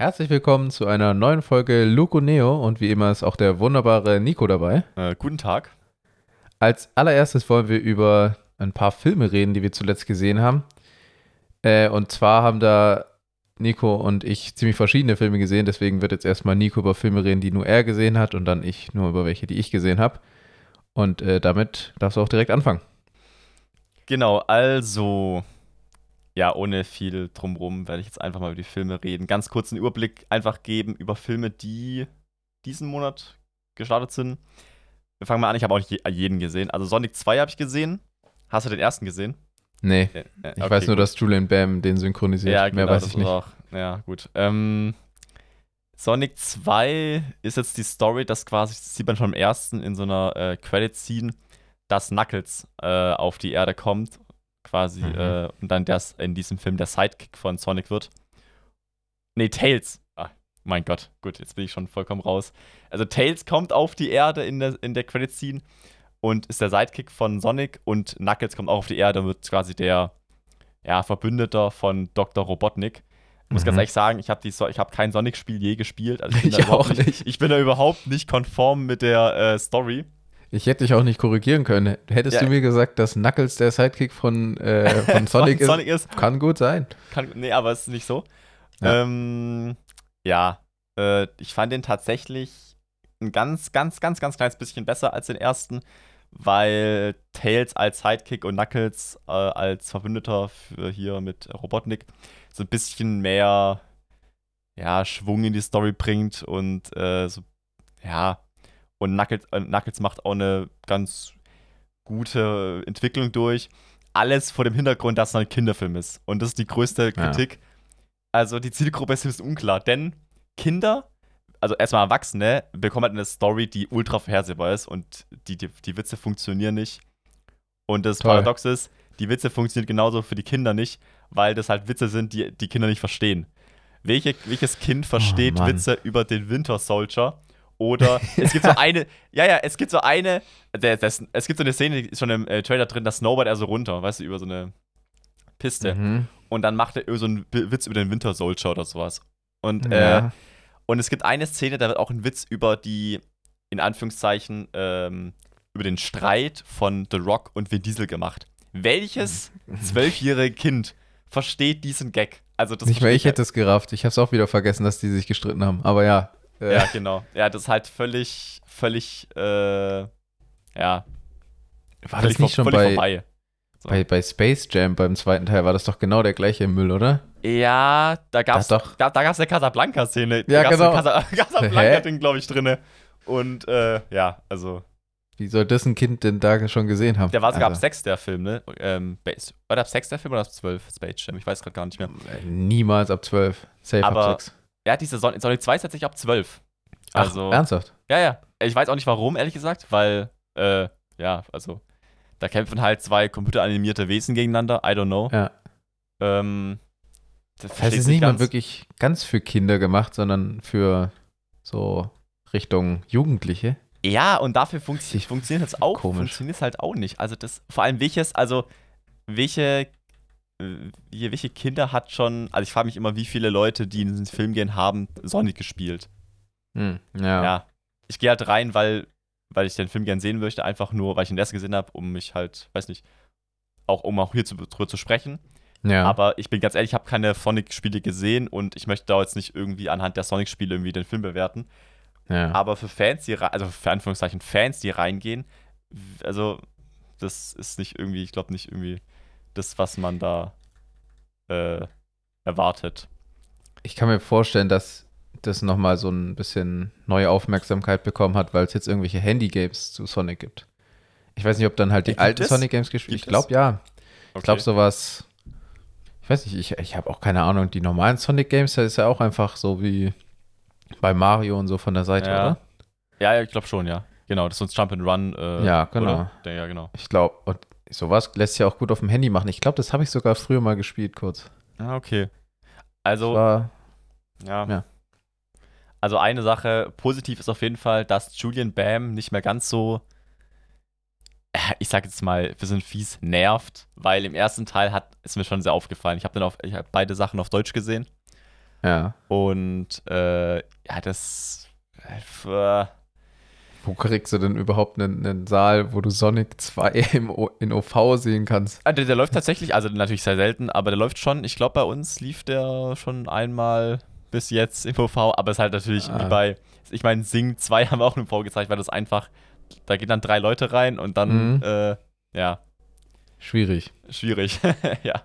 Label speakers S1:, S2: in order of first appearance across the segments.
S1: Herzlich willkommen zu einer neuen Folge Luco Neo und wie immer ist auch der wunderbare Nico dabei.
S2: Äh, guten Tag.
S1: Als allererstes wollen wir über ein paar Filme reden, die wir zuletzt gesehen haben. Äh, und zwar haben da Nico und ich ziemlich verschiedene Filme gesehen, deswegen wird jetzt erstmal Nico über Filme reden, die nur er gesehen hat und dann ich nur über welche, die ich gesehen habe. Und äh, damit darfst du auch direkt anfangen.
S2: Genau, also, ja, ohne viel drumrum werde ich jetzt einfach mal über die Filme reden. Ganz kurz einen Überblick einfach geben über Filme, die diesen Monat gestartet sind. Wir fangen mal an, ich habe auch nicht jeden gesehen. Also Sonic 2 habe ich gesehen. Hast du den ersten gesehen?
S1: Nee.
S2: Ja, ja,
S1: Ich
S2: okay,
S1: weiß nur,
S2: gut.
S1: dass Julian Bam den synchronisiert.
S2: Ja,
S1: Mehr
S2: genau,
S1: weiß
S2: das
S1: ich nicht.
S2: Auch, ja, gut. Ähm, Sonic 2 ist jetzt die Story, dass quasi, das sieht man schon im ersten in so einer äh, Credit-Scene, dass Knuckles äh, auf die Erde kommt, quasi,
S1: Mhm.
S2: äh, und dann das in diesem Film der Sidekick von Sonic wird. Nee, Tails. Ah, mein Gott, gut, jetzt bin ich schon vollkommen raus. Also Tails kommt auf die Erde in der, in der Credit-Scene und ist der Sidekick von Sonic und Knuckles kommt auch auf die Erde und wird quasi der ja, Verbündeter von Dr. Robotnik. Ich muss
S1: Mhm.
S2: ganz ehrlich sagen, ich habe so hab kein Sonic-Spiel je gespielt. Also ich, bin da
S1: Ich
S2: überhaupt
S1: auch nicht.
S2: Ich bin da überhaupt nicht konform mit der äh, Story.
S1: Ich hätte dich auch nicht korrigieren können. Hättest
S2: Ja.
S1: du mir gesagt, dass Knuckles der Sidekick von, äh, von Sonic,
S2: Von Sonic ist.
S1: ist, kann gut sein.
S2: Kann, nee, aber es ist nicht so.
S1: Ja.
S2: Ähm, ja, äh, ich fand den tatsächlich ein ganz, ganz, ganz, ganz kleines bisschen besser als den ersten, weil Tails als Sidekick und Knuckles äh, als Verbündeter für hier mit Robotnik so ein bisschen mehr ja, Schwung in die Story bringt und äh, so, ja, und Knuckles, äh, Knuckles macht auch eine ganz gute Entwicklung durch. Alles vor dem Hintergrund, dass es ein Kinderfilm ist. Und das ist die größte
S1: Ja.
S2: Kritik. Also die Zielgruppe ist ein bisschen unklar, denn Kinder, also erstmal Erwachsene, bekommen halt eine Story, die ultra vorhersehbar ist und die, die, die Witze funktionieren nicht. Und das
S1: Toll.
S2: Paradox ist, die Witze funktionieren genauso für die Kinder nicht, weil das halt Witze sind, die die Kinder nicht verstehen. Welche, welches Kind versteht
S1: Mann.
S2: Witze über den Winter Soldier? Oder es gibt so eine, ja, ja, es gibt so eine, der, das, es gibt so eine Szene, die ist schon im äh, Trailer drin, da snowboard er so runter, weißt du, über so eine Piste.
S1: Mhm.
S2: Und dann macht er so einen Witz über den Winter Soldier oder sowas. Und, äh,
S1: Ja.
S2: und es gibt eine Szene, da wird auch ein Witz über die, in Anführungszeichen, ähm, über den Streit von The Rock und Vin Diesel gemacht. Welches zwölfjährige Kind versteht diesen Gag? Also das
S1: Nicht mehr ich hätte es gerafft. Ich habe es auch wieder vergessen, dass die sich gestritten haben. Aber ja. Äh,
S2: Ja, genau. Ja, das ist halt völlig, völlig, äh, ja.
S1: war
S2: völlig
S1: das nicht schon bei,
S2: vorbei. So.
S1: bei, bei Space Jam beim zweiten Teil? War das doch genau der gleiche Müll, oder?
S2: Ja, da gab's,
S1: Da doch.
S2: da, da gab's eine Casablanca-Szene.
S1: Ja,
S2: da gab's
S1: genau.
S2: Casablanca-Ding, glaube ich, drinne. Und, äh, ja, also,
S1: Wie soll das ein Kind denn da schon gesehen haben?
S2: der war sogar ab
S1: also,
S2: 6 der Film, ne? Ähm, war der ab 6 der Film oder ab 12? Space Jam, ich weiß gerade gar nicht mehr.
S1: äh, Niemals ab 12. Safe
S2: Aber-
S1: ab 6.
S2: Ja, diese Son Sonic 2 ist tatsächlich ab 12.
S1: Ach,
S2: Also,
S1: ernsthaft?
S2: ja, ja. Ich weiß auch nicht warum, ehrlich gesagt, weil, äh, ja, also, da kämpfen halt zwei computeranimierte Wesen gegeneinander. I don't know.
S1: Ja.
S2: Ähm, das
S1: Das heißt, es ist
S2: sich
S1: nicht mal
S2: ganz.
S1: wirklich ganz für Kinder gemacht, sondern für so Richtung Jugendliche.
S2: Ja, und dafür funktio funktioniert es auch,
S1: komisch.
S2: funktioniert es halt auch nicht. Also das, vor allem welches, also welche, äh, wie- welche Kinder hat schon, also ich frage mich immer, wie viele Leute, die in diesen Film gehen, haben Sonic gespielt.
S1: Hm, ja.
S2: Ja. Ich gehe halt rein, weil, weil ich den Film gern sehen möchte, einfach nur, weil ich ihn erst gesehen habe, um mich halt, weiß nicht, auch um auch hier zu, drüber zu sprechen.
S1: ja.
S2: Aber ich bin ganz ehrlich, ich habe keine Sonic-Spiele gesehen und ich möchte da jetzt nicht irgendwie anhand der Sonic-Spiele irgendwie den Film bewerten.
S1: ja.
S2: Aber für Fans, die also für Anführungszeichen Fans, die reingehen, also das ist nicht irgendwie, ich glaube nicht irgendwie das, was man da äh, erwartet.
S1: Ich kann mir vorstellen, dass das nochmal so ein bisschen neue Aufmerksamkeit bekommen hat, weil es jetzt irgendwelche Handy-Games zu Sonic gibt. Ich weiß nicht, ob dann halt die
S2: Gibt
S1: alten
S2: es?
S1: Sonic-Games gespielt Ich
S2: Gibt
S1: glaube, ja. Ich
S2: Okay.
S1: glaube, sowas. Ich weiß nicht, ich, ich habe auch keine Ahnung. Die normalen Sonic-Games, da ist ja auch einfach so wie bei Mario und so von der Seite,
S2: Ja.
S1: oder?
S2: Ja, ja, ich glaube schon, ja. Genau, das ist so ein Jump and Run. Äh,
S1: Ja, genau.
S2: Oder? Ja, genau.
S1: Ich glaube, und sowas lässt sich auch gut auf dem Handy machen. Ich glaube, das habe ich sogar früher mal gespielt, kurz.
S2: Ah, okay. Also,
S1: war,
S2: ja.
S1: ja.
S2: Also eine Sache positiv ist auf jeden Fall, dass Julian Bam nicht mehr ganz so, äh, ich sag jetzt mal, wir sind fies, nervt, weil im ersten Teil hat ist mir schon sehr aufgefallen. Ich habe dann auf, ich habe beide Sachen auf Deutsch gesehen
S1: Ja.
S2: Und äh, ja, das. Äh,
S1: Wo kriegst du denn überhaupt einen, einen Saal, wo du Sonic 2 im o in OV sehen kannst?
S2: Ah, der, der läuft tatsächlich, also natürlich sehr selten, aber der läuft schon. Ich glaube, bei uns lief der schon einmal bis jetzt im OV, aber es ist halt natürlich
S1: Ah.
S2: wie bei, ich meine, Sing 2 haben wir auch im OV gezeigt, weil das einfach, da gehen dann drei Leute rein und dann,
S1: Mhm.
S2: äh, ja,
S1: Schwierig.
S2: schwierig. ja.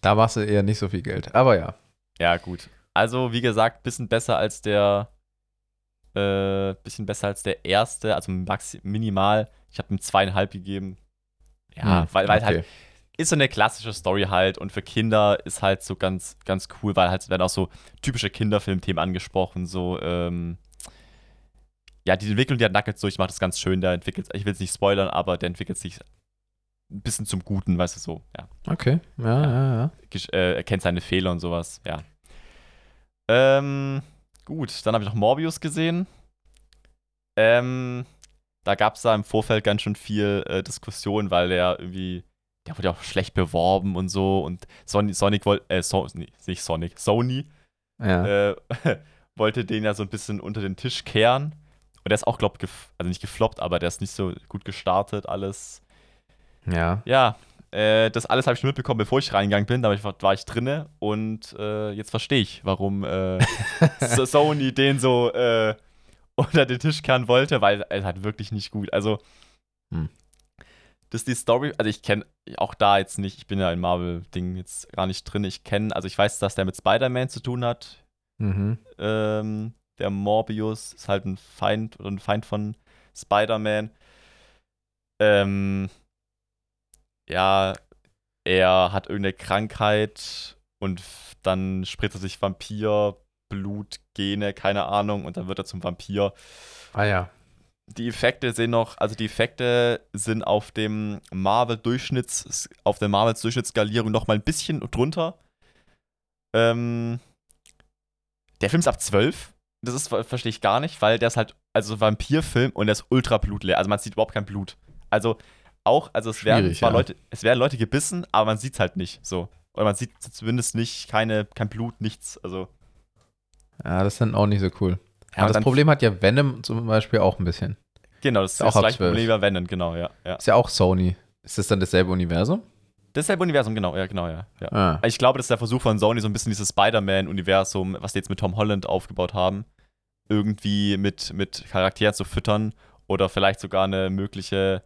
S1: Da machst du eher nicht so viel Geld. Aber ja.
S2: Ja, gut. Also, wie gesagt, bisschen besser als der, äh, bisschen besser als der erste, also maxi minimal. Ich habe ihm zweieinhalb gegeben. Ja,
S1: Hm,
S2: weil, weil
S1: okay.
S2: halt ist so eine klassische Story halt und für Kinder ist halt so ganz, ganz cool, weil halt werden auch so typische Kinderfilmthemen angesprochen, so, ähm, ja, die Entwicklung, die hat Nuggets durchmacht, ist ganz schön, der entwickelt, ich will es nicht spoilern, aber der entwickelt sich ein bisschen zum Guten, weißt du, so, ja.
S1: Okay. Ja, ja, ja.
S2: Gesch- äh, erkennt seine Fehler und sowas, ja. Ähm, gut, dann habe ich noch Morbius gesehen. Ähm, da gab es da im Vorfeld ganz schön viel äh, Diskussion, weil der irgendwie, der wurde ja auch schlecht beworben und so und Sonic, Sonic wollte, äh, so, nicht Sonic, Sony
S1: Ja.
S2: äh, wollte den ja so ein bisschen unter den Tisch kehren. Und der ist auch, glaub gef also nicht gefloppt, aber der ist nicht so gut gestartet, alles.
S1: ja.
S2: Ja, äh, das alles habe ich schon mitbekommen, bevor ich reingegangen bin. Da war ich, war ich drinne und äh, jetzt verstehe ich, warum äh, So- Sony den so äh, unter den Tisch kehren wollte, weil es halt wirklich nicht gut. Also,
S1: Hm.
S2: das ist die Story. Also, ich kenne auch da jetzt nicht, ich bin ja in Marvel-Ding jetzt gar nicht drin. Ich kenne, also ich weiß, dass der mit Spider-Man zu tun hat.
S1: Mhm.
S2: Ähm, der Morbius ist halt ein Feind oder ein Feind von Spider-Man. Ähm, ja, er hat irgendeine Krankheit und dann spritzt er sich Vampir, Blut, Gene, keine Ahnung, und dann wird er zum Vampir.
S1: Ah ja.
S2: Die Effekte sehen noch, also die Effekte sind auf dem Marvel-Durchschnitts, auf der Marvel-Durchschnittsskalierung noch mal ein bisschen drunter. Ähm, der Film ist ab 12. Das ist, verstehe ich gar nicht, weil der ist halt, also Vampirfilm und der ist ultra blutleer. Also man sieht überhaupt kein Blut. Also auch, also es werden zwar
S1: ja.
S2: Leute, es werden Leute gebissen, aber man sieht es halt nicht so. Oder man sieht zumindest nicht keine, kein Blut, nichts. Also,
S1: Ja, das ist dann auch nicht so cool.
S2: ja,
S1: Aber das Problem hat ja Venom zum Beispiel auch ein bisschen.
S2: Genau, das ist
S1: Ist auch
S2: das gleiche
S1: 12.
S2: Problem wie bei Venom, genau, ja. ja.
S1: Ist ja auch Sony. Ist das dann dasselbe Universum?
S2: Dasselbe Universum, genau, ja, genau, ja. ja.
S1: Ah.
S2: Ich glaube, das ist der Versuch von Sony, so ein bisschen dieses Spider-Man-Universum, was die jetzt mit Tom Holland aufgebaut haben, irgendwie mit, mit Charakteren zu füttern oder vielleicht sogar eine mögliche,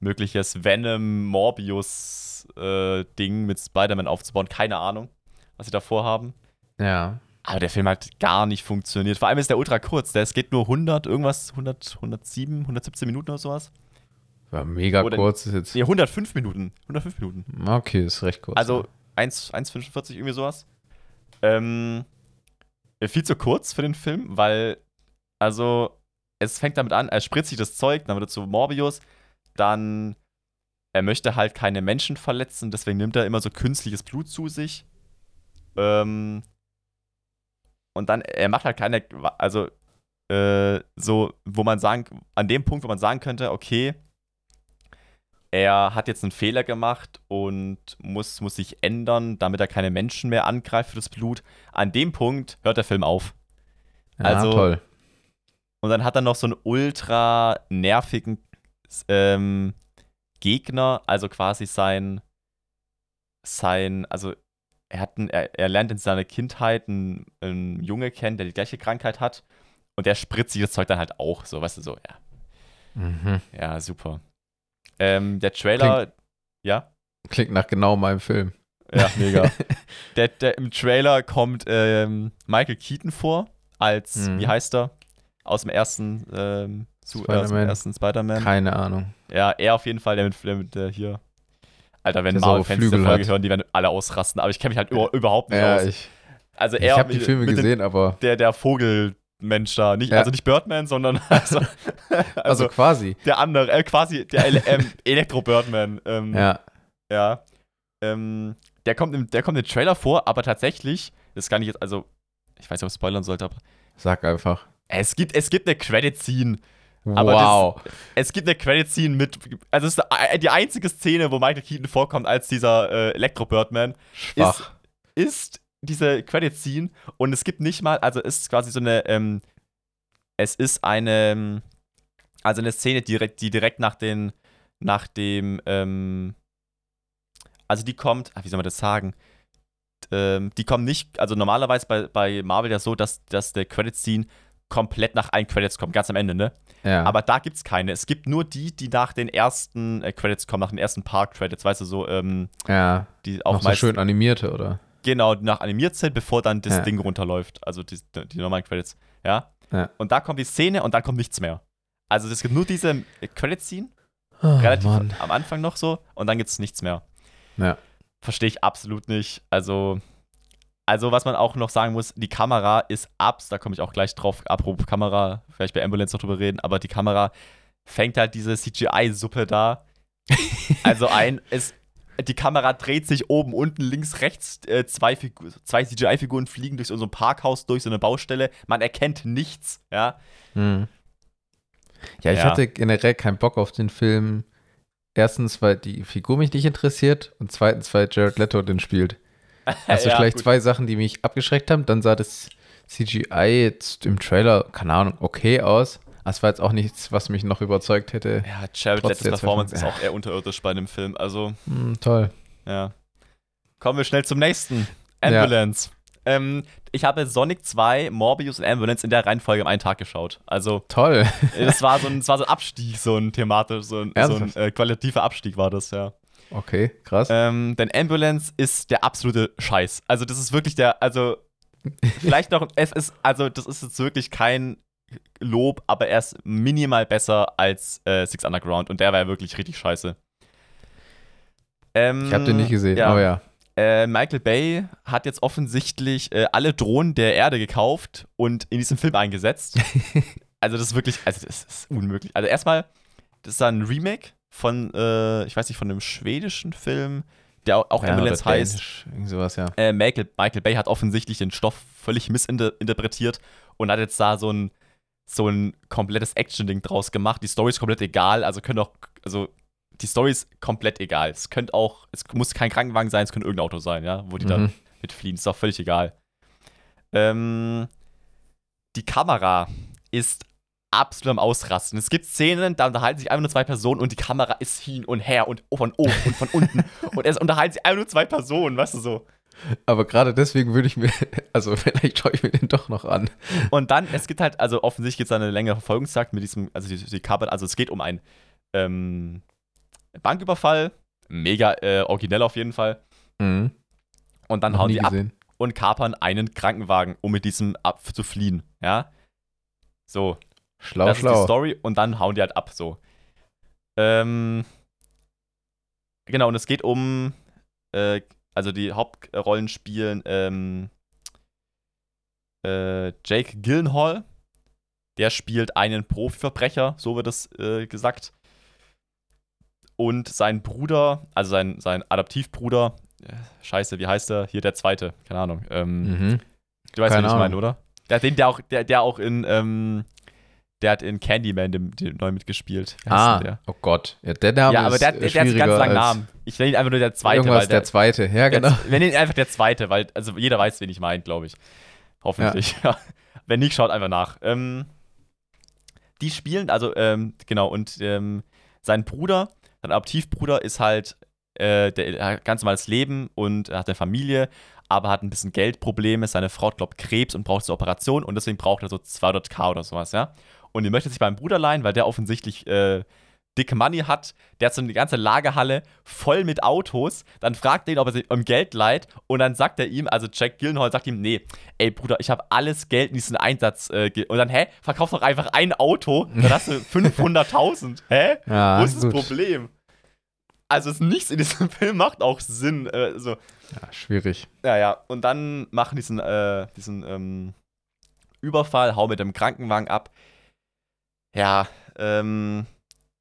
S2: mögliches Venom-Morbius-Ding mit Spider-Man aufzubauen. Keine Ahnung, was sie da vorhaben.
S1: Ja.
S2: Aber der Film hat gar nicht funktioniert. Vor allem ist der ultra kurz. Der, es geht nur 100, irgendwas, 100, 107, 117 Minuten oder sowas.
S1: War mega
S2: Oder-
S1: kurz. Ist jetzt,
S2: Nee, 105 Minuten. 105 Minuten.
S1: okay, ist recht kurz.
S2: Also 1 1,45 irgendwie sowas. Ähm, äh, viel zu kurz für den Film, weil, also, es fängt damit an, er spritzt sich das Zeug, dann wird er zu Morbius, dann, er möchte halt keine Menschen verletzen, deswegen nimmt er immer so künstliches Blut zu sich. Ähm, und dann, er macht halt keine, also, äh, so, wo man sagen, an dem Punkt, wo man sagen könnte, okay, er hat jetzt einen Fehler gemacht und muss, muss sich ändern, damit er keine Menschen mehr angreift für das Blut. An dem Punkt hört der Film auf.
S1: ja,
S2: also-
S1: toll.
S2: Und dann hat er noch so einen ultra nervigen ähm, Gegner, also quasi sein, sein, also er hat einen, er, er lernt in seiner Kindheit einen, einen Junge kennen, der die gleiche Krankheit hat und der spritzt sich das Zeug dann halt auch, so, weißt du, so, ja,
S1: Mhm.
S2: ja, super. Ähm, der Trailer, ja?
S1: Klingt nach genau meinem Film.
S2: Ja, mega. der, der, Im Trailer kommt ähm, Michael Keaton vor, als,
S1: Mhm.
S2: wie heißt er? Aus dem ersten, ähm, zu, äh,
S1: Spider-Man.
S2: ersten Spider-Man.
S1: Keine Ahnung.
S2: Ja, er auf jeden Fall, der mit, der mit der hier. Alter, wenn Marvel-Fans diese Folge
S1: hat.
S2: hören, die werden alle ausrasten, aber ich kenne mich halt über, überhaupt nicht
S1: Ja,
S2: aus.
S1: ich,
S2: also
S1: ich
S2: er
S1: habe die Filme
S2: mit den-
S1: gesehen, aber
S2: Der, der Vogelmensch da. Nicht,
S1: Ja.
S2: Also nicht Birdman, sondern also,
S1: also,
S2: also
S1: quasi.
S2: der andere, äh, quasi der ähm, Elektro-Birdman. Ähm,
S1: Ja.
S2: Ja. Ähm, der, kommt im, der kommt im Trailer vor, aber tatsächlich, das kann ich jetzt, also, ich weiß nicht, ob ich spoilern sollte, aber
S1: Sag einfach.
S2: es gibt, es gibt eine Credit-Scene. Aber
S1: wow.
S2: Es gibt eine Credit-Scene mit, also es ist die einzige Szene, wo Michael Keaton vorkommt als dieser äh, Elektro-Birdman,
S1: Schwach.
S2: ist diese Credits ziehen und es gibt nicht mal, also es ist quasi so eine, ähm, es ist eine, also eine Szene, die direkt, die direkt nach den, nach dem, ähm, also die kommt, ach, wie soll man das sagen? Ähm, die kommen nicht, also normalerweise bei, bei Marvel ja so, dass, dass der Credit-Scene komplett nach allen Credits kommt, ganz am Ende, ne?
S1: Ja.
S2: Aber da gibt's keine. Es gibt nur die, die nach den ersten äh, Credits kommen, nach den ersten Part-Credits, weißt du, so, ähm,
S1: ja.
S2: die auch
S1: Noch so schön animierte, oder?
S2: genau, die nach animiert sind, bevor dann das
S1: Ja.
S2: Ding runterläuft. Also die, die normalen Credits, ja?
S1: Ja.
S2: Und da kommt die Szene und dann kommt nichts mehr. Also es gibt nur diese Credit-Scene,
S1: Oh,
S2: relativ
S1: Mann.
S2: am Anfang noch so, und dann gibt's nichts mehr.
S1: Ja.
S2: Verstehe ich absolut nicht. Also, also, was man auch noch sagen muss, die Kamera ist abs, da komme ich auch gleich drauf, apropos Kamera, vielleicht bei Ambulance noch drüber reden, aber die Kamera fängt halt diese CGI-Suppe da. also ein, es, die Kamera dreht sich oben, unten, links, rechts, äh, zwei, Figu zwei CGI-Figuren fliegen durch so ein Parkhaus, durch so eine Baustelle. Man erkennt nichts, ja.
S1: Hm. Ja, ich
S2: Ja.
S1: hatte generell keinen Bock auf den Film. Erstens, weil die Figur mich nicht interessiert und zweitens, weil Jared Leto den spielt. Also
S2: Ja,
S1: vielleicht
S2: gut.
S1: zwei Sachen, die mich abgeschreckt haben. Dann sah das CGI jetzt im Trailer, keine Ahnung, okay aus. Es war jetzt auch nichts, was mich noch überzeugt hätte.
S2: Ja, Jared
S1: der
S2: Performance ist auch eher unterirdisch bei dem Film, also.
S1: Hm, toll.
S2: Ja. Kommen wir schnell zum nächsten.
S1: Ja.
S2: Ambulance. Ähm, ich habe Sonic 2, Morbius und Ambulance in der Reihenfolge am einen Tag geschaut. Also,
S1: Toll.
S2: das war so ein, das war so ein Abstieg, so ein thematisch, so ein, so ein äh, qualitativer Abstieg war das, ja.
S1: Okay, krass.
S2: Ähm, denn Ambulance ist der absolute Scheiß. Also, das ist wirklich der, also, vielleicht noch, es ist, also, das ist jetzt wirklich kein Lob, aber er ist minimal besser als äh, Six Underground und der war ja wirklich richtig scheiße. Ähm,
S1: ich habe den nicht gesehen,
S2: ja.
S1: aber ja.
S2: Äh, Michael Bay hat jetzt offensichtlich äh, alle Drohnen der Erde gekauft und in diesem Film eingesetzt. also das ist wirklich, also das ist unmöglich. Also erstmal, das ist ein Remake von, äh, ich weiß nicht, von einem schwedischen Film, der auch, auch
S1: ja
S2: Ambulance heißt.
S1: Dänisch, sowas, ja.
S2: Äh, Michael, Michael Bay hat offensichtlich den Stoff völlig missinterpretiert und hat jetzt da so ein, so ein komplettes Action-Ding draus gemacht. Die Story ist komplett egal, also können auch, also die Story ist komplett egal. Es könnte auch, es muss kein Krankenwagen sein, es könnte irgendein Auto sein, ja, wo die dann
S1: Mhm.
S2: mitfliehen. Ist auch völlig egal. Ähm, die Kamera ist absolut am Ausrasten. Es gibt Szenen, da unterhalten sich einfach nur zwei Personen und die Kamera ist hin und her und von oben und von unten. und es unterhalten sich einfach nur zwei Personen, weißt du so.
S1: Aber gerade deswegen würde ich mir, also vielleicht schaue ich mir den doch noch an.
S2: Und dann, es gibt halt, also offensichtlich gibt es eine längere Verfolgungsjagd mit diesem, also die, die Cover, also es geht um einen ähm, Banküberfall. Mega äh, originell auf jeden Fall.
S1: Mhm.
S2: Und dann
S1: Noch
S2: hauen die ab
S1: gesehen.
S2: und kapern einen Krankenwagen, um mit diesem ab zu fliehen. Ja. So,
S1: Schlau,
S2: das ist die
S1: schlau.
S2: Story und dann hauen die halt ab, so. Ähm, genau, und es geht um, äh, also die Hauptrollen spielen ähm, äh, Jake Gyllenhaal, der spielt einen Profiverbrecher, so wird es äh, gesagt. Und sein Bruder, also sein, sein Adoptivbruder, äh, scheiße, wie heißt er? Hier der zweite, keine Ahnung. Ähm,
S1: Mhm.
S2: Du weißt, wen ich meine, oder? Der, den, der auch, der, der auch in, ähm, der hat in Candyman dem, dem neu mitgespielt. Heißt
S1: Ah,
S2: der?
S1: oh Gott. Ja, der Name
S2: Ja, aber
S1: ist
S2: der, der, der hat einen ganz langen Namen. Ich nenne ihn einfach nur der zweite,
S1: Irgendwas
S2: weil der,
S1: der zweite. Ja,
S2: der,
S1: genau.
S2: wir nennen ihn einfach der zweite, weil, also jeder weiß, wen ich meine, glaube ich. Hoffentlich. Ja. Wenn nicht, schaut einfach nach. Ähm, die spielen, also, ähm, genau, und ähm, sein Bruder, sein Adoptivbruder ist halt, äh, der er hat ganz normales Leben und hat eine Familie, aber hat ein bisschen Geldprobleme. Seine Frau glaubt, Krebs und braucht eine Operation und deswegen braucht er so 200k oder sowas, ja. Und die möchte sich beim Bruder leihen, weil der offensichtlich äh, dicke Money hat. Der hat so eine ganze Lagerhalle voll mit Autos. Dann fragt er ihn, ob er sich um Geld leiht. Und dann sagt er ihm, also Jack Gyllenhaal sagt ihm, nee, ey Bruder, ich habe alles Geld in diesen Einsatz. Äh, und dann, hä, verkauf doch einfach ein Auto, dann hast du 500.000. Hä?
S1: Ja,
S2: Wo ist das
S1: gut.
S2: Problem? Also es nichts in diesem Film macht auch Sinn. Äh, so.
S1: Ja, schwierig.
S2: Ja, ja. Und dann machen diesen, äh, diesen ähm, Überfall, hau mit dem Krankenwagen ab. Ja, ähm,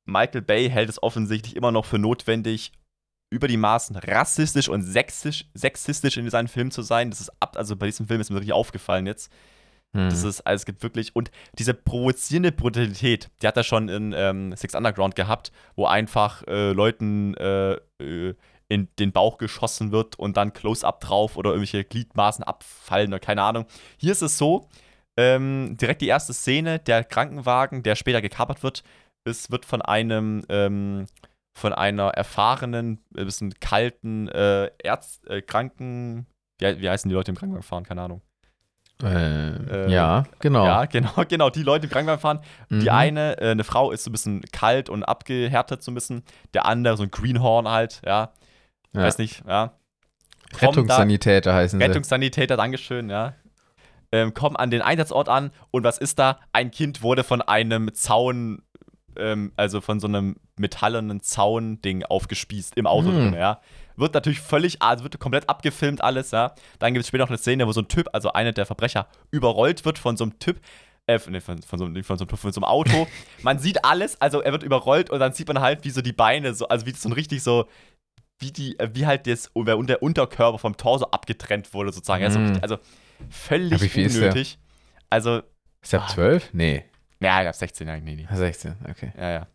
S2: Michael Bay hält es offensichtlich immer noch für notwendig, über die Maßen rassistisch und sexistisch, sexistisch in seinen Film zu sein. Das ist ab, also bei diesem Film ist mir wirklich aufgefallen jetzt.
S1: Hm.
S2: Das ist, also es gibt wirklich, und diese provozierende Brutalität, die hat er schon in ähm, Six Underground gehabt, wo einfach äh, Leuten äh, äh, in den Bauch geschossen wird und dann Close-Up drauf oder irgendwelche Gliedmaßen abfallen oder keine Ahnung. Hier ist es so, ähm, direkt die erste Szene, der Krankenwagen, der später gekapert wird, es wird von einem, ähm, von einer erfahrenen, ein bisschen kalten äh, Ärzt, äh, Kranken, wie, wie heißen die Leute im Krankenwagen fahren? Keine Ahnung.
S1: Äh,
S2: Äh,
S1: ja, genau.
S2: Ja, genau, genau, die Leute im Krankenwagen fahren. Die
S1: Mhm.
S2: eine, äh, eine Frau, ist so ein bisschen kalt und abgehärtet so ein bisschen. Der andere, so ein Greenhorn halt, ja.
S1: Ja.
S2: Weiß nicht, ja. Kommen da-
S1: Rettungssanitäter heißen sie.
S2: Rettungssanitäter, Dankeschön, ja. Ähm, kommen an den Einsatzort an und was ist da? Ein Kind wurde von einem Zaun, ähm, also von so einem metallenen Zaun-Ding aufgespießt im Auto
S1: Hm.
S2: drin, ja. Wird natürlich völlig, also wird komplett abgefilmt alles, ja. Dann gibt es später noch eine Szene, wo so ein Typ, also einer der Verbrecher, überrollt wird von so einem Typ, äh, nee, von, von, so, einem- von, so, einem- von so einem Auto. man sieht alles, also er wird überrollt und dann sieht man halt, wie so die Beine, so, also wie so ein richtig so, wie die, äh, wie halt das, der Unterkörper vom Torso abgetrennt wurde, sozusagen.
S1: Mm.
S2: richtig- also völlig
S1: Ja, wie
S2: unnötig. Also,
S1: Ist er ab 12? Nee.
S2: ja, ich hab 16 Jahre, nee, nee.
S1: 16, okay.
S2: Ja, ja.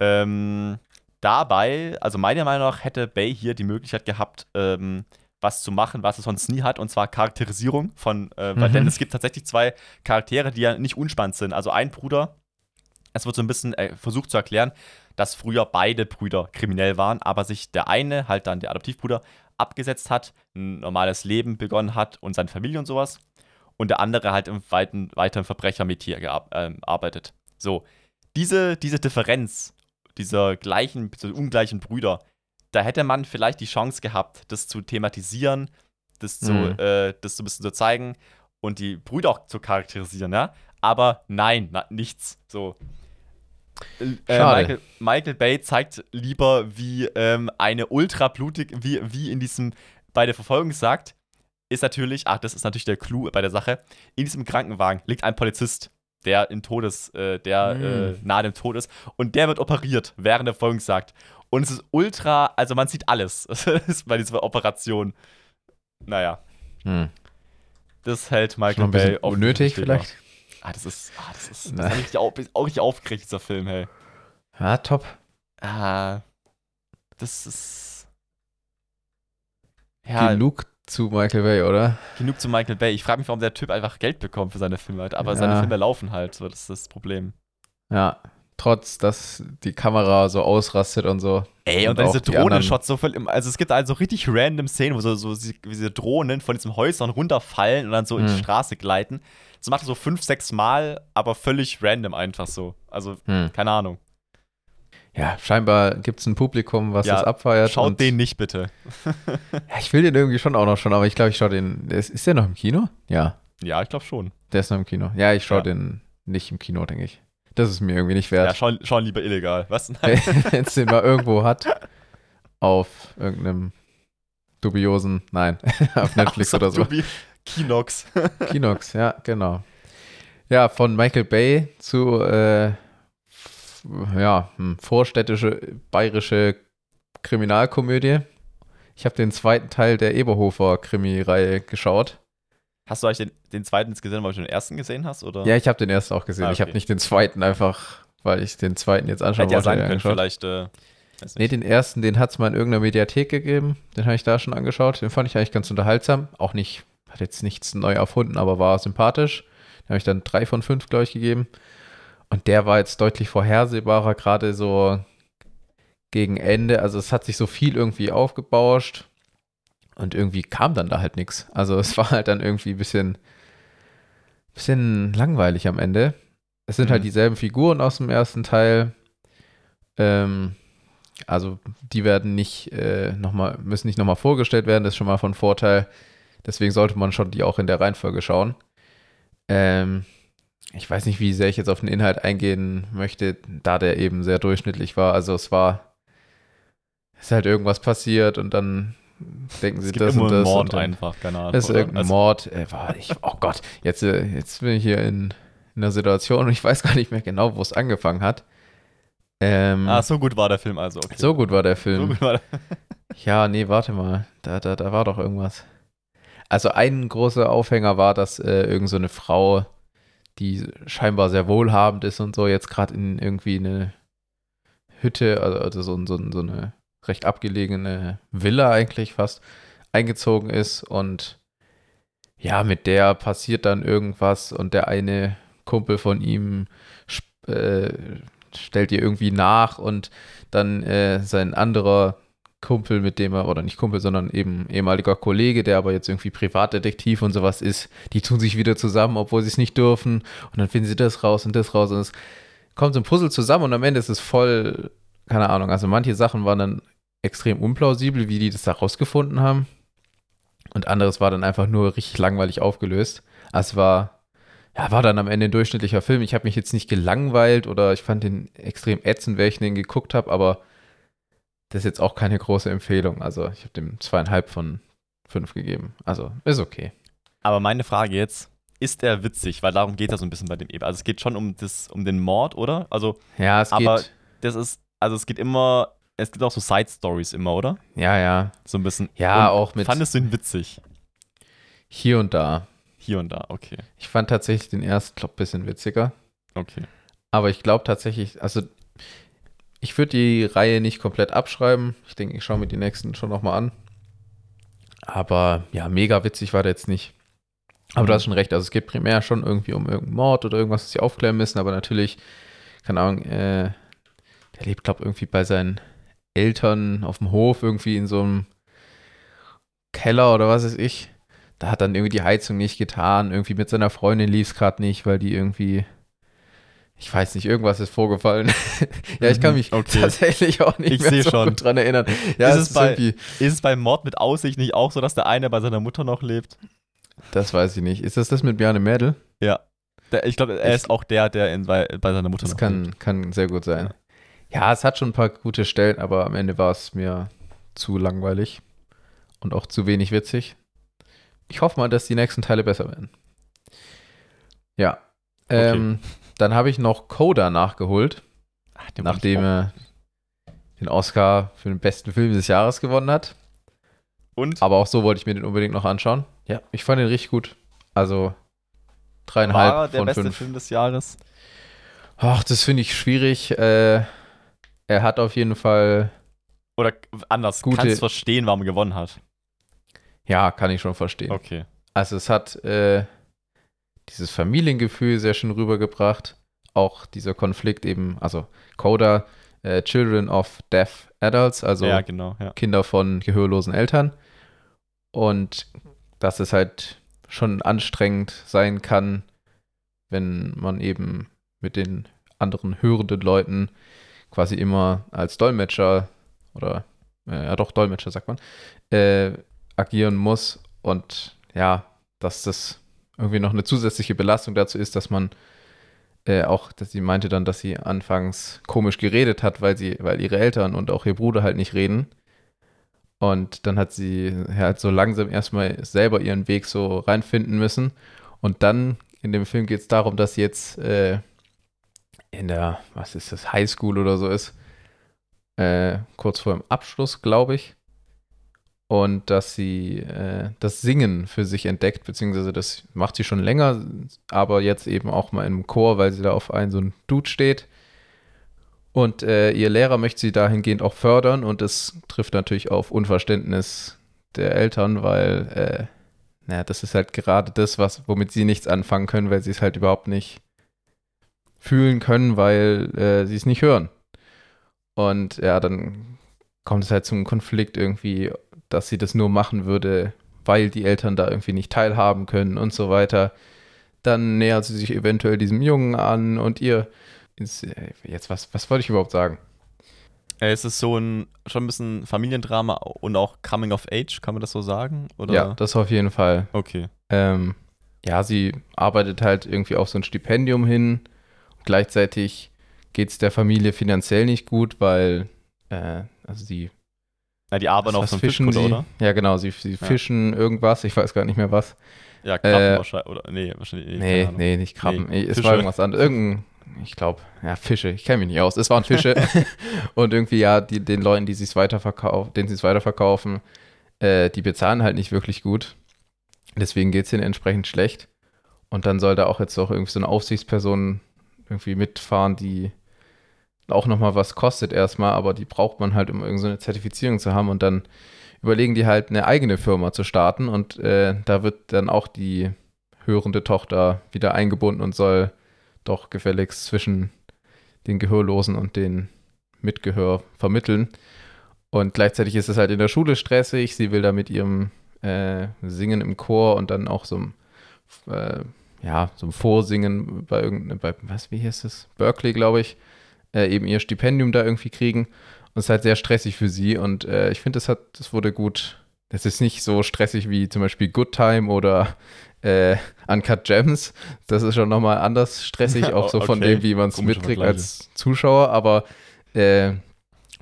S2: Ähm, dabei, also meiner Meinung nach, hätte Bay hier die Möglichkeit gehabt, ähm, was zu machen, was er sonst nie hat, und zwar Charakterisierung von, äh, weil,
S1: Mhm.
S2: denn es gibt tatsächlich zwei Charaktere, die ja nicht unspannend sind. Also ein Bruder, es wird so ein bisschen äh, versucht zu erklären, dass früher beide Brüder kriminell waren, aber sich der eine, halt dann der Adoptivbruder, abgesetzt hat, ein normales Leben begonnen hat und seine Familie und sowas. Und der andere halt im weiten, weiteren Verbrechermetier gear- ähm. So, diese, diese Differenz dieser gleichen, dieser ungleichen Brüder, da hätte man vielleicht die Chance gehabt, das zu thematisieren, das zu,
S1: Mhm.
S2: äh, das so ein bisschen zu zeigen und die Brüder auch zu charakterisieren, ja. Aber nein, na, nichts. So. Äh. Michael, Michael Bay zeigt lieber, wie ähm, eine ultra blutig, wie, wie in diesem, bei der Verfolgung sagt, ist natürlich, ach, das ist natürlich der Clou bei der Sache, in diesem Krankenwagen liegt ein Polizist, der in Todes, äh, der
S1: Mm.
S2: äh, nahe dem Tod ist und der wird operiert, während der Verfolgung sagt. Und es ist ultra, also man sieht alles bei dieser Operation. Naja,
S1: Hm.
S2: das hält Michael Bay auf
S1: unnötig vielleicht.
S2: Ah, das ist, ah, das ist, das hat mich auch, auch richtig aufgeregt, dieser Film, hey.
S1: Ja, top.
S2: Ah, das ist. Ja,
S1: Genug zu Michael Bay, oder?
S2: genug zu Michael Bay. Ich frage mich, warum der Typ einfach Geld bekommt für seine Filme halt. Aber
S1: Ja.
S2: seine Filme laufen halt, so, das ist das Problem.
S1: Ja. Trotz, dass die Kamera so ausrastet und so.
S2: Ey, und,
S1: Und
S2: dann diese Drohnenshots so voll, im- also es gibt also richtig random Szenen, wo so, so diese Drohnen von diesen Häusern runterfallen und dann so in die
S1: Hm.
S2: Straße gleiten. Das macht er so fünf, sechs Mal, aber völlig random einfach so. Also,
S1: Hm.
S2: keine Ahnung.
S1: Ja, scheinbar gibt es ein Publikum, was
S2: Ja,
S1: das abfeiert.
S2: Schaut den nicht bitte.
S1: Ja, ich will den irgendwie schon auch noch schon, aber ich glaube, ich schaue den. Ist, ist der noch im Kino? Ja,
S2: Ja, ich glaube schon.
S1: der ist noch im Kino. Ja, ich schaue
S2: Ja.
S1: den nicht im Kino, denke ich. Das ist mir irgendwie nicht
S2: Ja,
S1: wert.
S2: schauen, schauen lieber illegal. Was?
S1: Wenn es den mal irgendwo hat, auf irgendeinem dubiosen, nein, auf Netflix oder so.
S2: Wie Kinox.
S1: Kinox, ja, genau. Ja, von Michael Bay zu, äh, ja, hm, vorstädtische bayerische Kriminalkomödie. Ich habe den zweiten Teil der Eberhofer-Krimi-Reihe geschaut.
S2: Hast du eigentlich den, den zweiten jetzt gesehen, weil du den ersten gesehen hast? Oder?
S1: Ja, ich habe den ersten auch gesehen.
S2: Ah,
S1: Ich habe
S2: okay.
S1: nicht den zweiten einfach, weil ich den zweiten jetzt anschauen
S2: Hätte ja
S1: wollte.
S2: sein können, vielleicht. Äh, weiß
S1: Nee, den ersten, den hat es mal in irgendeiner Mediathek gegeben. Den habe ich da schon angeschaut. Den fand ich eigentlich ganz unterhaltsam. Auch nicht, hat jetzt nichts neu erfunden, aber war sympathisch. Den habe ich dann drei von fünf, glaube ich, gegeben. Und der war jetzt deutlich vorhersehbarer, gerade so gegen Ende. Also es hat sich so viel irgendwie aufgebauscht. Und irgendwie kam dann da halt nichts. Also es war halt dann irgendwie ein bisschen, bisschen langweilig am Ende. Es sind halt
S2: Mhm.
S1: dieselben Figuren aus dem ersten Teil. Ähm, also die werden nicht äh, noch mal, müssen nicht nochmal vorgestellt werden, das ist schon mal von Vorteil. Deswegen sollte man schon die auch in der Reihenfolge schauen. Ähm, ich weiß nicht, wie sehr ich jetzt auf den Inhalt eingehen möchte, da der eben sehr durchschnittlich war. Also es war, es ist halt irgendwas passiert und dann denken sie
S2: es
S1: das und das.
S2: Mord
S1: und
S2: einfach, keine Ahnung.
S1: das ist irgendein
S2: Also,
S1: Mord. Äh, war ich, oh Gott, jetzt, äh, jetzt bin ich hier in, in einer Situation und ich weiß gar nicht mehr genau, wo es angefangen hat. Ähm,
S2: Ah, so gut war der Film also. Okay.
S1: so gut war der
S2: So
S1: Film.
S2: gut war der
S1: Ja, nee, warte mal. Da, da, da war doch irgendwas. Also ein großer Aufhänger war, dass äh, irgend so Frau, die scheinbar sehr wohlhabend ist und so, jetzt gerade in irgendwie eine Hütte, also, also so, so, so eine recht abgelegene Villa eigentlich fast eingezogen ist und ja, mit der passiert dann irgendwas und der eine Kumpel von ihm äh, stellt ihr irgendwie nach und dann äh, sein anderer Kumpel, mit dem er, oder nicht Kumpel, sondern eben ehemaliger Kollege, der aber jetzt irgendwie Privatdetektiv und sowas ist, die tun sich wieder zusammen, obwohl sie es nicht dürfen. Und dann finden sie das raus und das raus. Und es kommt so ein Puzzle zusammen und am Ende ist es voll, keine Ahnung, also manche Sachen waren dann extrem unplausibel, wie die das da rausgefunden haben. Und anderes war dann einfach nur richtig langweilig aufgelöst. Also es war, ja, war dann am Ende ein durchschnittlicher Film. Ich habe mich jetzt nicht gelangweilt oder ich fand den extrem ätzend, wenn ich den geguckt habe, aber das ist jetzt auch keine große Empfehlung. Also ich habe dem zweieinhalb von fünf gegeben. Also ist okay.
S2: Aber meine Frage jetzt, ist er witzig? Weil darum geht es so ein bisschen bei dem eben. Also es geht schon um, das, um den Mord, oder? Also,
S1: ja, es
S2: aber
S1: geht.
S2: das ist, also es geht immer, es gibt auch so Side-Stories immer, oder?
S1: Ja, ja.
S2: So ein bisschen.
S1: Ja, auch mit.
S2: Fandest du ihn witzig?
S1: Hier und da.
S2: Hier und da, okay.
S1: Ich fand tatsächlich den ersten, glaube ein bisschen witziger.
S2: Okay.
S1: Aber ich glaube tatsächlich, also ich würde die Reihe nicht komplett abschreiben. Ich denke, ich schaue mir die nächsten schon nochmal an. Aber ja, mega witzig war der jetzt nicht. Aber du hast schon recht, also es geht primär schon irgendwie um irgendeinen Mord oder irgendwas, was sie aufklären müssen, aber natürlich, keine Ahnung, äh, der lebt, glaube ich, irgendwie bei seinen Eltern auf dem Hof, irgendwie in so einem Keller oder was weiß ich. Da hat dann irgendwie die Heizung nicht getan, irgendwie mit seiner Freundin lief es gerade nicht, weil die irgendwie ich weiß nicht, irgendwas ist vorgefallen. ja, ich kann mich okay. tatsächlich auch nicht
S2: ich
S1: mehr so
S2: schon.
S1: gut dran erinnern. Ja,
S2: ist, es, es bei, ist es beim Mord mit Aussicht nicht auch so, dass der eine bei seiner Mutter noch lebt?
S1: Das weiß ich nicht. Ist das das mit Bjarne Mädel?
S2: Ja. Der, ich glaube, er ich, ist auch der, der in, bei, bei seiner Mutter
S1: das
S2: noch
S1: kann,
S2: lebt.
S1: kann sehr gut sein. Ja. ja, es hat schon ein paar gute Stellen, aber am Ende war es mir zu langweilig und auch zu wenig witzig. Ich hoffe mal, dass die nächsten Teile besser werden. Ja. Okay. Ähm, dann habe ich noch Coda nachgeholt, Ach, nachdem er den Oscar für den besten Film des Jahres gewonnen hat.
S2: Und?
S1: Aber auch so wollte ich mir den unbedingt noch anschauen. Ja, ich fand den richtig gut. Also dreieinhalb
S2: War der
S1: von
S2: beste
S1: fünf.
S2: Film des Jahres?
S1: Ach, das finde ich schwierig. Äh, er hat auf jeden Fall.
S2: Oder anders,
S1: Gute-
S2: kannst verstehen, warum er gewonnen hat.
S1: Ja, kann ich schon verstehen.
S2: Okay.
S1: Also es hat äh, dieses Familiengefühl sehr schön rübergebracht. Auch dieser Konflikt eben, also Coda, äh, Children of Deaf Adults, also
S2: ja, genau, ja.
S1: Kinder von gehörlosen Eltern. Und dass es halt schon anstrengend sein kann, wenn man eben mit den anderen hörenden Leuten quasi immer als Dolmetscher oder äh, ja doch Dolmetscher sagt man, äh, agieren muss und ja, dass das irgendwie noch eine zusätzliche Belastung dazu ist, dass man äh, auch, dass sie meinte dann, dass sie anfangs komisch geredet hat, weil sie, weil ihre Eltern und auch ihr Bruder halt nicht reden. Und dann hat sie halt so langsam erstmal selber ihren Weg so reinfinden müssen. Und dann in dem Film geht es darum, dass sie jetzt äh, in der, was ist das, Highschool oder so ist. Äh, kurz vor dem Abschluss, glaube ich. Und dass sie äh, das Singen für sich entdeckt, beziehungsweise das macht sie schon länger, aber jetzt eben auch mal im Chor, weil sie da auf einen so einen Dude steht. Und äh, ihr Lehrer möchte sie dahingehend auch fördern und das trifft natürlich auf Unverständnis der Eltern, weil, äh, naja, das ist halt gerade das, was, womit sie nichts anfangen können, weil sie es halt überhaupt nicht fühlen können, weil äh, sie es nicht hören. Und ja, dann kommt es halt zum Konflikt irgendwie, dass sie das nur machen würde, weil die Eltern da irgendwie nicht teilhaben können und so weiter. Dann nähert sie sich eventuell diesem Jungen an und ihr jetzt was, was wollte ich überhaupt sagen?
S2: Es ist so ein schon ein bisschen Familiendrama und auch Coming of Age, kann man das so sagen? Oder?
S1: Ja, das auf jeden Fall.
S2: Okay.
S1: Ähm, ja, sie arbeitet halt irgendwie auf so ein Stipendium hin. Gleichzeitig geht es der Familie finanziell nicht gut, weil äh, also sie
S2: Na, die arbeiten auf so einem Fischkutter, oder?
S1: Ja, genau, sie, sie fischen irgendwas, ich weiß gar nicht mehr was.
S2: Ja, Krabben
S1: Äh,
S2: wahrscheinlich. Oder, nee, wahrscheinlich.
S1: Nee,
S2: Ahnung.
S1: nee, nicht Krabben.
S2: Nee,
S1: es war irgendwas anderes. Irgendein, ich glaube, ja, Fische. Ich kenne mich nicht aus. Es waren Fische. und irgendwie, ja, die, den Leuten, die es weiterverkaufen, denen sie es weiterverkaufen, äh, die bezahlen halt nicht wirklich gut. Deswegen geht es ihnen entsprechend schlecht. Und dann soll da auch jetzt auch irgendwie so eine Aufsichtsperson irgendwie mitfahren, die auch nochmal was kostet erstmal, aber die braucht man halt, um irgendeine Zertifizierung zu haben und dann überlegen die halt eine eigene Firma zu starten und äh, da wird dann auch die hörende Tochter wieder eingebunden und soll doch gefälligst zwischen den Gehörlosen und den Mitgehör vermitteln. Und gleichzeitig ist es halt in der Schule stressig. Sie will da mit ihrem äh, Singen im Chor und dann auch so ein, äh, ja, so ein Vorsingen bei irgendeinem, bei, was, wie heißt es? Berkeley, glaube ich, äh, eben ihr Stipendium da irgendwie kriegen. Und es ist halt sehr stressig für sie. Und äh, ich finde, das hat, das wurde gut. Das ist nicht so stressig wie zum Beispiel Good Time oder äh, Uncut Gems. Das ist schon nochmal anders stressig, auch so von
S2: Okay.
S1: dem, wie man es mitkriegt als Zuschauer. Aber äh,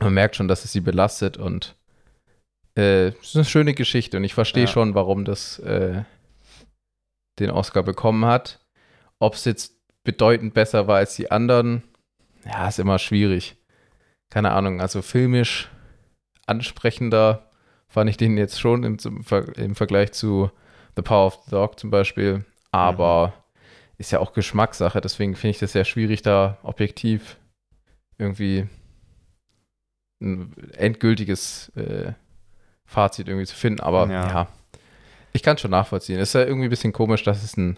S1: man merkt schon, dass es sie belastet und äh, es ist eine schöne Geschichte und ich verstehe
S2: Ja.
S1: schon, warum das äh, den Oscar bekommen hat. Ob es jetzt bedeutend besser war als die anderen, ja, ist immer schwierig. Keine Ahnung, also filmisch ansprechender fand ich den jetzt schon im, im Vergleich zu The Power of the Dog zum Beispiel, aber ist ja auch Geschmackssache, deswegen finde ich das sehr schwierig, da objektiv irgendwie ein endgültiges äh, Fazit irgendwie zu finden. Aber ja,
S2: Ja.
S1: ich kann es schon nachvollziehen. Es ist ja irgendwie ein bisschen komisch, dass es ein,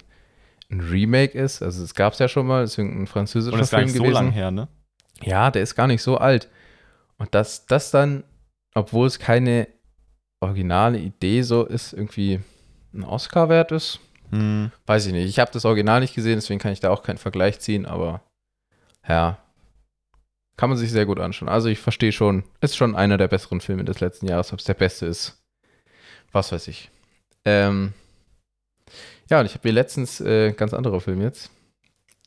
S1: ein Remake ist. Also es gab es ja schon mal, es ist ein französischer
S2: Und ist gar
S1: Film
S2: nicht so
S1: gewesen.
S2: lang her, ne?
S1: Ja, der ist gar nicht so alt. Und dass das dann, obwohl es keine originale Idee so ist, irgendwie ein Oscar wert ist,
S2: Hm.
S1: weiß ich nicht. Ich habe das Original nicht gesehen, deswegen kann ich da auch keinen Vergleich ziehen, aber ja, kann man sich sehr gut anschauen. Also ich verstehe schon, ist schon einer der besseren Filme des letzten Jahres. Ob es der beste ist, was weiß ich. Ähm, ja, und ich habe mir letztens äh, ganz andere Film jetzt,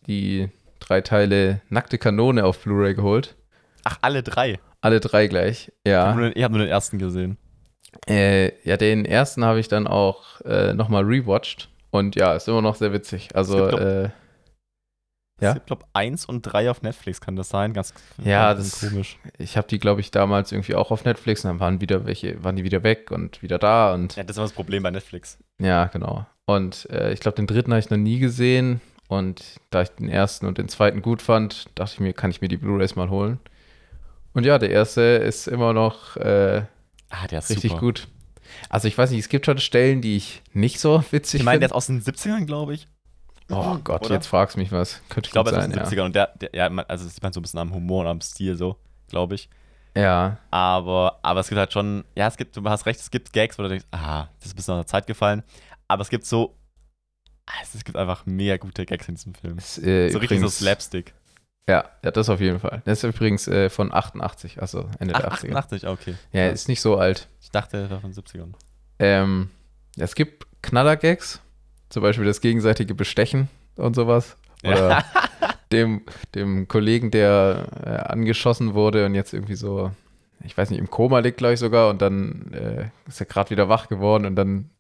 S1: die drei Teile Nackte Kanone auf Blu-ray geholt.
S2: Ach, alle drei.
S1: Alle drei gleich,
S2: Ich
S1: ja.
S2: habe nur, den- ich hab nur den ersten gesehen.
S1: Äh, ja, den ersten habe ich dann auch äh, nochmal rewatcht. Und ja, ist immer noch sehr witzig. Also,
S2: Es gibt
S1: äh,
S2: Es
S1: Ja?
S2: gibt, glaube eins und drei auf Netflix, kann das sein? Ganz
S1: Ja,
S2: ganz
S1: das-
S2: komisch.
S1: ich habe die, glaube ich, damals irgendwie auch auf Netflix und dann waren wieder welche, waren die wieder weg und wieder da und
S2: Ja, das ist immer das Problem bei Netflix.
S1: ja, genau. Und äh, ich glaube, den dritten habe ich noch nie gesehen und da ich den ersten und den zweiten gut fand, dachte ich mir, kann ich mir die Blu-rays mal holen. Und ja, der erste ist immer noch äh,
S2: Ah, der ist
S1: richtig
S2: super.
S1: gut. Also ich weiß nicht, es gibt schon Stellen, die ich nicht so witzig
S2: Ich meine, der
S1: finde.
S2: ist aus den 70ern, glaube ich.
S1: Oh Gott,
S2: Oder?
S1: jetzt fragst du mich was. Könnte
S2: Ich glaube, er ist aus den 70ern und der, der ja, also das sieht man so ein bisschen am Humor und am Stil so, glaube ich.
S1: ja. Ja,
S2: Aber, aber es gibt halt schon, ja, es gibt, du hast recht, es gibt Gags, wo du denkst, ah, das ist ein bisschen aus der Zeit gefallen. Aber es gibt so, ah, es, gibt einfach mega gute Gags in diesem Film.
S1: ist, äh,
S2: So richtig so
S1: übrigens-
S2: Slapstick.
S1: Ja, ja, das auf jeden Fall. Das ist übrigens äh, von 88, also Ende
S2: Ach,
S1: der 80er.
S2: 88, ah, okay.
S1: Ja, ist nicht so alt.
S2: Ich dachte, der war von 70ern.
S1: Ähm, es gibt Knallergags, zum Beispiel das gegenseitige Bestechen und sowas. Oder dem, dem Kollegen, der äh, angeschossen wurde und jetzt irgendwie so, ich weiß nicht, im Koma liegt, glaube ich sogar, und dann äh, ist er gerade wieder wach geworden und dann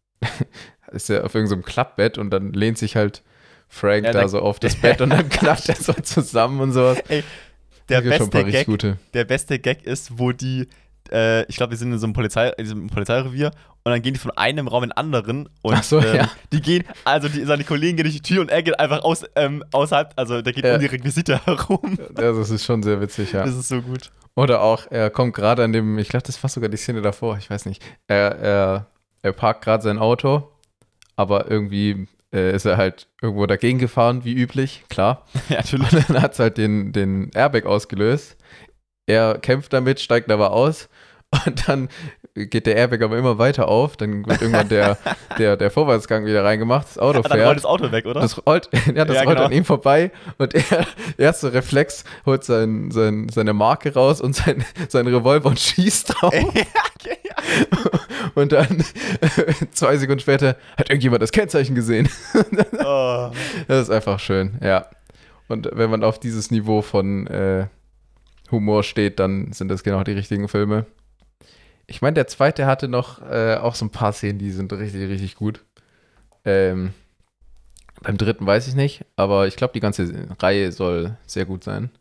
S1: ist er auf irgendeinem Klappbett und dann lehnt sich halt Frank
S2: Ja,
S1: da
S2: der-
S1: so auf das Bett und dann klappt er so zusammen und sowas.
S2: Der
S1: ein paar
S2: beste, Gag,
S1: gute.
S2: der beste Gag ist, wo die, äh, ich glaube, wir sind in so einem, Polizei, in diesem Polizeirevier und dann gehen die von einem Raum in den anderen und
S1: so,
S2: ähm,
S1: ja.
S2: die gehen, also die, seine Kollegen gehen durch die Tür und er geht einfach aus, ähm, außerhalb, also der geht
S1: Ja.
S2: um die Requisite herum.
S1: Ja, das ist schon sehr witzig, ja.
S2: Das ist so gut.
S1: Oder auch, er kommt gerade an dem, ich glaube, das war sogar die Szene davor, ich weiß nicht. Er, er, er parkt gerade sein Auto, aber irgendwie äh, ist er halt irgendwo dagegen gefahren, wie üblich, klar.
S2: ja, natürlich.
S1: Und dann hat es halt den, den Airbag ausgelöst. Er kämpft damit, steigt aber aus und dann geht der Airbag aber immer weiter auf. Dann wird irgendwann der, der, der Vorwärtsgang wieder reingemacht, das Auto
S2: Ah, dann rollt
S1: fährt.
S2: das Auto weg, oder?
S1: Das rollt, ja, das
S2: Ja,
S1: rollt
S2: genau.
S1: an ihm vorbei und er, erster Reflex, holt sein, sein, seine Marke raus und sein, sein Revolver und schießt drauf.
S2: ja, ja.
S1: Und dann zwei Sekunden später hat irgendjemand das Kennzeichen gesehen.
S2: Oh.
S1: Das ist einfach schön, ja. Und wenn man auf dieses Niveau von äh, Humor steht, dann sind das genau die richtigen Filme. Ich meine, der zweite hatte noch äh, auch so ein paar Szenen, die sind richtig, richtig gut. Ähm, beim dritten weiß ich nicht, aber ich glaube, die ganze Reihe soll sehr gut sein.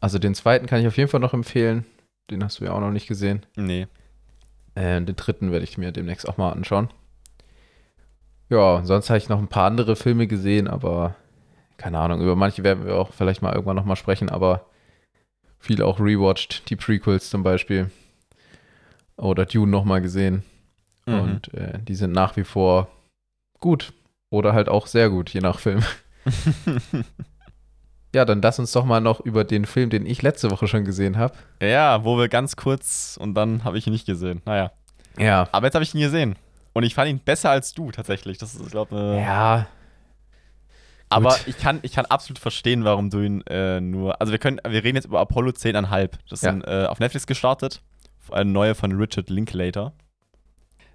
S1: Also den zweiten kann ich auf jeden Fall noch empfehlen. Den hast du ja auch noch nicht gesehen.
S2: Nee.
S1: Äh, den dritten werde ich mir demnächst auch mal anschauen. Ja, sonst habe ich noch ein paar andere Filme gesehen, aber keine Ahnung, über manche werden wir auch vielleicht mal irgendwann nochmal sprechen, aber viel auch rewatcht, die Prequels zum Beispiel. Oder Dune nochmal gesehen.
S2: Mhm.
S1: Und äh, die sind nach wie vor gut. Oder halt auch sehr gut, je nach Film. Ja, dann lass uns doch mal noch über den Film, den ich letzte Woche schon gesehen habe.
S2: ja, wo wir ganz kurz und dann habe ich ihn nicht gesehen. Naja.
S1: Ja.
S2: Aber jetzt habe ich ihn gesehen. Und ich fand ihn besser als du tatsächlich. Das ist, glaube ich.
S1: Ja.
S2: Aber
S1: Gut.
S2: ich kann, ich kann absolut verstehen, warum du ihn äh, nur. Also wir können, wir reden jetzt über Apollo 10,5. Das
S1: Ja.
S2: sind äh, auf Netflix gestartet. Eine neue von Richard Linklater.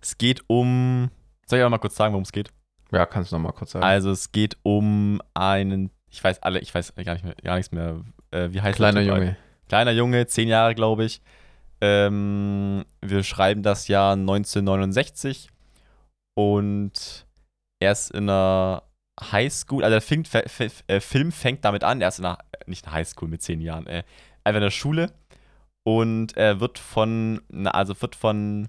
S2: Es geht um. Soll ich auch mal kurz sagen, worum es geht?
S1: Ja, kannst du noch mal kurz sagen.
S2: Also es geht um einen. Ich weiß alle, ich weiß gar nicht mehr, gar nichts mehr. Äh, wie heißt
S1: Kleiner? Junge.
S2: Kleiner Junge, zehn Jahre, glaube ich. Ähm, wir schreiben das Jahr 1969 und er ist in einer Highschool, also der Film, äh, Film fängt damit an, er ist in einer, nicht in einer Highschool mit zehn Jahren, äh, einfach in der Schule und er wird von, also wird von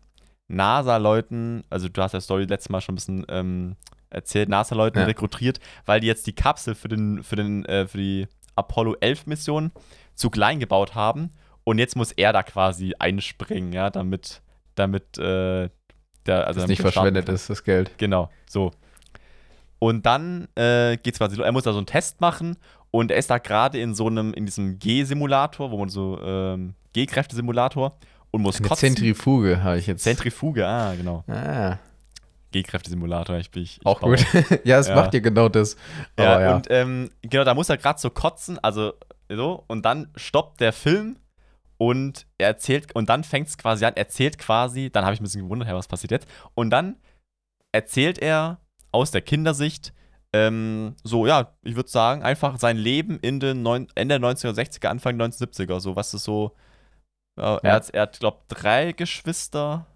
S2: NASA-Leuten, also du hast ja Story letztes Mal schon ein bisschen ähm, erzählt, NASA-Leuten
S1: Ja.
S2: rekrutiert, weil die jetzt die Kapsel für, den, für, den, äh, für die Apollo 11 Mission zu klein gebaut haben und jetzt muss er da quasi einspringen, ja, damit, damit äh, der, also
S1: dass
S2: damit
S1: nicht verschwendet ist, das Geld.
S2: Genau, so. Und dann äh, geht's quasi, lo- er muss da so einen Test machen und er ist da gerade in so einem, in diesem G-Simulator, wo man so, ähm, G-Kräfte-Simulator und muss
S1: Eine
S2: kotzen.
S1: Zentrifuge habe ich jetzt.
S2: Zentrifuge, ah, genau.
S1: Ah,
S2: G-Kräfte-Simulator, ich bin ich, ich
S1: auch
S2: baue.
S1: gut. ja, es
S2: Ja.
S1: macht dir genau das.
S2: Ja,
S1: ja.
S2: und ähm, genau, da muss er gerade so kotzen, also so, und dann stoppt der Film und er erzählt, und dann fängt es quasi an, erzählt quasi, dann habe ich ein bisschen gewundert, hey, was passiert jetzt? Und dann erzählt er aus der Kindersicht, ähm, so, ja, ich würde sagen, einfach sein Leben in den neun, Ende der 1960er, Anfang der 1970er, so, was ist so, ja, er hat, er hat glaube drei Geschwister.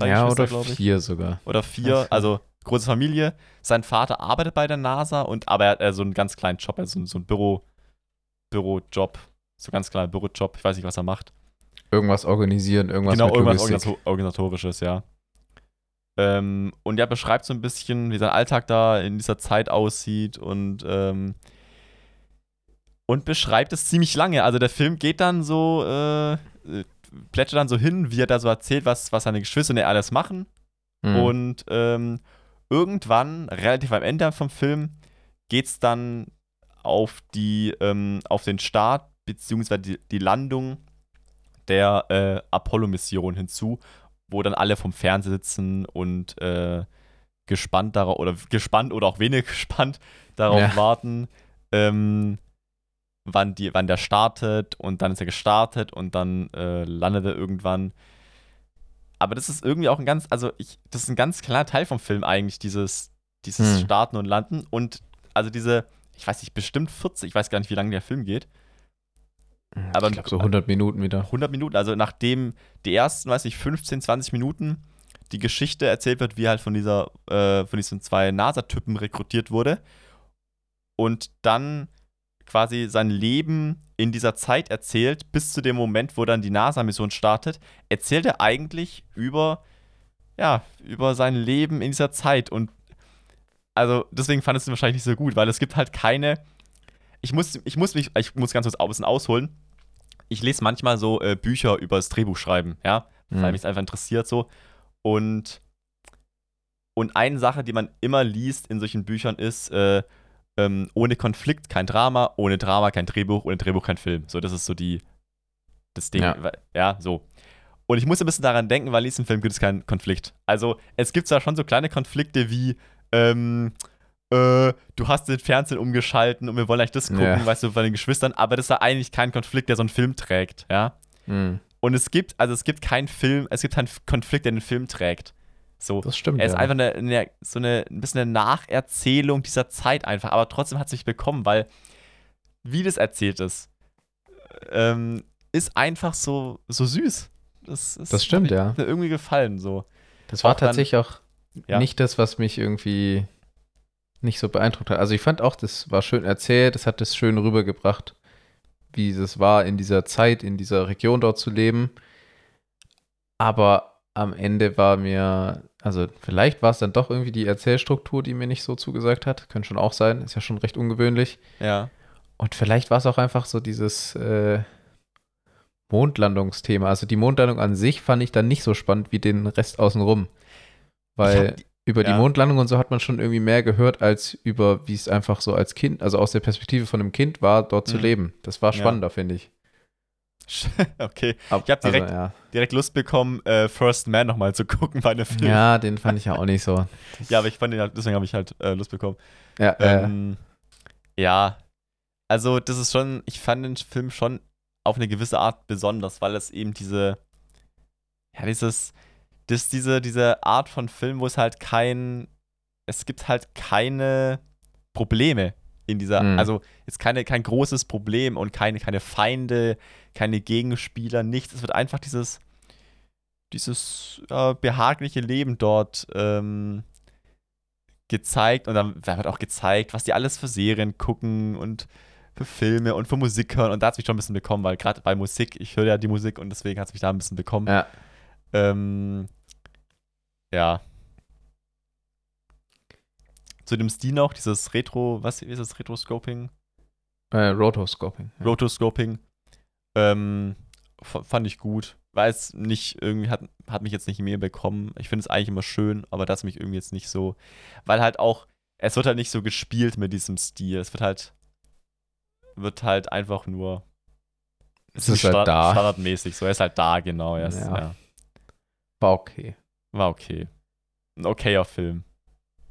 S2: Drei
S1: ja,
S2: Geschwister,
S1: oder
S2: ich
S1: vier sogar.
S2: oder vier, also große Familie. Sein Vater arbeitet bei der NASA und aber er hat äh, so einen ganz kleinen Job, also so einen Büro, Bürojob, so ganz kleiner Bürojob. Ich weiß nicht, was er macht.
S1: Irgendwas organisieren, irgendwas
S2: genau, irgendwas. Organisator organisatorisches, ja. Ähm, und er beschreibt so ein bisschen, wie sein Alltag da in dieser Zeit aussieht und ähm, und beschreibt es ziemlich lange. Also der Film geht dann so, äh, plätschert dann so hin, wie er da so erzählt, was, was seine Geschwister und er alles machen.
S1: Mhm.
S2: Und ähm, irgendwann, relativ am Ende vom Film, geht es dann auf, die, ähm, auf den Start beziehungsweise die, die Landung der äh, Apollo-Mission hinzu, wo dann alle vom Fernseher sitzen und äh, gespannt darauf, oder gespannt oder auch wenig gespannt darauf
S1: Ja.
S2: warten, ähm, wann, die, wann der startet und dann ist er gestartet und dann äh, landet er irgendwann. Aber das ist irgendwie auch ein ganz, also ich, das ist ein ganz kleiner Teil vom Film eigentlich, dieses, dieses
S1: Hm.
S2: Starten und Landen und also diese, ich weiß nicht, bestimmt 40, ich weiß gar nicht, wie lange der Film geht. aber-
S1: ich glaube so 100 Minuten wieder.
S2: 100 Minuten, also nachdem die ersten, weiß nicht, 15, 20 Minuten die Geschichte erzählt wird, wie halt von dieser, äh, von diesen zwei NASA-Typen rekrutiert wurde und dann quasi sein Leben in dieser Zeit erzählt, bis zu dem Moment, wo dann die NASA-Mission startet, erzählt er eigentlich über, ja, über sein Leben in dieser Zeit und also deswegen fand es ihn wahrscheinlich nicht so gut, weil es gibt halt keine, ich muss, ich muss mich, ich muss ganz kurz ein bisschen ausholen, ich lese manchmal so äh, Bücher über das Drehbuch schreiben, ja, weil
S1: Mhm.
S2: mich es einfach interessiert so. Und, und eine Sache, die man immer liest in solchen Büchern ist, äh, ähm, ohne Konflikt kein Drama, ohne Drama kein Drehbuch, ohne Drehbuch kein Film. So, das ist so die, das Ding.
S1: Ja.
S2: Ja, so. Und ich muss ein bisschen daran denken, weil in diesem Film gibt es keinen Konflikt. Also, es gibt zwar schon so kleine Konflikte wie, ähm, äh, du hast den Fernsehen umgeschalten und wir wollen eigentlich das gucken,
S1: Ja.
S2: weißt du, bei den Geschwistern, aber das ist ja eigentlich kein Konflikt, der so einen Film trägt, ja.
S1: Mhm.
S2: Und es gibt, also es gibt keinen Film, es gibt keinen Konflikt, der den Film trägt. So.
S1: Das stimmt.
S2: Er ist
S1: ja.
S2: einfach eine, eine, so eine, ein bisschen eine Nacherzählung dieser Zeit einfach, aber trotzdem hat es mich bekommen, weil wie das erzählt ist, ähm, ist einfach so, so süß. Das, ist,
S1: Das stimmt,
S2: hat
S1: ja.
S2: Mir irgendwie gefallen, so.
S1: Das war
S2: auch dann-
S1: tatsächlich auch
S2: Ja.
S1: nicht das, was mich irgendwie nicht so beeindruckt hat. Also ich fand auch, das war schön erzählt, das hat das schön rübergebracht, wie es war, in dieser Zeit, in dieser Region dort zu leben. Aber am Ende war mir, also vielleicht war es dann doch irgendwie die Erzählstruktur, die mir nicht so zugesagt hat. Könnte schon auch sein, ist ja schon recht ungewöhnlich.
S2: Ja.
S1: Und vielleicht war es auch einfach so dieses äh, Mondlandungsthema. Also die Mondlandung an sich fand ich dann nicht so spannend wie den Rest außenrum. Weil
S2: die-
S1: über die
S2: ja.
S1: Mondlandung und so hat man schon irgendwie mehr gehört, als über, wie es einfach so als Kind, also aus der Perspektive von einem Kind war, dort zu
S2: Mhm.
S1: leben. Das war
S2: Ja.
S1: spannender, finde ich.
S2: okay.
S1: Ab-
S2: Ich hab direkt-
S1: also, ja.
S2: Direkt Lust bekommen, äh, First Man nochmal zu gucken bei einem Film.
S1: ja, den fand ich ja auch nicht so.
S2: Ja, aber ich fand den halt, deswegen habe ich halt äh, Lust bekommen.
S1: Ja, äh,
S2: Ähm, ja, also das ist schon, ich fand den Film schon auf eine gewisse Art besonders, weil es eben diese, ja, dieses, das, diese, diese Art von Film, wo es halt kein, es gibt halt keine Probleme in dieser,
S1: Mhm.
S2: also jetzt keine, kein großes Problem und keine, keine Feinde, keine Gegenspieler, nichts. Es wird einfach dieses, dieses äh, behagliche Leben dort ähm, gezeigt und dann wird auch gezeigt, was die alles für Serien gucken und für Filme und für Musik hören und da hat es mich schon ein bisschen bekommen, weil gerade bei Musik, ich höre ja die Musik und deswegen hat es mich da ein bisschen bekommen.
S1: ja.
S2: Ähm, ja. Zu dem Stil noch, dieses Retro, was ist das, Retroscoping?
S1: Äh, Rotoscoping. Ja.
S2: Rotoscoping. Ähm, fand ich gut. Weiß nicht, irgendwie hat, hat mich jetzt nicht mehr bekommen. Ich finde es eigentlich immer schön, aber das mich irgendwie jetzt nicht so. Weil halt auch, es wird halt nicht so gespielt mit diesem Stil. Es wird halt, wird halt einfach nur.
S1: Es ist halt da.
S2: Standardmäßig. So, er ist halt da, genau. Er ist,
S1: Ja.
S2: ja.
S1: War okay.
S2: War okay. Ein okayer Film.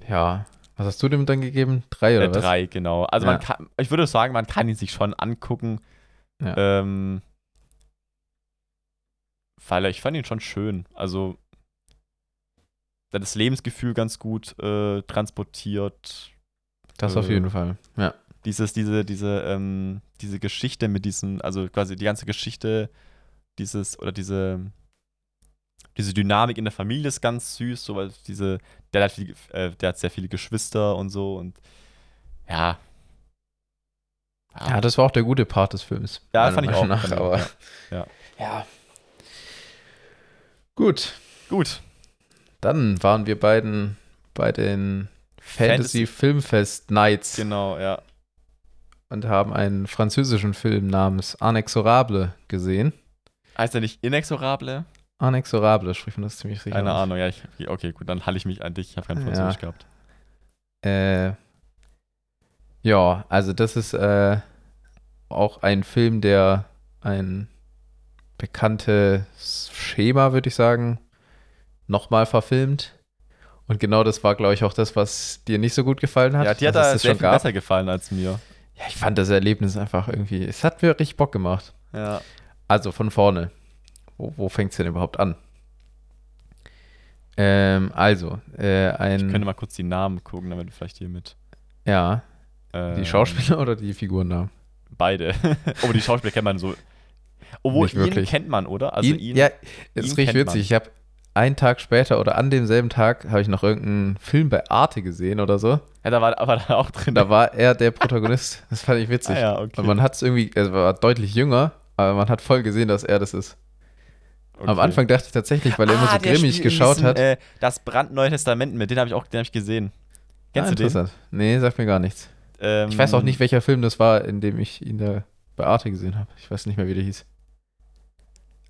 S1: Ja. Was hast du dem dann gegeben? Drei oder
S2: Äh,
S1: was?
S2: drei, genau. Also
S1: Ja.
S2: man kann, ich würde sagen, man kann ihn sich schon angucken.
S1: Ja.
S2: Ähm, weil ich fand ihn schon schön. Also der das Lebensgefühl ganz gut äh, transportiert.
S1: Das auf
S2: äh,
S1: jeden Fall. Ja.
S2: Dieses, diese, diese, ähm, diese Geschichte mit diesem, also quasi die ganze Geschichte, dieses, oder diese, diese Dynamik in der Familie ist ganz süß, so weil diese, der hat, viele, äh, der hat sehr viele Geschwister und so und ja.
S1: Ja, das war auch der gute Part des Films.
S2: Ja, fand ich auch,
S1: Nach, aber
S2: ja.
S1: ja. Gut.
S2: Gut.
S1: Dann waren wir beiden bei den Fantasy,
S2: Fantasy-
S1: Filmfest Nights
S2: Genau, ja.
S1: und haben einen französischen Film namens Anexorable gesehen.
S2: Heißt er nicht Inexorable?
S1: Anexorable, spricht man das ziemlich sicher.
S2: Keine
S1: aus.
S2: Ahnung, ja. Ich, okay, gut, dann halte ich mich an dich. Ich habe kein
S1: Ja.
S2: Französisch gehabt.
S1: Äh, ja, also das ist äh, auch ein Film, der ein bekanntes Schema, würde ich sagen, nochmal verfilmt. Und genau das war, glaube ich, auch das, was dir nicht so gut gefallen hat.
S2: Ja, dir hat er
S1: das
S2: sehr
S1: schon
S2: viel
S1: gab.
S2: besser gefallen als mir.
S1: Ja, ich fand das Erlebnis einfach irgendwie, es hat mir richtig Bock gemacht.
S2: Ja.
S1: Also von vorne. Wo, wo fängt es denn überhaupt an? Ähm, also, äh,
S2: Ich
S1: ein,
S2: könnte mal kurz die Namen gucken, damit du vielleicht hier mit.
S1: ja,
S2: ähm,
S1: die Schauspieler oder die Figurennamen?
S2: Beide. oh, die Schauspieler kennt man so. Obwohl,
S1: Nicht
S2: ihn
S1: wirklich.
S2: kennt man, oder? Also ihn.
S1: ja, das
S2: ihn
S1: ist richtig witzig.
S2: man.
S1: Ich habe einen Tag später oder an demselben Tag habe ich noch irgendeinen Film bei Arte gesehen oder so.
S2: ja, da war, war da auch drin.
S1: Da war er der Protagonist. Das fand ich witzig.
S2: ah, ja, okay.
S1: Und man hat es irgendwie, er war deutlich jünger, aber man hat voll gesehen, dass er das ist. Am
S2: Okay.
S1: Anfang dachte ich tatsächlich, weil er immer
S2: Ah,
S1: so
S2: der
S1: grimmig geschaut
S2: diesem,
S1: hat.
S2: Äh, das brandneue Testament mit, den habe ich auch den hab ich gesehen. Kennst
S1: ah,
S2: du den?
S1: interessant. Nee, sagt mir gar nichts.
S2: Ähm,
S1: Ich weiß auch nicht, welcher Film das war, in dem ich ihn da bei Arte gesehen habe. Ich weiß nicht mehr, wie der hieß.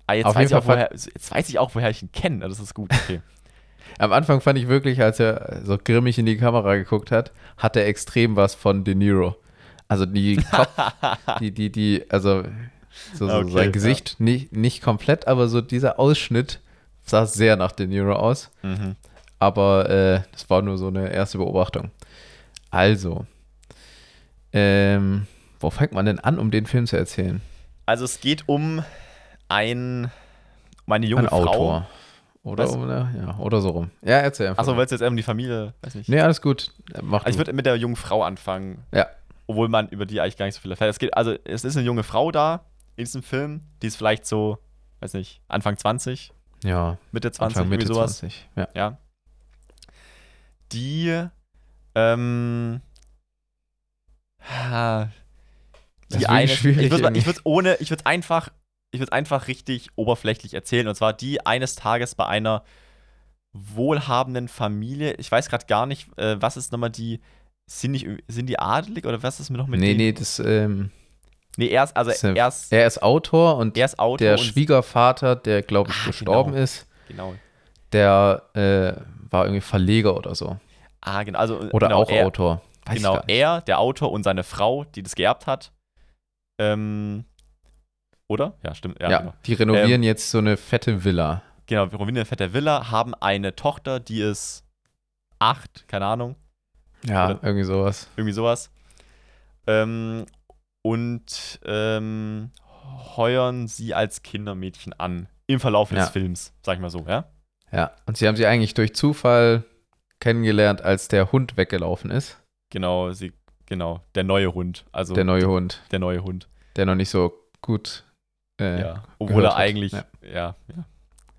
S2: Ah, jetzt,
S1: Auf
S2: weiß
S1: jeden
S2: ich auch,
S1: Fall
S2: woher, jetzt weiß ich auch, woher ich ihn kenne. Das ist gut, okay.
S1: Am Anfang fand ich wirklich, als er so grimmig in die Kamera geguckt hat, hat er extrem was von De Niro. Also die Kopf, die, die, die, also so, so
S2: Okay,
S1: sein
S2: ja.
S1: Gesicht nicht, nicht komplett, aber so dieser Ausschnitt sah sehr nach De Niro aus.
S2: mhm.
S1: Aber äh, das war nur so eine erste Beobachtung. Also, ähm, wo fängt man denn an, um den Film zu erzählen?
S2: Also es geht um ein, um eine junge
S1: Ein
S2: Frau.
S1: Autor. Oder, eine, ja, oder so rum. Ja, erzähl einfach.
S2: Achso, willst du jetzt um die Familie? Weiß nicht.
S1: nee, alles gut. Mach
S2: Also ich würde mit der jungen Frau anfangen.
S1: Ja.
S2: Obwohl man über die eigentlich gar nicht so viel erfährt. Es geht, also es ist eine junge Frau da in diesem Film, die ist vielleicht so, weiß nicht, Anfang 20,
S1: ja,
S2: Mitte 20,
S1: Anfang, Mitte
S2: sowas.
S1: 20. Ja.
S2: Ja. Die, ähm, die eine,
S1: schwierig
S2: ich würde ich würd ohne, ich würde einfach, ich würde einfach richtig oberflächlich erzählen. Und zwar die eines Tages bei einer wohlhabenden Familie. Ich weiß gerade gar nicht, äh, was ist nochmal die, sind, nicht, sind die adelig oder was ist mir noch mit
S1: nee,
S2: denen?
S1: nee, das, ähm,
S2: Nee, er ist, also
S1: eine-
S2: er ist,
S1: er ist Autor und
S2: er ist Autor
S1: der
S2: und,
S1: Schwiegervater, der, glaube ich,
S2: Ah,
S1: gestorben
S2: genau.
S1: ist,
S2: genau.
S1: der äh, war irgendwie Verleger oder so.
S2: Ah, genau. Also,
S1: Oder
S2: genau,
S1: auch
S2: er,
S1: Autor. Weiß
S2: genau, er, der Autor und seine Frau, die das geerbt hat. Ähm, oder? Ja, stimmt. Ja,
S1: Ja,
S2: genau.
S1: die renovieren jetzt so eine fette Villa.
S2: Genau, Romina Vetter Villa haben eine Tochter, die ist acht, keine Ahnung,
S1: Ja,
S2: Oder-
S1: irgendwie sowas.
S2: irgendwie sowas. Ähm, und ähm, heuern sie als Kindermädchen an. Im Verlauf
S1: Ja.
S2: des Films, sag ich mal so, ja?
S1: Ja, und sie haben sie eigentlich durch Zufall kennengelernt, als der Hund weggelaufen ist.
S2: Genau, sie, genau, der neue Hund. Also
S1: Der neue Hund,
S2: der neue Hund.
S1: der noch nicht so gut. Äh,
S2: ja. Obwohl er eigentlich,
S1: Ja.
S2: ja. ja,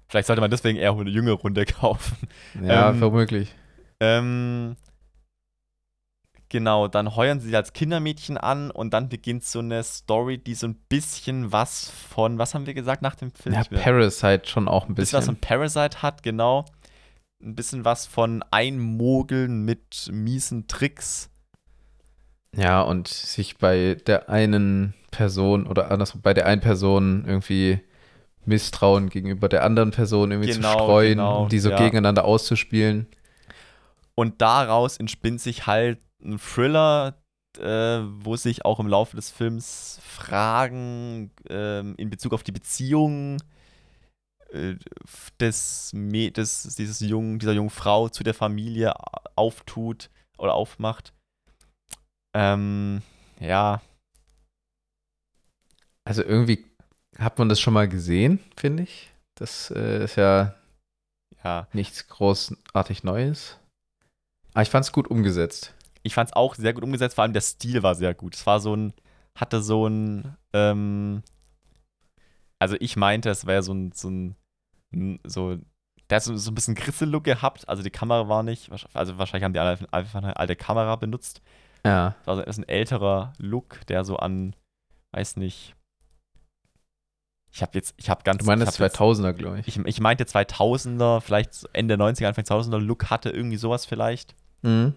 S2: Vielleicht sollte man deswegen eher eine jüngere Runde kaufen.
S1: ja
S2: Ähm,
S1: vermutlich.
S2: Ähm, genau, dann heuern sie als Kindermädchen an und dann beginnt so eine Story, die so ein bisschen was von, was haben wir gesagt nach dem Film?
S1: Ja, Parasite schon auch ein
S2: ein bisschen was
S1: bisschen.
S2: von Parasite hat, genau. Ein bisschen was von Einmogeln mit miesen Tricks.
S1: Ja, und sich bei der einen Person oder andersrum, bei der einen Person irgendwie Misstrauen gegenüber der anderen Person irgendwie
S2: Genau,
S1: zu streuen,
S2: genau,
S1: die so
S2: ja.
S1: gegeneinander auszuspielen.
S2: Und daraus entspinnt sich halt ein Thriller, äh, wo sich auch im Laufe des Films Fragen ähm, in Bezug auf die Beziehung äh, des, des dieses jungen, dieser jungen Frau zu der Familie auftut oder aufmacht. Ähm, ja,
S1: Also irgendwie hat man das schon mal gesehen, finde ich. Das äh, ist ja
S2: ja.
S1: nichts großartig Neues. Aber ich fand es gut umgesetzt.
S2: Ich fand es auch sehr gut umgesetzt, vor allem der Stil war sehr gut. Es war so ein, hatte so ein, ähm, also ich meinte, es wäre so ein, so ein, so, der hat so, so ein bisschen Grissel-Look gehabt, also die Kamera war nicht, also wahrscheinlich haben die alle einfach eine alte Kamera benutzt.
S1: Ja.
S2: Es war so- das ist ein älterer Look, der so an, weiß nicht, ich habe jetzt, ich habe ganz,
S1: Du meinst
S2: ich hab jetzt-
S1: 2000er, glaube ich.
S2: ich, ich meinte 2000er, vielleicht Ende 90er, Anfang 2000er Look hatte irgendwie sowas vielleicht
S1: Mhm.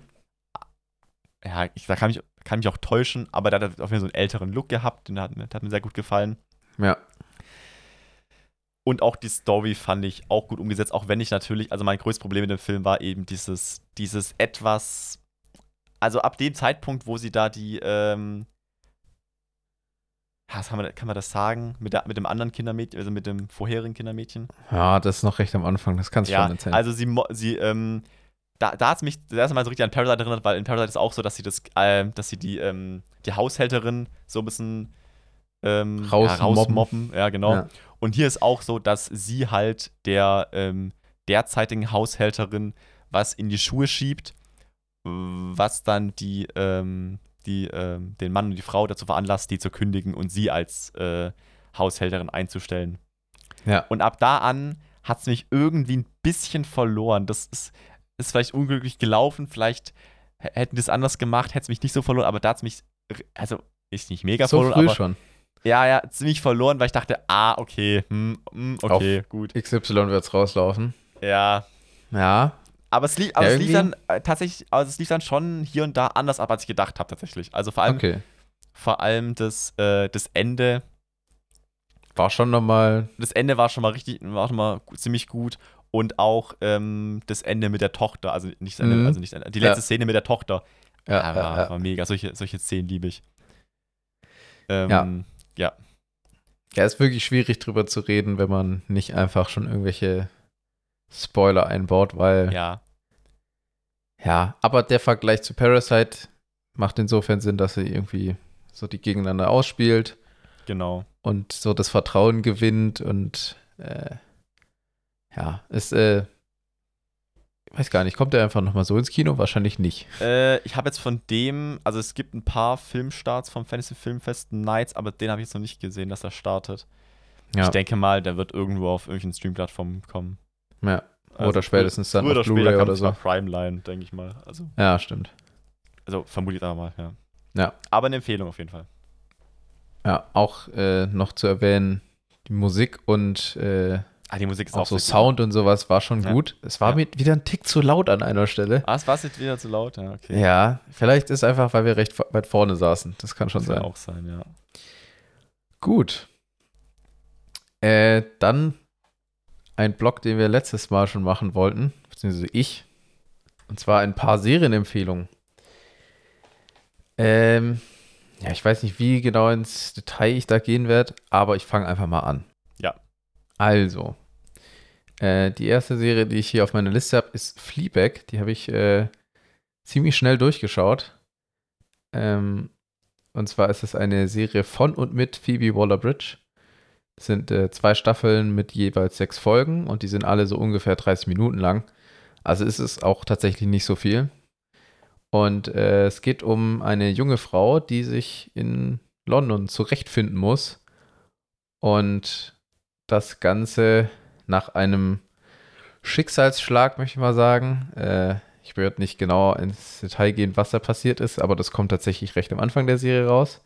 S2: Ja, ich, da kann ich, kann mich auch täuschen, aber der hat auf jeden Fall so einen älteren Look gehabt, den hat, hat mir sehr gut gefallen.
S1: Ja.
S2: Und auch die Story fand ich auch gut umgesetzt, auch wenn ich natürlich, also mein größtes Problem mit dem Film war eben dieses, dieses etwas, also ab dem Zeitpunkt, wo sie da die, ähm, was kann man, kann man das sagen, mit, der, mit dem anderen Kindermädchen, also mit dem vorherigen Kindermädchen?
S1: Ja, das ist noch recht am Anfang. Das kannst du
S2: Ja,
S1: schon erzählen.
S2: also sie, sie ähm, da, da hat es mich das erste Mal so richtig an Parasite erinnert, weil in Parasite ist auch so, dass sie das, ähm, dass sie die, ähm, die Haushälterin so ein bisschen ähm,
S1: Rausmobben.
S2: Ja, rausmobben. Ja, genau.
S1: Ja.
S2: Und hier ist auch so, dass sie halt der ähm, derzeitigen Haushälterin was in die Schuhe schiebt, was dann die, ähm, die ähm, den Mann und die Frau dazu veranlasst, die zu kündigen und sie als äh, Haushälterin einzustellen.
S1: Ja.
S2: Und ab da an hat es mich irgendwie ein bisschen verloren. Das ist, ist vielleicht unglücklich gelaufen, vielleicht hätten die es anders gemacht, hätte es mich nicht so verloren, aber da hat es mich, also ist nicht mega
S1: so
S2: verloren,
S1: früh
S2: aber
S1: schon.
S2: ja, ja, ziemlich verloren, weil ich dachte, ah, okay, hm, hm, okay, gut.
S1: XY wird es rauslaufen.
S2: Ja.
S1: Ja.
S2: Aber es lief, aber
S1: Ja,
S2: es lief dann äh, tatsächlich, also es lief dann schon hier und da anders ab, als ich gedacht habe, tatsächlich. Also vor allem,
S1: Okay.
S2: vor allem das, äh, das Ende,
S1: War schon nochmal.
S2: das Ende war schon mal richtig, war schon mal ziemlich gut. Und auch ähm, das Ende mit der Tochter, also nicht Ende,
S1: Mhm.
S2: also nicht die
S1: Ja.
S2: letzte Szene mit der Tochter.
S1: Ja,
S2: Ah, war,
S1: ja, ja.
S2: war mega. Solche, solche Szenen liebe ich. Ähm,
S1: Ja.
S2: ja.
S1: ja, ist wirklich schwierig drüber zu reden, wenn man nicht einfach schon irgendwelche Spoiler einbaut, weil.
S2: Ja.
S1: Ja, aber der Vergleich zu Parasite macht insofern Sinn, dass sie irgendwie so die gegeneinander ausspielt
S2: Genau.
S1: und so das Vertrauen gewinnt und äh, ja, ist, äh, ich weiß gar nicht, kommt der einfach nochmal so ins Kino? Wahrscheinlich nicht.
S2: Äh, ich habe jetzt von dem, also es gibt ein paar Filmstarts vom Fantasy Filmfest Nights, aber den habe ich jetzt noch nicht gesehen, dass er startet.
S1: Ja,
S2: Ich denke mal, der wird irgendwo auf irgendwelchen Streamplattformen kommen.
S1: ja.
S2: Also
S1: oder spätestens dann auf Blu-ray oder
S2: es
S1: so.
S2: auf Primeline, denke ich mal. Also,
S1: Ja, stimmt.
S2: also vermutlich aber mal, ja.
S1: Ja.
S2: Aber eine Empfehlung auf jeden Fall.
S1: Ja, auch äh, noch zu erwähnen, die Musik und äh,
S2: Ah, die Musik ist
S1: auch,
S2: auch
S1: so Sound und sowas war schon
S2: Ja.
S1: gut. Es war
S2: Ja.
S1: mir wieder ein Tick zu laut an einer Stelle.
S2: Ah, es war jetzt wieder zu laut, ja, okay.
S1: Ja, vielleicht ist einfach, weil wir recht weit vorne saßen. Das kann schon
S2: das kann
S1: sein.
S2: auch sein, ja.
S1: Gut. Äh, dann ein Blog, den wir letztes Mal schon machen wollten, beziehungsweise ich. Und zwar ein paar Serienempfehlungen. Ähm, ja, ich weiß nicht, wie genau ins Detail ich da gehen werde, aber ich fange einfach mal an. Also, äh, die erste Serie, die ich hier auf meiner Liste habe, ist Fleabag. Die habe ich äh, ziemlich schnell durchgeschaut. Ähm, und zwar ist es eine Serie von und mit Phoebe Waller-Bridge. Es sind äh, zwei Staffeln mit jeweils sechs Folgen und die sind alle so ungefähr 30 Minuten lang. Also ist es auch tatsächlich nicht so viel. Und äh, es geht um eine junge Frau, die sich in London zurechtfinden muss. Und das Ganze nach einem Schicksalsschlag, möchte ich mal sagen. Äh, ich werde nicht genau ins Detail gehen, was da passiert ist, aber das kommt tatsächlich recht am Anfang der Serie raus.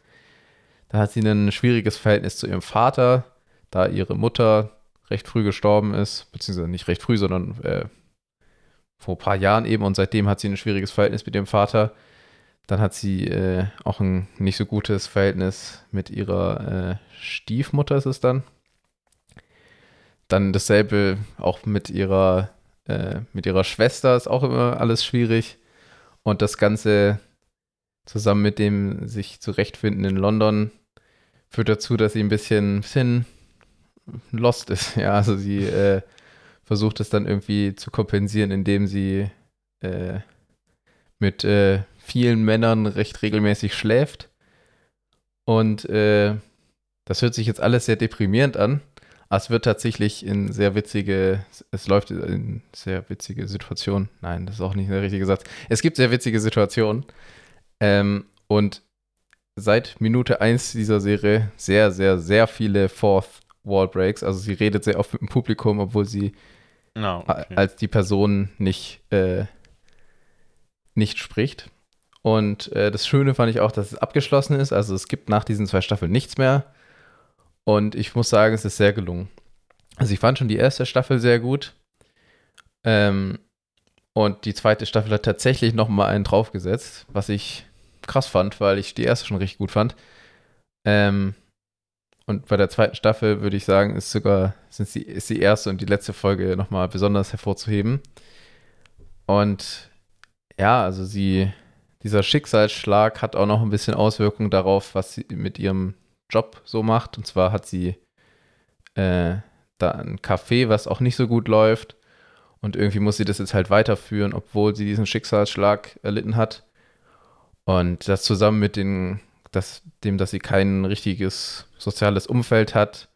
S1: Da hat sie ein schwieriges Verhältnis zu ihrem Vater, da ihre Mutter recht früh gestorben ist, beziehungsweise nicht recht früh, sondern äh, vor ein paar Jahren eben und seitdem hat sie ein schwieriges Verhältnis mit ihrem Vater. Dann hat sie äh, auch ein nicht so gutes Verhältnis mit ihrer äh, Stiefmutter, ist es dann. Dann dasselbe auch mit ihrer, äh, mit ihrer Schwester ist auch immer alles schwierig. Und das Ganze zusammen mit dem sich zurechtfinden in London führt dazu, dass sie ein bisschen, bisschen lost ist. Ja, also sie äh, versucht es dann irgendwie zu kompensieren, indem sie äh, mit äh, vielen Männern recht regelmäßig schläft. Und äh, das hört sich jetzt alles sehr deprimierend an. Aber es wird tatsächlich in sehr witzige, es läuft in sehr witzige Situationen. Nein, das ist auch nicht der richtige Satz. Es gibt sehr witzige Situationen. Ähm, und seit Minute 1 dieser Serie sehr, sehr, sehr viele Fourth Wall Breaks. Also sie redet sehr oft mit dem Publikum, obwohl sie
S2: No,
S1: a- als die Person nicht, äh, nicht spricht. Und äh, das Schöne fand ich auch, dass es abgeschlossen ist. Also es gibt nach diesen zwei Staffeln nichts mehr. Und ich muss sagen, es ist sehr gelungen. Also ich fand schon die erste Staffel sehr gut. Ähm, und die zweite Staffel hat tatsächlich noch mal einen draufgesetzt, was ich krass fand, weil ich die erste schon richtig gut fand. Ähm, und bei der zweiten Staffel würde ich sagen, ist sogar sind die, ist die erste und die letzte Folge noch mal besonders hervorzuheben. Und ja, also sie, dieser Schicksalsschlag hat auch noch ein bisschen Auswirkungen darauf, was sie mit ihrem Job so macht. Und zwar hat sie äh, da ein Café, was auch nicht so gut läuft. Und irgendwie muss sie das jetzt halt weiterführen, obwohl sie diesen Schicksalsschlag erlitten hat. Und das zusammen mit den, das, dem, dass sie kein richtiges soziales Umfeld hat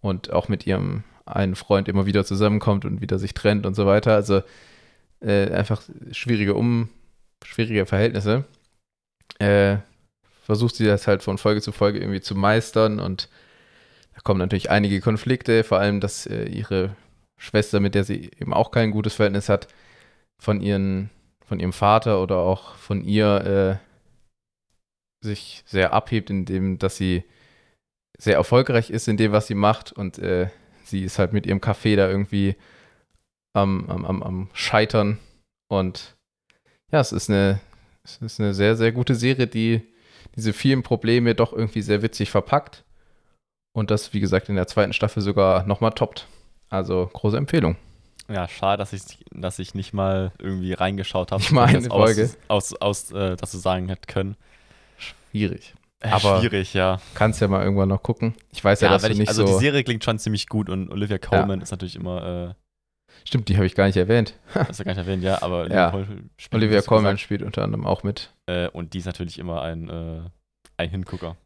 S1: und auch mit ihrem einen Freund immer wieder zusammenkommt und wieder sich trennt und so weiter. Also äh, einfach schwierige um schwierige Verhältnisse. Äh, versucht sie das halt von Folge zu Folge irgendwie zu meistern und da kommen natürlich einige Konflikte, vor allem, dass äh, ihre Schwester, mit der sie eben auch kein gutes Verhältnis hat, von ihren, von ihrem Vater oder auch von ihr äh, sich sehr abhebt, indem dass sie sehr erfolgreich ist in dem, was sie macht und äh, sie ist halt mit ihrem Café da irgendwie am, am, am, am Scheitern und ja, es ist eine, es ist eine sehr, sehr gute Serie, die diese vielen Probleme doch irgendwie sehr witzig verpackt und das, wie gesagt, in der zweiten Staffel sogar nochmal toppt. Also große Empfehlung.
S2: Ja, schade, dass ich, dass ich nicht mal irgendwie reingeschaut habe.
S1: Nicht mal eine
S2: das aus,
S1: Folge.
S2: Aus, aus, äh, das zu sagen hätte können.
S1: Schwierig.
S2: Äh,
S1: Aber-
S2: schwierig, ja.
S1: Kannst ja mal irgendwann noch gucken. Ich weiß ja, dass
S2: wenn
S1: du
S2: ich,
S1: nicht
S2: also
S1: so.
S2: die Serie klingt schon ziemlich gut und Olivia Colman ist natürlich immer,
S1: Stimmt, die habe ich gar nicht erwähnt.
S2: äh, hast du gar nicht erwähnt, ja, aber
S1: Ja.
S2: Colman spielt,
S1: Olivia
S2: gesagt.
S1: spielt unter anderem auch mit.
S2: Äh, und die ist natürlich immer ein, äh, ein Hingucker.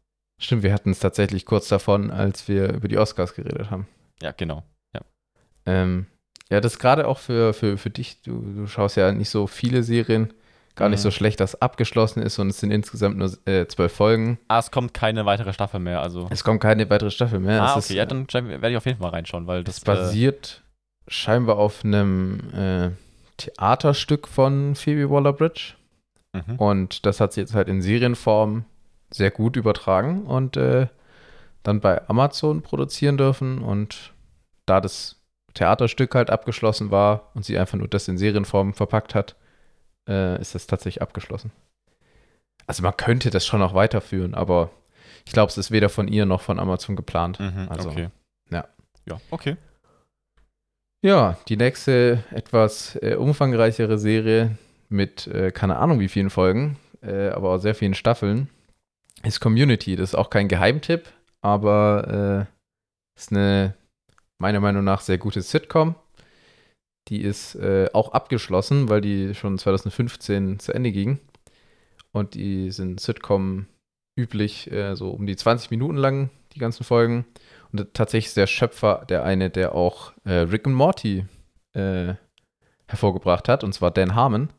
S1: Stimmt, wir hatten es tatsächlich kurz davon, als wir über die Oscars geredet haben.
S2: Ja, genau.
S1: Ähm, ja, das ist gerade auch für, für, für dich, du, du schaust ja nicht so viele Serien, gar nicht
S2: Mhm.
S1: so schlecht, dass abgeschlossen ist und es sind insgesamt nur äh, zwölf Folgen.
S2: Ah, es kommt keine weitere Staffel mehr, also.
S1: Es kommt keine weitere Staffel mehr.
S2: ah,
S1: es
S2: okay,
S1: ist,
S2: ja, dann werde ich auf jeden Fall mal reinschauen, weil das
S1: es basiert scheinbar auf einem äh, Theaterstück von Phoebe Waller-Bridge.
S2: Mhm.
S1: Und das hat sie jetzt halt in Serienform sehr gut übertragen und äh, dann bei Amazon produzieren dürfen. Und da das Theaterstück halt abgeschlossen war und sie einfach nur das in Serienform verpackt hat, äh, ist das tatsächlich abgeschlossen. Also man könnte das schon noch weiterführen, aber ich glaube, es ist weder von ihr noch von Amazon geplant.
S2: Mhm,
S1: also,
S2: okay.
S1: ja.
S2: Ja, okay.
S1: Ja, die nächste etwas äh, umfangreichere Serie mit äh, keine Ahnung wie vielen Folgen, äh, aber auch sehr vielen Staffeln ist Community. Das ist auch kein Geheimtipp, aber äh, ist eine meiner Meinung nach sehr gute Sitcom. Die ist äh, auch abgeschlossen, weil die schon 2015 zu Ende ging. Und die sind Sitcom üblich äh, so um die 20 Minuten lang, die ganzen Folgen. Und tatsächlich der Schöpfer der eine, der auch äh, Rick und Morty äh, hervorgebracht hat, und zwar Dan Harmon.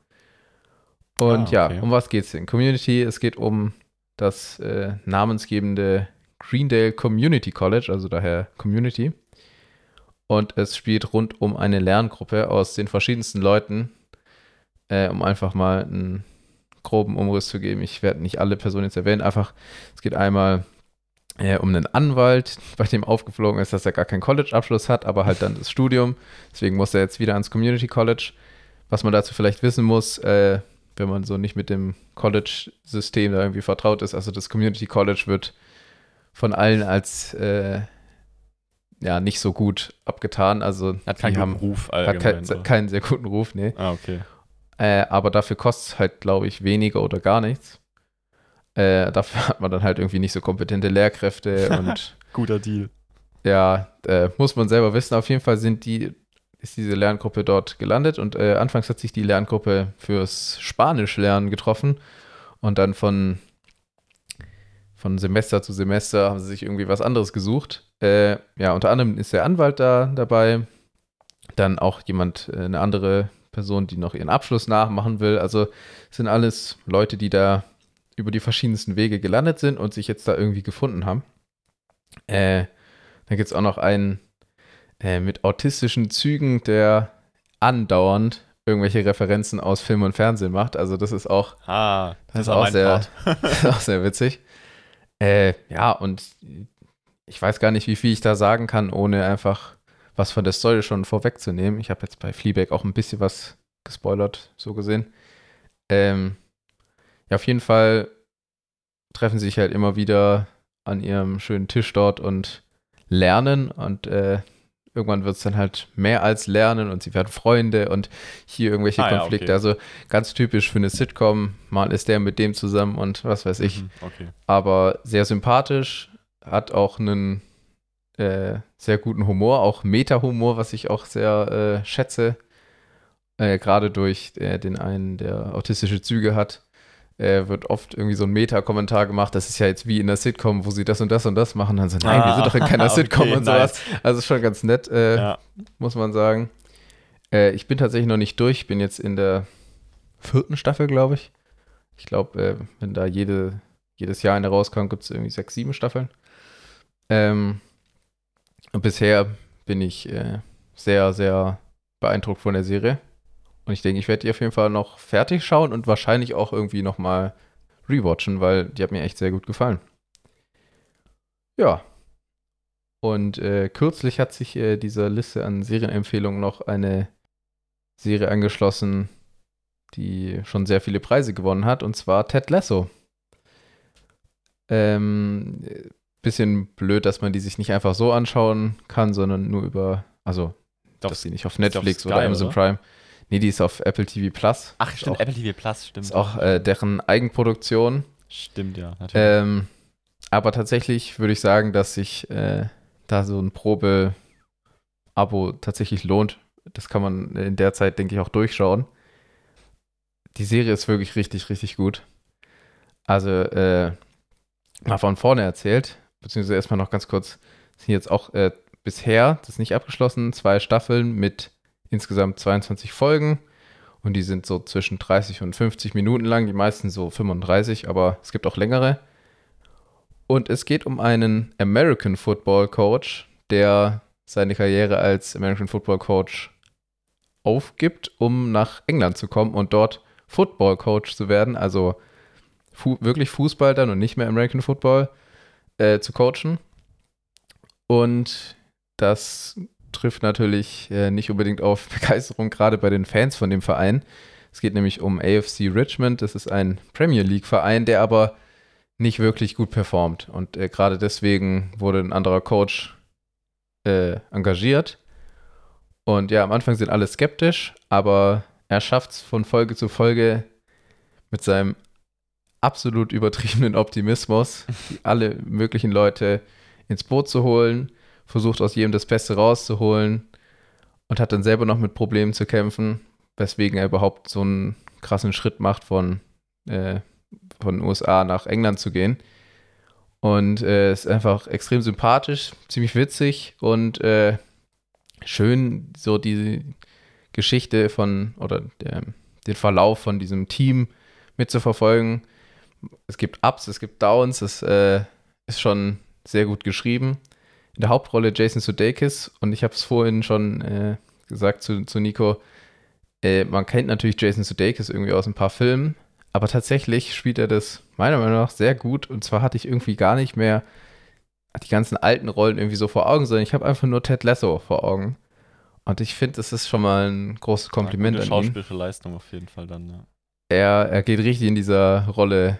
S1: Und
S2: Ah, okay.
S1: ja, um was geht's denn? Community, es geht um das äh, namensgebende Greendale Community College, also daher Community. Und es spielt rund um eine Lerngruppe aus den verschiedensten Leuten, äh, um einfach mal einen groben Umriss zu geben. Ich werde nicht alle Personen jetzt erwähnen, einfach, es geht einmal äh, um einen Anwalt, bei dem aufgeflogen ist, dass er gar keinen College-Abschluss hat, aber halt dann das Studium. Deswegen muss er jetzt wieder ans Community College. Was man dazu vielleicht wissen muss, äh, wenn man so nicht mit dem College-System da irgendwie vertraut ist, also das Community College wird von allen als äh, ja nicht so gut abgetan. Also
S2: Hat keinen
S1: haben
S2: Ruf
S1: hat
S2: allgemein.
S1: kein,
S2: so.
S1: keinen sehr guten Ruf, nee.
S2: Ah, okay.
S1: Äh, aber dafür kostet es halt, glaube ich, weniger oder gar nichts. Äh, dafür hat man dann halt irgendwie nicht so kompetente Lehrkräfte und
S2: Guter Deal.
S1: ja, äh, muss man selber wissen. Auf jeden Fall sind die, ist diese Lerngruppe dort gelandet und äh, anfangs hat sich die Lerngruppe fürs Spanischlernen getroffen und dann von, von Semester zu Semester haben sie sich irgendwie was anderes gesucht. Äh, ja, unter anderem ist der Anwalt da dabei, dann auch jemand, äh, eine andere Person, die noch ihren Abschluss nachmachen will. Also sind alles Leute, die da über die verschiedensten Wege gelandet sind und sich jetzt da irgendwie gefunden haben. Äh, dann gibt es auch noch einen äh, mit autistischen Zügen, der andauernd irgendwelche Referenzen aus Film und Fernsehen macht. Also das ist auch,
S2: Ah,
S1: das ist
S2: war
S1: auch sehr, das ist auch sehr witzig. Äh, ja, und ich weiß gar nicht, wie viel ich da sagen kann, ohne einfach was von der Story schon vorwegzunehmen. Ich habe jetzt bei Fleabag auch ein bisschen was gespoilert, so gesehen. Ähm, ja, auf jeden Fall treffen sie sich halt immer wieder an ihrem schönen Tisch dort und lernen und äh, irgendwann wird es dann halt mehr als lernen und sie werden Freunde und hier irgendwelche
S2: Ah, ja,
S1: Konflikte.
S2: okay.
S1: Also ganz typisch für eine Sitcom. Mal ist der mit dem zusammen und was weiß ich.
S2: Mhm, Okay.
S1: Aber sehr sympathisch, hat auch einen äh, sehr guten Humor, auch Meta-Humor, was ich auch sehr äh, schätze. Äh, Gerade durch äh, den einen, der autistische Züge hat, äh, wird oft irgendwie so ein Meta-Kommentar gemacht. Das ist ja jetzt wie in der Sitcom, wo sie das und das und das machen. Dann so, nein, wir sind doch in keiner
S2: Ah,
S1: Sitcom
S2: okay,
S1: und sowas. Also ist schon ganz nett, äh,
S2: Ja.
S1: muss man sagen. Äh, ich bin tatsächlich noch nicht durch. Ich bin jetzt in der vierten Staffel, glaube ich. Ich glaube, äh, wenn da jede, jedes Jahr eine rauskommt, gibt es irgendwie sechs, sieben Staffeln. Ähm, und bisher bin ich äh, sehr, sehr beeindruckt von der Serie. Und ich denke, ich werde die auf jeden Fall noch fertig schauen und wahrscheinlich auch irgendwie nochmal rewatchen, weil die hat mir echt sehr gut gefallen. Ja. Und äh, kürzlich hat sich äh, dieser Liste an Serienempfehlungen noch eine Serie angeschlossen, die schon sehr viele Preise gewonnen hat, und zwar Ted Lasso. Ähm, äh, bisschen blöd, dass man die sich nicht einfach so anschauen kann, sondern nur über, also,
S2: Doch,
S1: dass sie nicht auf
S2: auf
S1: Netflix
S2: Sky,
S1: oder Amazon
S2: oder?
S1: Prime. Nee, die ist auf Apple TV Plus.
S2: Ach,
S1: Ist
S2: stimmt,
S1: auch-
S2: Apple TV Plus, stimmt.
S1: Ist auch äh, deren Eigenproduktion.
S2: Stimmt, ja, natürlich.
S1: Ähm, aber tatsächlich würde ich sagen, dass sich äh, da so ein Probe-Abo tatsächlich lohnt. Das kann man in der Zeit, denke ich, auch durchschauen. Die Serie ist wirklich richtig, richtig gut. Also, äh, mal von vorne erzählt, beziehungsweise erstmal noch ganz kurz, sind jetzt auch äh, bisher, das ist nicht abgeschlossen, zwei Staffeln mit insgesamt 22 Folgen. Und die sind so zwischen 30 und 50 Minuten lang, die meisten so 35, aber es gibt auch längere. Und es geht um einen American Football Coach, der seine Karriere als American Football Coach aufgibt, um nach England zu kommen und dort Football Coach zu werden, also fu wirklich Fußball dann und nicht mehr American Football äh, zu coachen. Und das trifft natürlich äh, nicht unbedingt auf Begeisterung, gerade bei den Fans von dem Verein. Es geht nämlich um AFC Richmond. Das ist ein Premier League-Verein, der aber nicht wirklich gut performt. Und äh, gerade deswegen wurde ein anderer Coach äh, engagiert. Und ja, am Anfang sind alle skeptisch, aber er schafft es von Folge zu Folge mit seinem absolut übertriebenen Optimismus, alle möglichen Leute ins Boot zu holen, versucht aus jedem das Beste rauszuholen und hat dann selber noch mit Problemen zu kämpfen, weswegen er überhaupt so einen krassen Schritt macht von, äh, von USA nach England zu gehen. Und äh, ist einfach extrem sympathisch, ziemlich witzig und äh, schön, so die Geschichte von oder der, den Verlauf von diesem Team mitzuverfolgen. Es gibt Ups, es gibt Downs, es äh, ist schon sehr gut geschrieben. In der Hauptrolle Jason Sudeikis und ich habe es vorhin schon äh, gesagt zu, zu Nico, äh, man kennt natürlich Jason Sudeikis irgendwie aus ein paar Filmen, aber tatsächlich spielt er das meiner Meinung nach sehr gut und zwar hatte ich irgendwie gar nicht mehr die ganzen alten Rollen irgendwie so vor Augen, sondern ich habe einfach nur Ted Lasso vor Augen. Und ich finde, das ist schon mal ein großes Kompliment
S2: ja,
S1: an ihn.
S2: schauspielerische Leistung auf jeden Fall dann, ja.
S1: Er, er geht richtig in dieser Rolle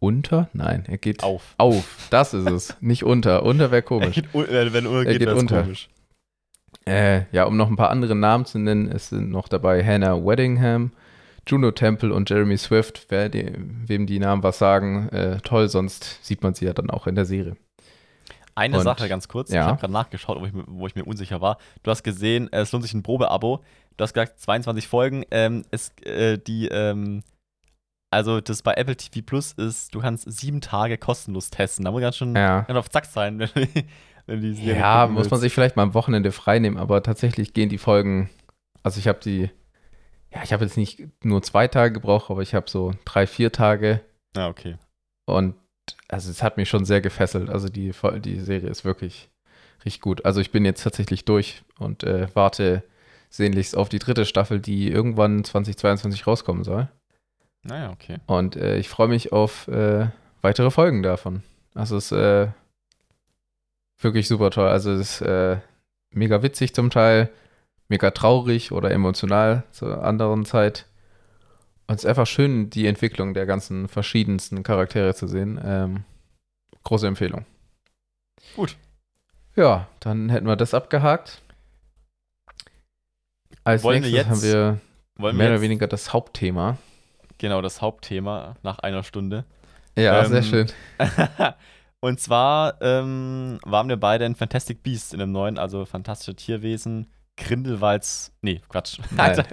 S1: unter? Nein, er geht
S2: Auf.
S1: auf. Das ist es. Nicht unter. Unter wäre komisch.
S2: geht, äh, wenn
S1: Er
S2: geht,
S1: geht unter.
S2: komisch.
S1: Äh, ja, um noch ein paar andere Namen zu nennen, es sind noch dabei Hannah Weddingham, Juno Temple und Jeremy Swift. Wer die, wem die Namen was sagen, äh, toll, sonst sieht man sie ja dann auch in der Serie.
S2: Eine
S1: Und-
S2: Sache ganz kurz,
S1: ja.
S2: ich habe gerade nachgeschaut, wo ich, mir- wo ich mir unsicher war. Du hast gesehen, äh, es lohnt sich ein Probeabo. Du hast gesagt, 22 Folgen. Ähm, es, äh, die, ähm, also das bei Apple TV Plus ist, du kannst sieben Tage kostenlos testen. Da muss ganz schön
S1: Ja.
S2: ganz auf Zack sein, wenn, wenn die Serie
S1: Ja, muss man
S2: willst.
S1: sich vielleicht mal am Wochenende freinehmen, aber tatsächlich gehen die Folgen, also ich habe die, ja, ich habe jetzt nicht nur zwei Tage gebraucht, aber ich habe so drei, vier Tage
S2: Ja, okay.
S1: und also es hat mich schon sehr gefesselt. Also die, die Serie ist wirklich richtig gut. Also ich bin jetzt tatsächlich durch und äh, warte sehnlichst auf die dritte Staffel, die irgendwann 2022 rauskommen soll.
S2: Naja, okay.
S1: Und äh, ich freue mich auf äh, weitere Folgen davon. Also es ist äh, wirklich super toll. Also es ist äh, mega witzig zum Teil, mega traurig oder emotional zur anderen Zeit. Und es ist einfach schön, die Entwicklung der ganzen verschiedensten Charaktere zu sehen. Ähm, große Empfehlung.
S2: Gut.
S1: Ja, dann hätten wir das abgehakt. Als
S2: Wollen wir
S1: nächstes
S2: jetzt-
S1: haben wir mehr
S2: wir
S1: oder weniger das Hauptthema.
S2: Genau das Hauptthema nach einer Stunde.
S1: Ja,
S2: Ähm,
S1: sehr schön.
S2: Und zwar ähm, waren wir beide in Fantastic Beasts in dem neuen, also Fantastische Tierwesen, Grindelwalds, nee, Quatsch.
S1: Nein.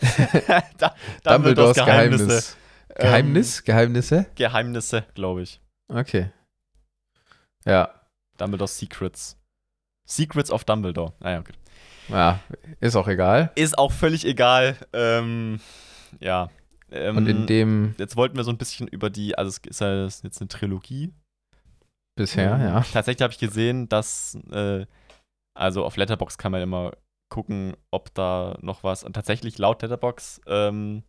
S2: Da-
S1: Dumbledores Geheimnis.
S2: Ähm,
S1: Geheimnis? Geheimnisse?
S2: Geheimnisse, glaube ich.
S1: Okay. Ja.
S2: Dumbledore's Secrets. Secrets of Dumbledore. Naja, okay.
S1: Ja, ist auch egal.
S2: Ist auch völlig egal. Ähm, ja. Ähm,
S1: Und in dem
S2: jetzt wollten wir so ein bisschen über die, also es ist ja jetzt eine Trilogie.
S1: bisher,
S2: Ähm,
S1: ja.
S2: Tatsächlich habe ich gesehen, dass, äh, also auf Letterbox kann man immer gucken, ob da noch was. Und tatsächlich laut Letterbox ähm,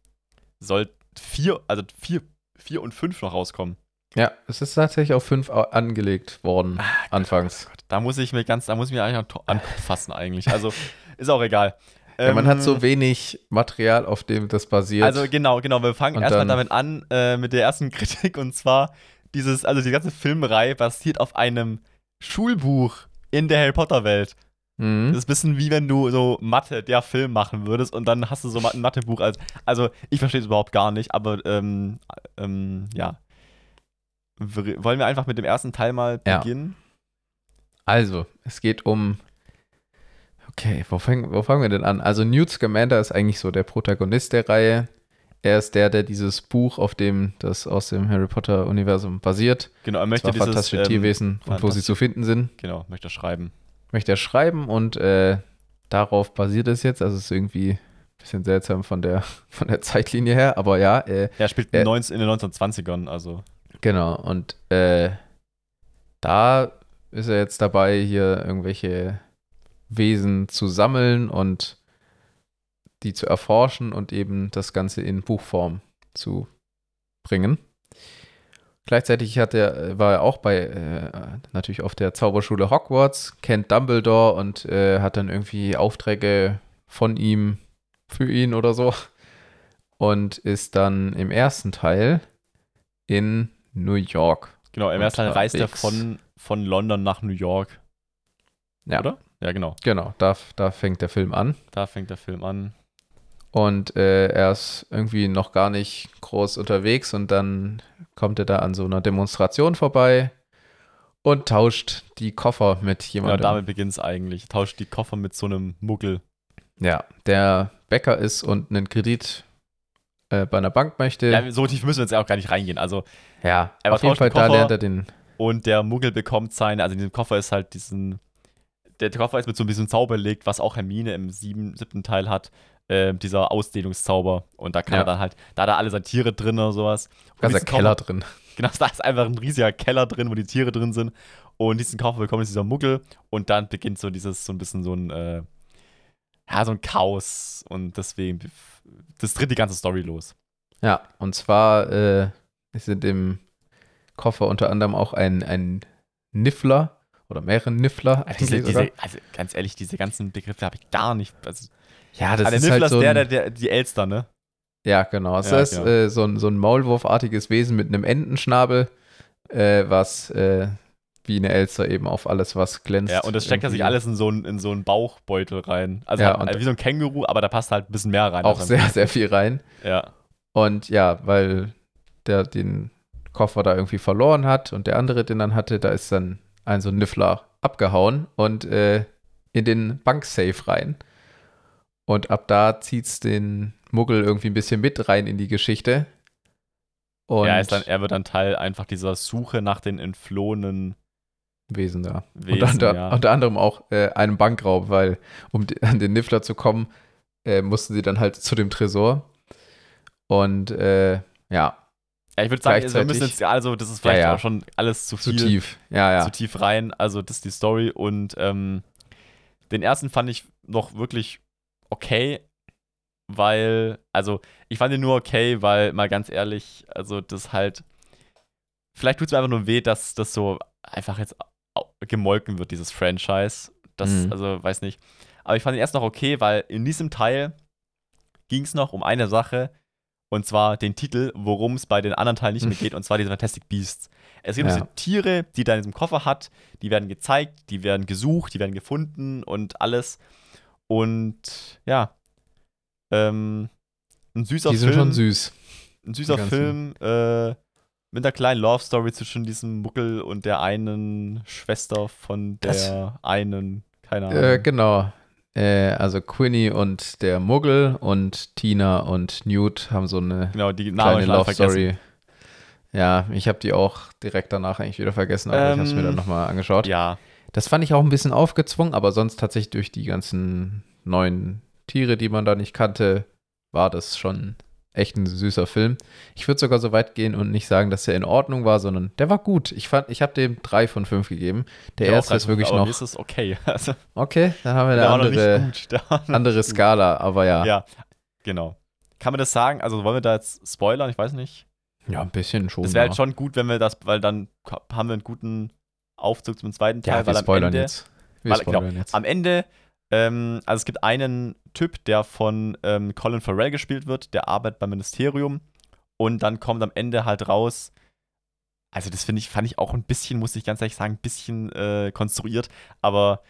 S2: soll vier, also vier, vier und fünf noch rauskommen.
S1: Ja, es ist tatsächlich auf fünf angelegt worden, anfangs.
S2: Gott, da muss ich mir ganz, da muss ich mir eigentlich an den Kopf fassen eigentlich. Also ist auch egal.
S1: Ja, man hat
S2: Ähm,
S1: so wenig Material, auf dem das basiert.
S2: Also genau, genau. Wir fangen erstmal damit an, äh, mit der ersten Kritik. Und zwar, dieses, also die ganze Filmreihe basiert auf einem Schulbuch in der Harry Potter-Welt.
S1: Mhm.
S2: Das ist ein bisschen wie wenn du so Mathe, der Film machen würdest und dann hast du so ein Mathebuch als. Also, ich verstehe es überhaupt gar nicht, aber ähm, ähm, ja. Wollen wir einfach mit dem ersten Teil mal
S1: Ja.
S2: beginnen?
S1: Also, es geht um. Okay, wo fangen, wo fangen wir denn an? Also, Newt Scamander ist eigentlich so der Protagonist der Reihe. Er ist der, der dieses Buch, auf dem das aus dem Harry Potter-Universum basiert,
S2: Genau, er möchte dieses.
S1: fantastische
S2: ähm,
S1: Tierwesen und wo sie zu finden sind,
S2: Genau, möchte er schreiben.
S1: möchte er schreiben und äh, darauf basiert es jetzt. Also, es ist irgendwie ein bisschen seltsam von der, von der Zeitlinie her, aber ja, äh,
S2: er spielt
S1: Äh,
S2: in, 19, in den 1920ern, also.
S1: Genau, und äh, da ist er jetzt dabei, hier irgendwelche Wesen zu sammeln und die zu erforschen und eben das Ganze in Buchform zu bringen. gleichzeitig hat er, war er auch bei, äh, natürlich auf der Zauberschule Hogwarts, kennt Dumbledore und äh, hat dann irgendwie Aufträge von ihm für ihn oder so. Und ist dann im ersten Teil in New York.
S2: Genau, im ersten Teil reist er von, von London nach New York.
S1: Ja.
S2: Oder? Ja, genau.
S1: Genau, da, da fängt der Film an.
S2: Da fängt der Film an.
S1: Und äh, er ist irgendwie noch gar nicht groß unterwegs und dann kommt er da an so einer Demonstration vorbei und tauscht die Koffer mit jemandem.
S2: Ja, damit beginnt es eigentlich. Tauscht die Koffer mit so einem Muggel.
S1: Ja, der Bäcker ist und einen Kredit äh, bei einer Bank möchte.
S2: Ja, so tief müssen wir jetzt ja auch gar nicht reingehen. Also,
S1: ja,
S2: aber
S1: auf jeden Fall, da lernt er den.
S2: Und der Muggel bekommt seine, also in diesem Koffer ist halt diesen, der Koffer ist mit so ein bisschen Zauber belegt, was auch Hermine im sieben, siebten Teil hat. Äh, dieser Ausdehnungszauber. Und da kann
S1: Ja.
S2: er dann halt, da hat er alle seine Tiere drin oder sowas.
S1: Da ist der
S2: diesen
S1: Keller drin.
S2: Genau, da ist einfach ein riesiger Keller drin, wo die Tiere drin sind. Und diesen Koffer bekommt jetzt dieser Muggel. Und dann beginnt so dieses, so ein bisschen so ein, äh, ja, so ein Chaos. Und deswegen, das tritt die ganze Story los.
S1: Ja, und zwar äh, ist in dem Koffer unter anderem auch ein, ein Niffler oder mehrere Niffler.
S2: Diese,
S1: eigentlich sogar.
S2: diese, also ganz ehrlich, diese ganzen Begriffe habe ich gar nicht. Also,
S1: ja, das
S2: der
S1: ist
S2: Niffler
S1: halt so
S2: ist der, der, der, die Elster, ne?
S1: Ja, genau. Es
S2: Ja,
S1: ist
S2: genau.
S1: äh, so, ein, so ein Maulwurfartiges Wesen mit einem Entenschnabel, äh, was äh, wie eine Elster eben auf alles, was glänzt.
S2: Ja, und das steckt ja sich alles in so einen, in so einen Bauchbeutel rein. Also
S1: Ja,
S2: halt, also wie so ein Känguru, aber da passt halt ein bisschen mehr rein.
S1: Auch sehr,
S2: am-
S1: sehr viel rein.
S2: Ja.
S1: Und ja, weil der den Koffer da irgendwie verloren hat und der andere den dann hatte, da ist dann ein so ein Niffler abgehauen und äh, in den Banksafe rein. Und ab da zieht's den Muggel irgendwie ein bisschen mit rein in die Geschichte. Und
S2: er, ist dann, er wird dann Teil einfach dieser Suche nach den entflohenen
S1: Wesen da.
S2: Wesen.
S1: und unter,
S2: ja.
S1: unter anderem auch äh, einem Bankraub, weil um an den Niffler zu kommen, äh, mussten sie dann halt zu dem Tresor. Und äh, ja,
S2: ja, ich würde sagen, wir müssen jetzt, also das ist vielleicht
S1: Ja, ja.
S2: auch schon alles zu
S1: zu
S2: viel.
S1: tief. Ja, ja.
S2: zu tief rein. Also, das ist die Story. Und ähm, den ersten fand ich noch wirklich okay, weil, also, ich fand ihn nur okay, weil, mal ganz ehrlich, also, das halt, vielleicht tut es mir einfach nur weh, dass das so einfach jetzt gemolken wird, dieses Franchise. Das,
S1: Mhm.
S2: also, weiß nicht. Aber ich fand ihn erst noch okay, weil in diesem Teil ging es noch um eine Sache, und zwar den Titel, worum es bei den anderen Teilen nicht mehr geht, und zwar diese Fantastic Beasts. Es gibt
S1: Ja.
S2: diese Tiere, die da in diesem Koffer hat, die werden gezeigt, die werden gesucht, die werden gefunden und alles. Und ja, ähm, ein süßer
S1: Die sind
S2: Film.
S1: schon süß.
S2: Ein süßer. Film äh, mit einer kleinen Love Story zwischen diesem Muggel und der einen Schwester von der
S1: Das-
S2: einen, keine Ahnung.
S1: Äh, genau. Äh, also Quinny und der Muggel und Tina und Newt haben so eine
S2: genau, die Namen
S1: kleine Love Story. Ja, ich habe die auch direkt danach eigentlich wieder vergessen, aber ich habe es mir
S2: Ähm,
S1: dann nochmal angeschaut.
S2: Ja,
S1: Das fand ich auch ein bisschen aufgezwungen, aber sonst tatsächlich durch die ganzen neuen Tiere, die man da nicht kannte, war das schon echt ein süßer Film. Ich würde sogar so weit gehen und nicht sagen, dass er in Ordnung war, sondern der war gut. Ich fand, ich habe dem drei von fünf gegeben. Der
S2: auch
S1: erste ist wirklich noch
S2: ist es okay. Also,
S1: okay. Dann haben wir
S2: der
S1: eine andere.
S2: Der
S1: andere. Skala, aber ja.
S2: Ja, genau. Kann man das sagen? Also wollen wir da jetzt spoilern? Ich weiß nicht.
S1: Ja, ein bisschen schon.
S2: Das wäre halt schon gut, wenn wir das, weil dann haben wir einen guten Aufzug zum zweiten Teil.
S1: Ja, wir
S2: weil am
S1: spoilern
S2: Ende,
S1: jetzt. Wir
S2: weil-
S1: spoilern
S2: genau,
S1: jetzt.
S2: Am Ende, ähm, also es gibt einen Typ, der von ähm, Colin Farrell gespielt wird, der arbeitet beim Ministerium und dann kommt am Ende halt raus, also das finde ich, fand ich auch ein bisschen, muss ich ganz ehrlich sagen, ein bisschen äh, konstruiert, aber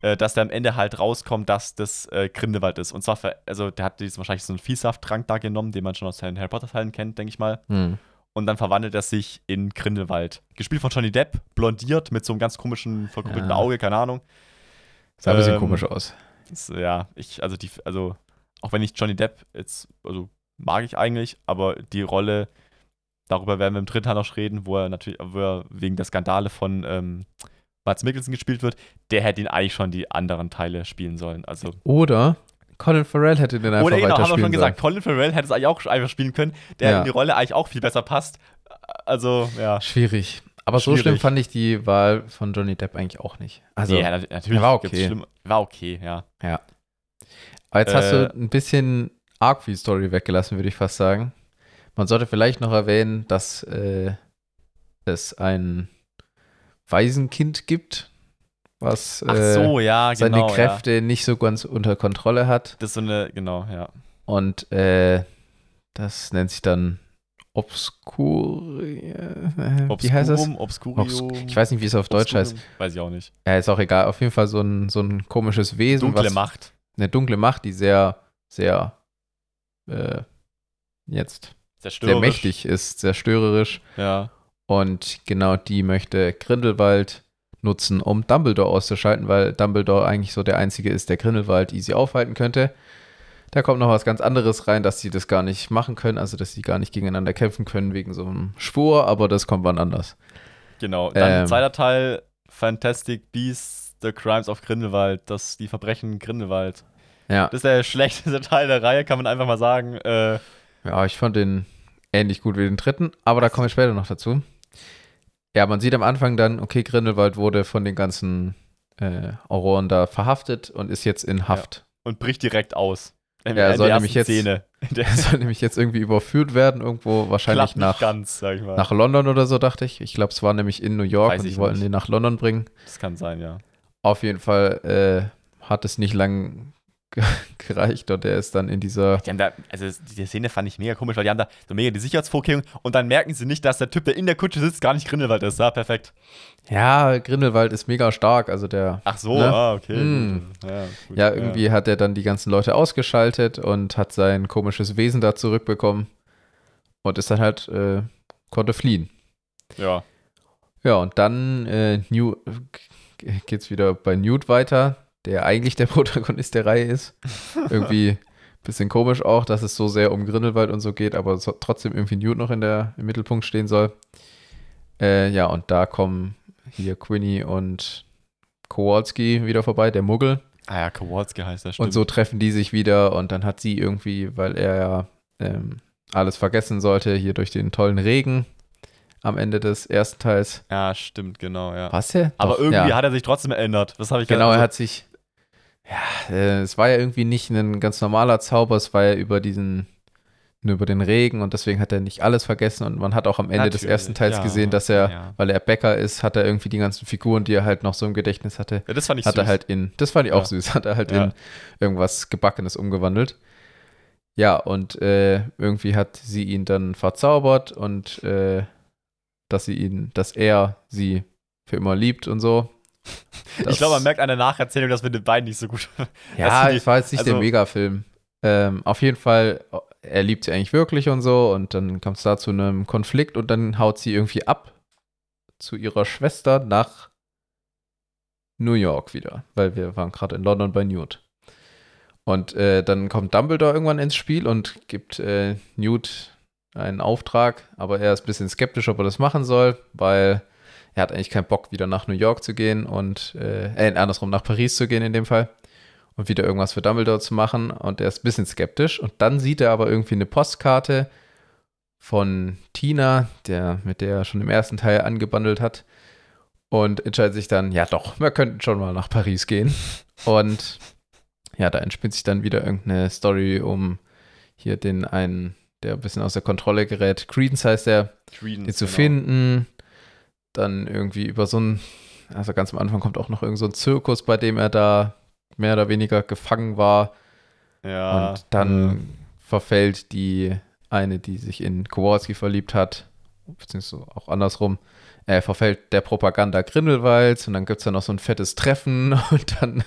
S2: äh, dass der am Ende halt rauskommt, dass das äh, Grindelwald ist. Und zwar, für, also der hat diesen wahrscheinlich so einen Vielsafttrank da genommen, den man schon aus den Harry Potter-Teilen kennt, denke ich mal.
S1: Hm.
S2: Und dann verwandelt er sich in Grindelwald. Gespielt von Johnny Depp, blondiert mit so einem ganz komischen, verkuppelten
S1: Ja.
S2: Auge, keine Ahnung.
S1: Sah ein bisschen
S2: ähm,
S1: komisch aus.
S2: Das, ja, ich, also die, also, auch wenn ich Johnny Depp jetzt, also mag ich eigentlich, aber die Rolle, darüber werden wir im dritten Teil noch reden, wo er natürlich, wo er wegen der Skandale von ähm, Mats Mikkelsen gespielt wird, der hätte ihn eigentlich schon die anderen Teile spielen sollen. Also,
S1: Oder Colin Farrell hätte den einfach
S2: oder genau, haben wir schon gesagt,
S1: sollen.
S2: Colin Farrell hätte es eigentlich auch einfach spielen können, der
S1: Ja.
S2: in die Rolle eigentlich auch viel besser passt. Also, ja.
S1: Schwierig. Aber so
S2: Schwierig.
S1: schlimm fand ich die Wahl von Johnny Depp eigentlich auch nicht. Also,
S2: ja, nat- natürlich
S1: war okay.
S2: schlimm- war okay, ja.
S1: aber jetzt hast
S2: äh,
S1: du ein bisschen arg viel Story weggelassen, würde ich fast sagen. Man sollte vielleicht noch erwähnen, dass äh, es ein Waisenkind gibt, was äh,
S2: so, ja,
S1: seine
S2: genau. Ja.
S1: Kräfte nicht so ganz unter Kontrolle hat.
S2: Das ist so eine, genau, ja.
S1: Und äh, das nennt sich dann Obscur. Äh, wie heißt das?
S2: Obscurum, Obscurium.
S1: Obs ich weiß nicht, wie es auf Deutsch heißt.
S2: Obscurium, Weiß ich auch nicht.
S1: Ja, ist auch egal. Auf jeden Fall so ein, so ein komisches Wesen.
S2: Dunkle
S1: was,
S2: Macht.
S1: Eine dunkle Macht, die sehr, sehr äh, jetzt sehr
S2: Zerstörerisch.
S1: mächtig ist, sehr störerisch.
S2: Ja.
S1: Und genau die möchte Grindelwald nutzen, um Dumbledore auszuschalten, weil Dumbledore eigentlich so der Einzige ist, der Grindelwald easy aufhalten könnte. Da kommt noch was ganz anderes rein, dass sie das gar nicht machen können, also dass sie gar nicht gegeneinander kämpfen können wegen so einem Schwur, aber das kommt wann anders.
S2: Genau. Dann
S1: Ähm.
S2: zweiter Teil, Fantastic Beasts, The Crimes of Grindelwald, das, die Verbrechen Grindelwald.
S1: Ja,
S2: Das ist der schlechteste Teil der Reihe, kann man einfach mal sagen. Äh,
S1: ja ich fand den ähnlich gut wie den dritten, aber da komme ich später noch dazu. Ja, man sieht am Anfang dann, okay, Grindelwald wurde von den ganzen äh, Auroren da verhaftet und ist jetzt in Haft.
S2: und bricht direkt aus. In,
S1: Ja, er soll nämlich jetzt-
S2: Szene.
S1: Er soll nämlich jetzt irgendwie überführt werden, irgendwo wahrscheinlich
S2: klappt
S1: nach,
S2: ganz, sag ich mal.
S1: nach London oder so, dachte ich. Ich glaube, es war nämlich in New York
S2: Weiß
S1: und die wollten
S2: nicht.
S1: den nach London bringen.
S2: das kann sein, ja.
S1: Auf jeden Fall äh, hat es nicht lang gereicht und er ist dann in dieser.
S2: Die haben da, also die Szene fand ich mega komisch, weil die haben da so mega die Sicherheitsvorkehrungen und dann merken sie nicht, dass der Typ, der in der Kutsche sitzt, gar nicht Grindelwald ist. Ja, perfekt.
S1: Ja, Grindelwald ist mega stark, also der.
S2: Ach so,
S1: Ne?
S2: ah, okay.
S1: Mm.
S2: Ja, gut,
S1: Ja, irgendwie hat er dann die ganzen Leute ausgeschaltet und hat sein komisches Wesen da zurückbekommen und ist dann halt, äh, konnte fliehen.
S2: Ja.
S1: Ja, und dann äh, New, geht's wieder bei Newt weiter, der eigentlich der Protagonist der Reihe ist. Irgendwie ein bisschen komisch auch, dass es so sehr um Grindelwald und so geht, aber so, trotzdem irgendwie Newt noch in der, im Mittelpunkt stehen soll. Äh, ja, und da kommen hier Quinny und Kowalski wieder vorbei, der Muggel.
S2: Ah ja, Kowalski heißt der, stimmt.
S1: Und so treffen die sich wieder und dann hat sie irgendwie, weil er ja ähm, alles vergessen sollte, hier durch den tollen Regen am Ende des ersten Teils.
S2: Ja, stimmt, genau, ja.
S1: Was er?
S2: Aber irgendwie
S1: ja.
S2: hat er sich trotzdem erinnert. Das habe ich
S1: Genau,
S2: also,
S1: er hat sich. Ja, äh, es war ja irgendwie nicht ein ganz normaler Zauber, es war ja über diesen, nur über den Regen und deswegen hat er nicht alles vergessen und man hat auch am Ende des
S2: Natürlich,
S1: ersten Teils
S2: ja,
S1: gesehen, dass er,
S2: ja.
S1: weil er Bäcker ist, hat er irgendwie die ganzen Figuren, die er halt noch so im Gedächtnis hatte,
S2: Ja, das fand ich
S1: hat er
S2: süß.
S1: halt in, das fand ich auch süß, hat er halt in irgendwas Gebackenes umgewandelt. Ja, und äh, irgendwie hat sie ihn dann verzaubert und äh, dass sie ihn, dass er sie für immer liebt und so.
S2: ich glaube, man merkt an der Nacherzählung, dass wir den beiden nicht so gut.
S1: Ja,
S2: die-
S1: war jetzt nicht der
S2: also-
S1: Megafilm. Ähm, auf jeden Fall, er liebt sie eigentlich wirklich und so und dann kommt es da zu einem Konflikt und dann haut sie irgendwie ab zu ihrer Schwester nach New York wieder, weil wir waren gerade in London bei Newt. Und äh, dann kommt Dumbledore irgendwann ins Spiel und gibt äh, Newt einen Auftrag, aber er ist ein bisschen skeptisch, ob er das machen soll, weil er hat eigentlich keinen Bock, wieder nach New York zu gehen und, äh, äh, andersrum, nach Paris zu gehen in dem Fall und wieder irgendwas für Dumbledore zu machen. Und er ist ein bisschen skeptisch. Und dann sieht er aber irgendwie eine Postkarte von Tina, der, mit der er schon im ersten Teil angebandelt hat und entscheidet sich dann, ja doch, wir könnten schon mal nach Paris gehen. Und ja, da entspinnt sich dann wieder irgendeine Story um hier den einen, der ein bisschen aus der Kontrolle gerät, Credence heißt er,
S2: Credence,
S1: die zu
S2: genau.
S1: finden. Dann irgendwie über so ein, also ganz am Anfang kommt auch noch irgend so ein Zirkus, bei dem er da mehr oder weniger gefangen war.
S2: Ja.
S1: und dann verfällt die eine, die sich in Kowalski verliebt hat, beziehungsweise auch andersrum, äh, verfällt der Propaganda Grindelwalds und dann gibt es da noch so ein fettes Treffen und dann,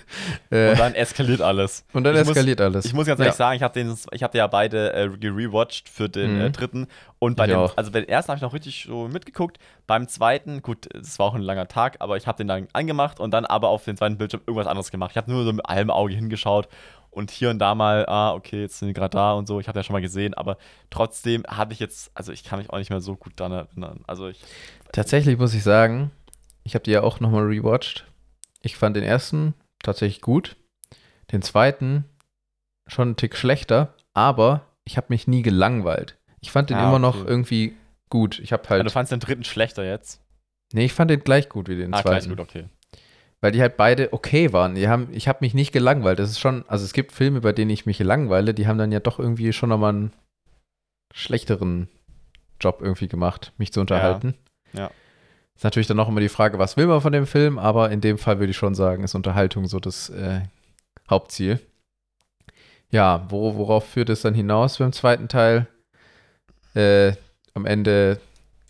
S1: äh,
S2: und dann eskaliert alles.
S1: und dann
S2: ich muss-
S1: eskaliert alles.
S2: Ich muss ganz ehrlich sagen, ich habe habe ja beide äh, gerewatcht für den
S1: Mhm.
S2: äh, dritten und bei
S1: Ich
S2: dem,
S1: auch.
S2: also bei dem ersten habe ich noch richtig so mitgeguckt. Beim zweiten, gut, es war auch ein langer Tag, aber ich habe den dann angemacht und dann aber auf den zweiten Bildschirm irgendwas anderes gemacht. Ich habe nur so mit einem Auge hingeschaut und hier und da mal, ah, okay, jetzt sind die gerade da und so. Ich habe ja schon mal gesehen, aber trotzdem hatte ich jetzt, also ich kann mich auch nicht mehr so gut daran erinnern. Also ich,
S1: Tatsächlich muss ich sagen, ich habe die ja auch nochmal rewatcht. Ich fand den ersten tatsächlich gut. Den zweiten schon einen Tick schlechter, aber ich habe mich nie gelangweilt. Ich fand den
S2: Ah,
S1: immer noch
S2: okay.
S1: irgendwie gut. Ich habe
S2: du
S1: halt.
S2: fandst den dritten schlechter jetzt?
S1: Nee, ich fand den gleich gut wie den
S2: ah, gleich
S1: zweiten.
S2: gut, okay.
S1: Weil die halt beide okay waren. Die haben, ich habe mich nicht gelangweilt. Das ist schon, also es gibt Filme, bei denen ich mich langweile, die haben dann ja doch irgendwie schon nochmal einen schlechteren Job irgendwie gemacht, mich zu unterhalten.
S2: ja.
S1: Ist natürlich dann noch immer die Frage, was will man von dem Film, aber in dem Fall würde ich schon sagen, ist Unterhaltung so das äh, Hauptziel. Ja, wo, worauf führt es dann hinaus beim zweiten Teil? Äh, am Ende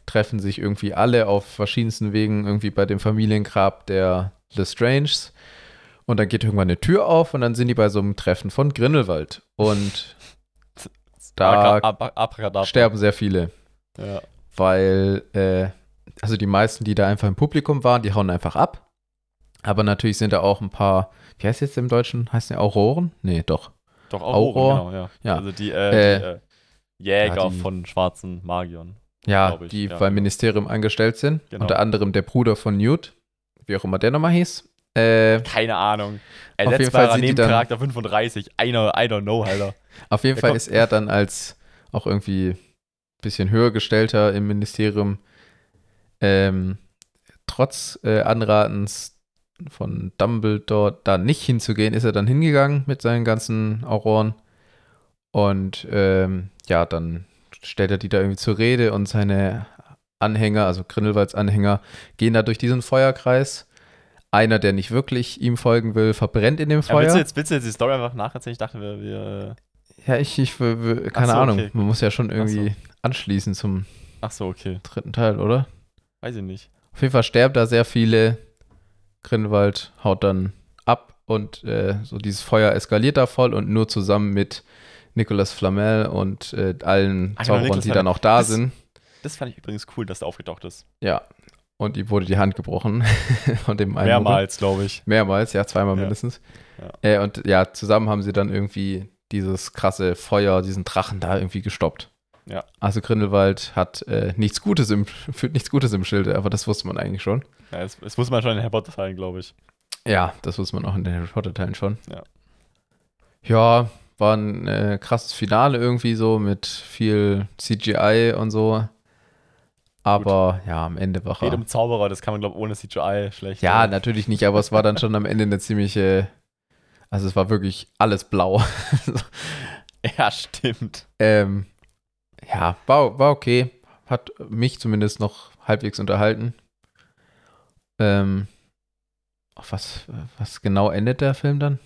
S1: treffen sich irgendwie alle auf verschiedensten Wegen irgendwie bei dem Familiengrab der Lestranges. Und dann geht irgendwann eine Tür auf und dann sind die bei so einem Treffen von Grindelwald. Und da sterben sehr viele.
S2: Ja.
S1: Weil, äh, also die meisten, die da einfach im Publikum waren, die hauen einfach ab. Aber natürlich sind da auch ein paar, wie heißt jetzt im Deutschen? Heißt der Auroren? Nee, doch.
S2: Doch,
S1: Auror,
S2: Auroren, genau, ja.
S1: ja.
S2: Also die, äh, die
S1: Äh,
S2: äh, Jäger
S1: ja, die-
S2: von schwarzen Magiern.
S1: Ja,
S2: ich,
S1: die beim
S2: genau.
S1: Ministerium angestellt sind.
S2: Genau.
S1: Unter anderem der Bruder von Newt, wie auch immer der nochmal hieß. Äh,
S2: Keine Ahnung.
S1: jeden
S2: Ersetzbarer
S1: Fall sind die dann-
S2: Nebencharakter 35. I know, I don't know, Alter.
S1: auf jeden
S2: Der
S1: Fall
S2: kommt-
S1: ist er dann als auch irgendwie ein bisschen höher gestellter im Ministerium ähm, trotz äh, Anratens von Dumbledore da nicht hinzugehen, ist er dann hingegangen mit seinen ganzen Auroren. Und ähm, ja, dann stellt er die da irgendwie zur Rede und seine Anhänger, also Grindelwalds Anhänger, gehen da durch diesen Feuerkreis. Einer, der nicht wirklich ihm folgen will, verbrennt in dem
S2: Ja,
S1: Feuer.
S2: willst, du jetzt, willst du jetzt die Story einfach nacherzählen? Ich dachte, wir. wir äh,
S1: Ja, ich, ich w- w- keine
S2: so, okay,
S1: Ahnung.
S2: gut.
S1: Man muss ja schon irgendwie anschließen zum
S2: ach so, okay.
S1: dritten Teil, oder?
S2: Weiß ich nicht.
S1: Auf jeden Fall sterben da sehr viele. Grindelwald haut dann ab und äh, so dieses Feuer eskaliert da voll und nur zusammen mit Nicolas Flamel und äh, allen
S2: Ach, genau,
S1: Zauberern, die dann auch da
S2: Das-
S1: sind.
S2: Das fand ich übrigens cool, dass der aufgetaucht ist.
S1: Ja. Und ihm wurde die Hand gebrochen von dem einen.
S2: Mehrmals, glaube ich.
S1: Mehrmals, ja, zweimal
S2: Ja.
S1: mindestens.
S2: Ja.
S1: Äh, und ja, zusammen haben sie dann irgendwie dieses krasse Feuer, diesen Drachen da irgendwie gestoppt.
S2: Ja.
S1: Also Grindelwald hat äh, nichts Gutes im, führt nichts Gutes im Schilde, aber das wusste man eigentlich schon.
S2: Ja, das, das muss man schon in Harry Potter teilen, glaube ich.
S1: Ja, das wusste man auch in den Harry Potter Teilen schon.
S2: Ja.
S1: Ja, war ein äh, krasses Finale irgendwie so mit viel CGI und so. Aber ja, am Ende war er.
S2: Jedem Zauberer, das kann man, glaube ich, ohne CGI schlecht.
S1: Ja,
S2: äh,
S1: natürlich nicht, aber es war dann schon am Ende eine ziemliche. Also es war wirklich alles blau.
S2: Ja, stimmt.
S1: ähm, ja, war, war okay. Hat mich zumindest noch halbwegs unterhalten. Ähm, auf was, was genau endet der Film dann?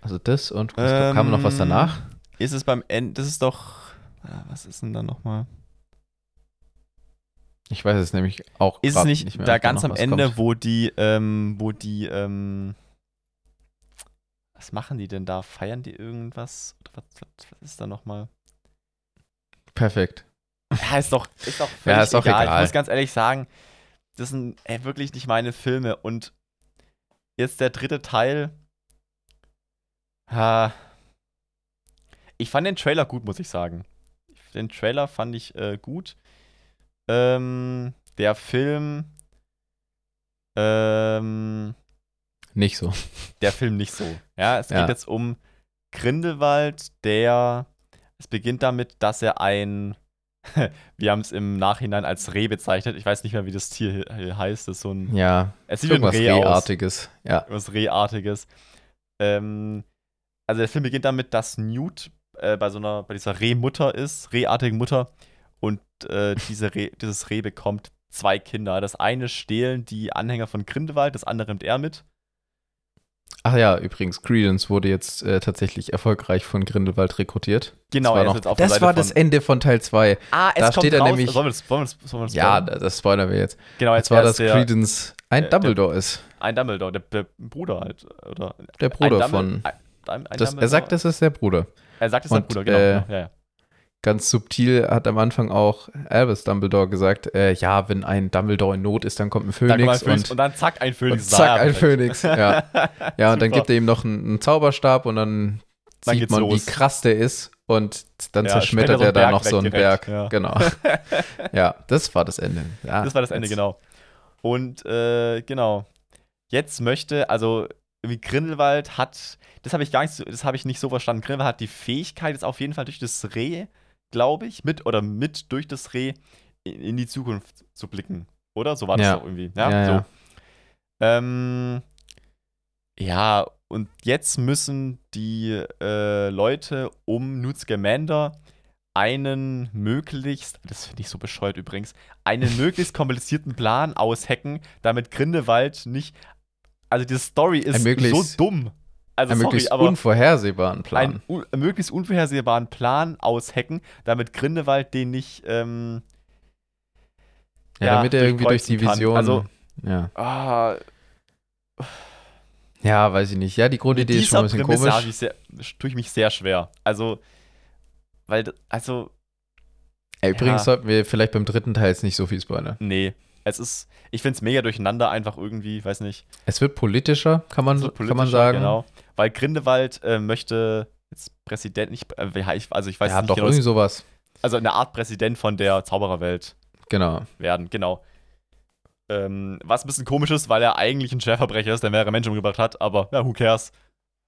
S1: Also das und was, kam noch was
S2: Ähm,
S1: danach?
S2: Ist es beim Ende. Das ist doch. ah, Was ist denn da nochmal?
S1: Ich weiß es nämlich auch
S2: Ist es nicht,
S1: mehr,
S2: da ganz am Ende,
S1: kommt.
S2: wo die, ähm, wo die, ähm, was machen die denn da? Feiern die irgendwas? Oder was, was, was ist da nochmal?
S1: Perfekt.
S2: Ja, ist doch, ist doch
S1: Ja,
S2: völlig
S1: ist doch
S2: egal.
S1: egal.
S2: Ich muss ganz ehrlich sagen, das sind ey, wirklich nicht meine Filme. Und jetzt der dritte Teil. Ha, ich fand den Trailer gut, muss ich sagen. Den Trailer fand ich äh, gut. Ähm, der Film. Ähm,
S1: Nicht so.
S2: der Film nicht so. Ja, es
S1: Ja.
S2: geht jetzt um Grindelwald, der. Es beginnt damit, dass er ein. Wir haben es im Nachhinein als Reh bezeichnet. Ich weiß nicht mehr, wie das Tier he- heißt. Das ist so ein.
S1: Ja,
S2: Es sieht wie ein
S1: irgendwas
S2: Reh aus.
S1: Rehartiges. Ja.
S2: Irgendwas Rehartiges. Ähm, also der Film beginnt damit, dass Newt äh, bei so einer, bei dieser Rehmutter ist, rehartigen Mutter, und äh, diese Reh, dieses Reh bekommt zwei Kinder. Das eine stehlen die Anhänger von Grindelwald, das andere nimmt er mit.
S1: Ach ja, übrigens, Credence wurde jetzt äh, tatsächlich erfolgreich von Grindelwald rekrutiert.
S2: Genau,
S1: das war,
S2: er ist
S1: noch,
S2: der
S1: das, war das Ende von Teil 2.
S2: Ah, es
S1: Da
S2: kommt
S1: steht
S2: raus.
S1: nämlich-
S2: Sollen wir das, wollen wir das, sollen wir das
S1: Ja, das das spoilern wir jetzt.
S2: genau,
S1: Das
S2: jetzt
S1: war,
S2: er
S1: dass
S2: der,
S1: Credence ein
S2: äh, der-
S1: Dumbledore ist.
S2: ein Dumbledore, der, der Bruder halt. Oder
S1: Der Bruder von.
S2: Ein, ein,
S1: Das, er sagt, das ist der Bruder.
S2: Er sagt, es ist sein
S1: und,
S2: Bruder, genau.
S1: äh.
S2: Ja, ja.
S1: Ganz subtil hat am Anfang auch Albus Dumbledore gesagt: äh, Ja, wenn ein Dumbledore in Not ist, dann kommt ein
S2: Dann kommt ein
S1: Phönix.
S2: Phönix
S1: und,
S2: und dann zack, ein Phönix.
S1: und zack, ein. Phönix. Ja, ja und dann gibt er ihm noch einen, einen Zauberstab und dann,
S2: Dann
S1: sieht man,
S2: los.
S1: wie krass der ist. Und dann
S2: Ja,
S1: zerschmettert er da noch so einen Berg.
S2: ja.
S1: Genau. ja, das war das Ende. Ja,
S2: Das war das Ende,
S1: jetzt-
S2: genau. Und äh, genau. Jetzt möchte, also wie Grindelwald hat, das habe ich gar nicht so, das habe ich nicht so verstanden. Grindelwald hat die Fähigkeit, jetzt auf jeden Fall durch das Reh, glaube ich, mit oder mit durch das Reh in, in die Zukunft zu blicken. Oder? So war das
S1: Ja.
S2: doch irgendwie. Ja,
S1: Ja,
S2: so.
S1: ja.
S2: Ähm, ja, und jetzt müssen die äh, Leute um Newt Scamander einen möglichst, das finde ich so bescheuert übrigens, einen möglichst komplizierten Plan aushacken, damit Grindelwald nicht. Also die Story ist so dumm. Also
S1: einen
S2: sorry,
S1: möglichst unvorhersehbaren Plan.
S2: Einen un möglichst unvorhersehbaren Plan aushacken, damit Grindelwald den nicht. Ähm,
S1: ja, ja, damit er irgendwie durch die Vision.
S2: Kann. Also,
S1: ja.
S2: Ah,
S1: ja, weiß ich nicht. Ja, die Grundidee ist schon ein bisschen
S2: Prämisse
S1: komisch.
S2: Ich sehr, tue ich mich sehr schwer. Also, weil, also.
S1: Ey, übrigens ja. sollten wir vielleicht beim dritten Teil jetzt nicht so viel spoilern.
S2: Nee. Es ist, ich finde es mega durcheinander, einfach irgendwie, weiß nicht.
S1: Es wird politischer, kann man, politischer, kann man sagen.
S2: Genau. Weil Grindewald äh, möchte jetzt Präsident nicht, äh, also ich weiß
S1: ja,
S2: nicht
S1: doch genau. irgendwie sowas.
S2: Also eine Art Präsident von der Zaubererwelt.
S1: Genau.
S2: Werden, genau. Ähm, was ein bisschen komisch ist, weil er eigentlich ein Schwerverbrecher ist, der mehrere Menschen umgebracht hat, aber ja, who cares?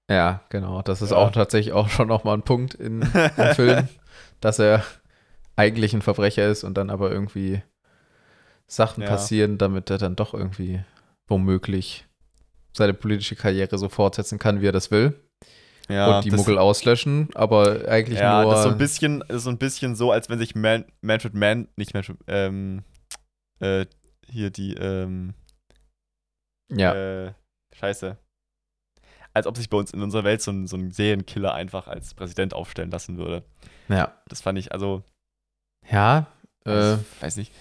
S1: Ja, genau. Das ist ja. auch tatsächlich auch schon nochmal ein Punkt in, im Film, dass er eigentlich ein Verbrecher ist und dann aber irgendwie Sachen ja. passieren, damit er dann doch irgendwie womöglich seine politische Karriere so fortsetzen kann, wie er das will. Ja, und die Muggel auslöschen, aber eigentlich
S2: ja,
S1: nur.
S2: das ist so ein bisschen, das ist so ein bisschen so, als wenn sich Man, Manfred Mann, nicht Manfred, ähm, äh, hier die, ähm,
S1: ja.
S2: Äh, scheiße. Als ob sich bei uns in unserer Welt so ein, so ein Serienkiller einfach als Präsident aufstellen lassen würde.
S1: Ja.
S2: Das fand ich, also.
S1: Ja,
S2: äh, weiß nicht.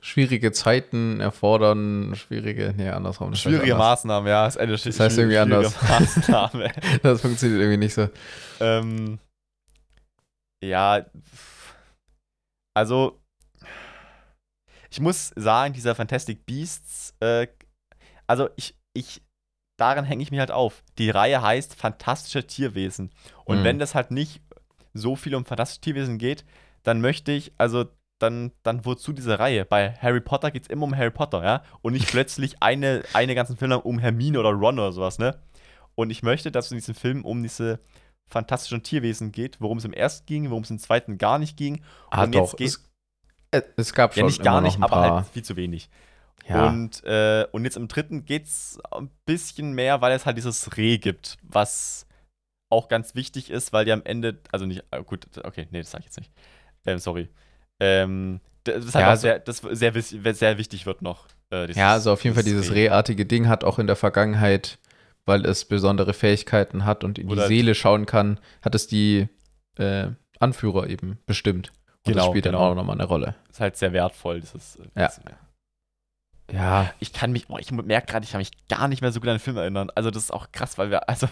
S1: Schwierige Zeiten erfordern schwierige, nee, andersrum.
S2: Schwierige. Maßnahmen, ja, ist eine
S1: das heißt irgendwie anders.
S2: Maßnahme.
S1: das funktioniert irgendwie nicht so.
S2: Ähm, ja, also ich muss sagen, dieser Fantastic Beasts, äh, also ich, ich, daran hänge ich mich halt auf. Die Reihe heißt Fantastische Tierwesen. Und mhm. wenn das halt nicht so viel um fantastische Tierwesen geht, dann möchte ich, also dann, dann wozu diese Reihe? Bei Harry Potter geht es immer um Harry Potter, ja? Und nicht plötzlich eine, eine ganzen Film lang um Hermine oder Ron oder sowas, ne? Und ich möchte, dass es in diesem Film um diese fantastischen Tierwesen geht, worum es im ersten ging, worum es im zweiten gar nicht ging.
S1: Ah,
S2: und
S1: doch.
S2: jetzt geht,
S1: äh, es gab schon
S2: ja, nicht gar nicht,
S1: aber
S2: halt viel zu wenig.
S1: Ja.
S2: Und, äh, und jetzt im dritten geht es ein bisschen mehr, weil es halt dieses Reh gibt, was auch ganz wichtig ist, weil die am Ende, also nicht, äh, gut, okay, nee, das sag ich jetzt nicht. Ähm, sorry. Ähm, das, ist halt
S1: ja, also,
S2: sehr, das sehr, sehr wichtig wird noch.
S1: Äh, ja, also auf jeden Fall dieses Reh. rehartige Ding hat auch in der Vergangenheit, weil es besondere Fähigkeiten hat und in die Seele schauen kann, hat es die äh, Anführer eben bestimmt. Und genau, das spielt genau. dann auch nochmal eine Rolle.
S2: Ist halt sehr wertvoll, dieses.
S1: Äh, ja. ja.
S2: Ich kann mich, oh, ich merke gerade, ich kann mich gar nicht mehr so gut an den Film erinnern. Also, das ist auch krass, weil wir, also.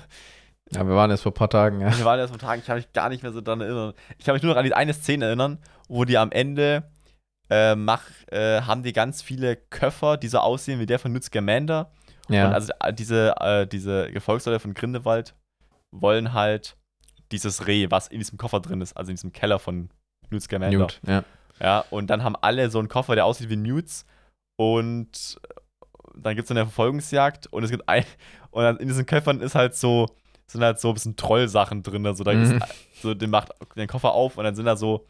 S1: Ja, wir waren jetzt vor ein paar Tagen, ja.
S2: Wir waren jetzt vor Tagen, ich kann mich gar nicht mehr so daran erinnern. Ich kann mich nur noch an die eine Szene erinnern, wo die am Ende äh, mach, äh, haben die ganz viele Köffer, die so aussehen wie der von Nutz Scamander.
S1: Ja.
S2: Und also äh, diese, äh, diese Gefolgsleute von Grindelwald wollen halt dieses Reh, was in diesem Koffer drin ist, also in diesem Keller von Newt Scamander.
S1: Newt, ja.
S2: Ja, und dann haben alle so einen Koffer, der aussieht wie Newts. Und dann gibt es eine Verfolgungsjagd und es gibt ein. Und in diesen Köpfern ist halt so, sind halt so ein bisschen Trollsachen drin. Also da mhm. ist, so, den macht den Koffer auf und dann sind da so,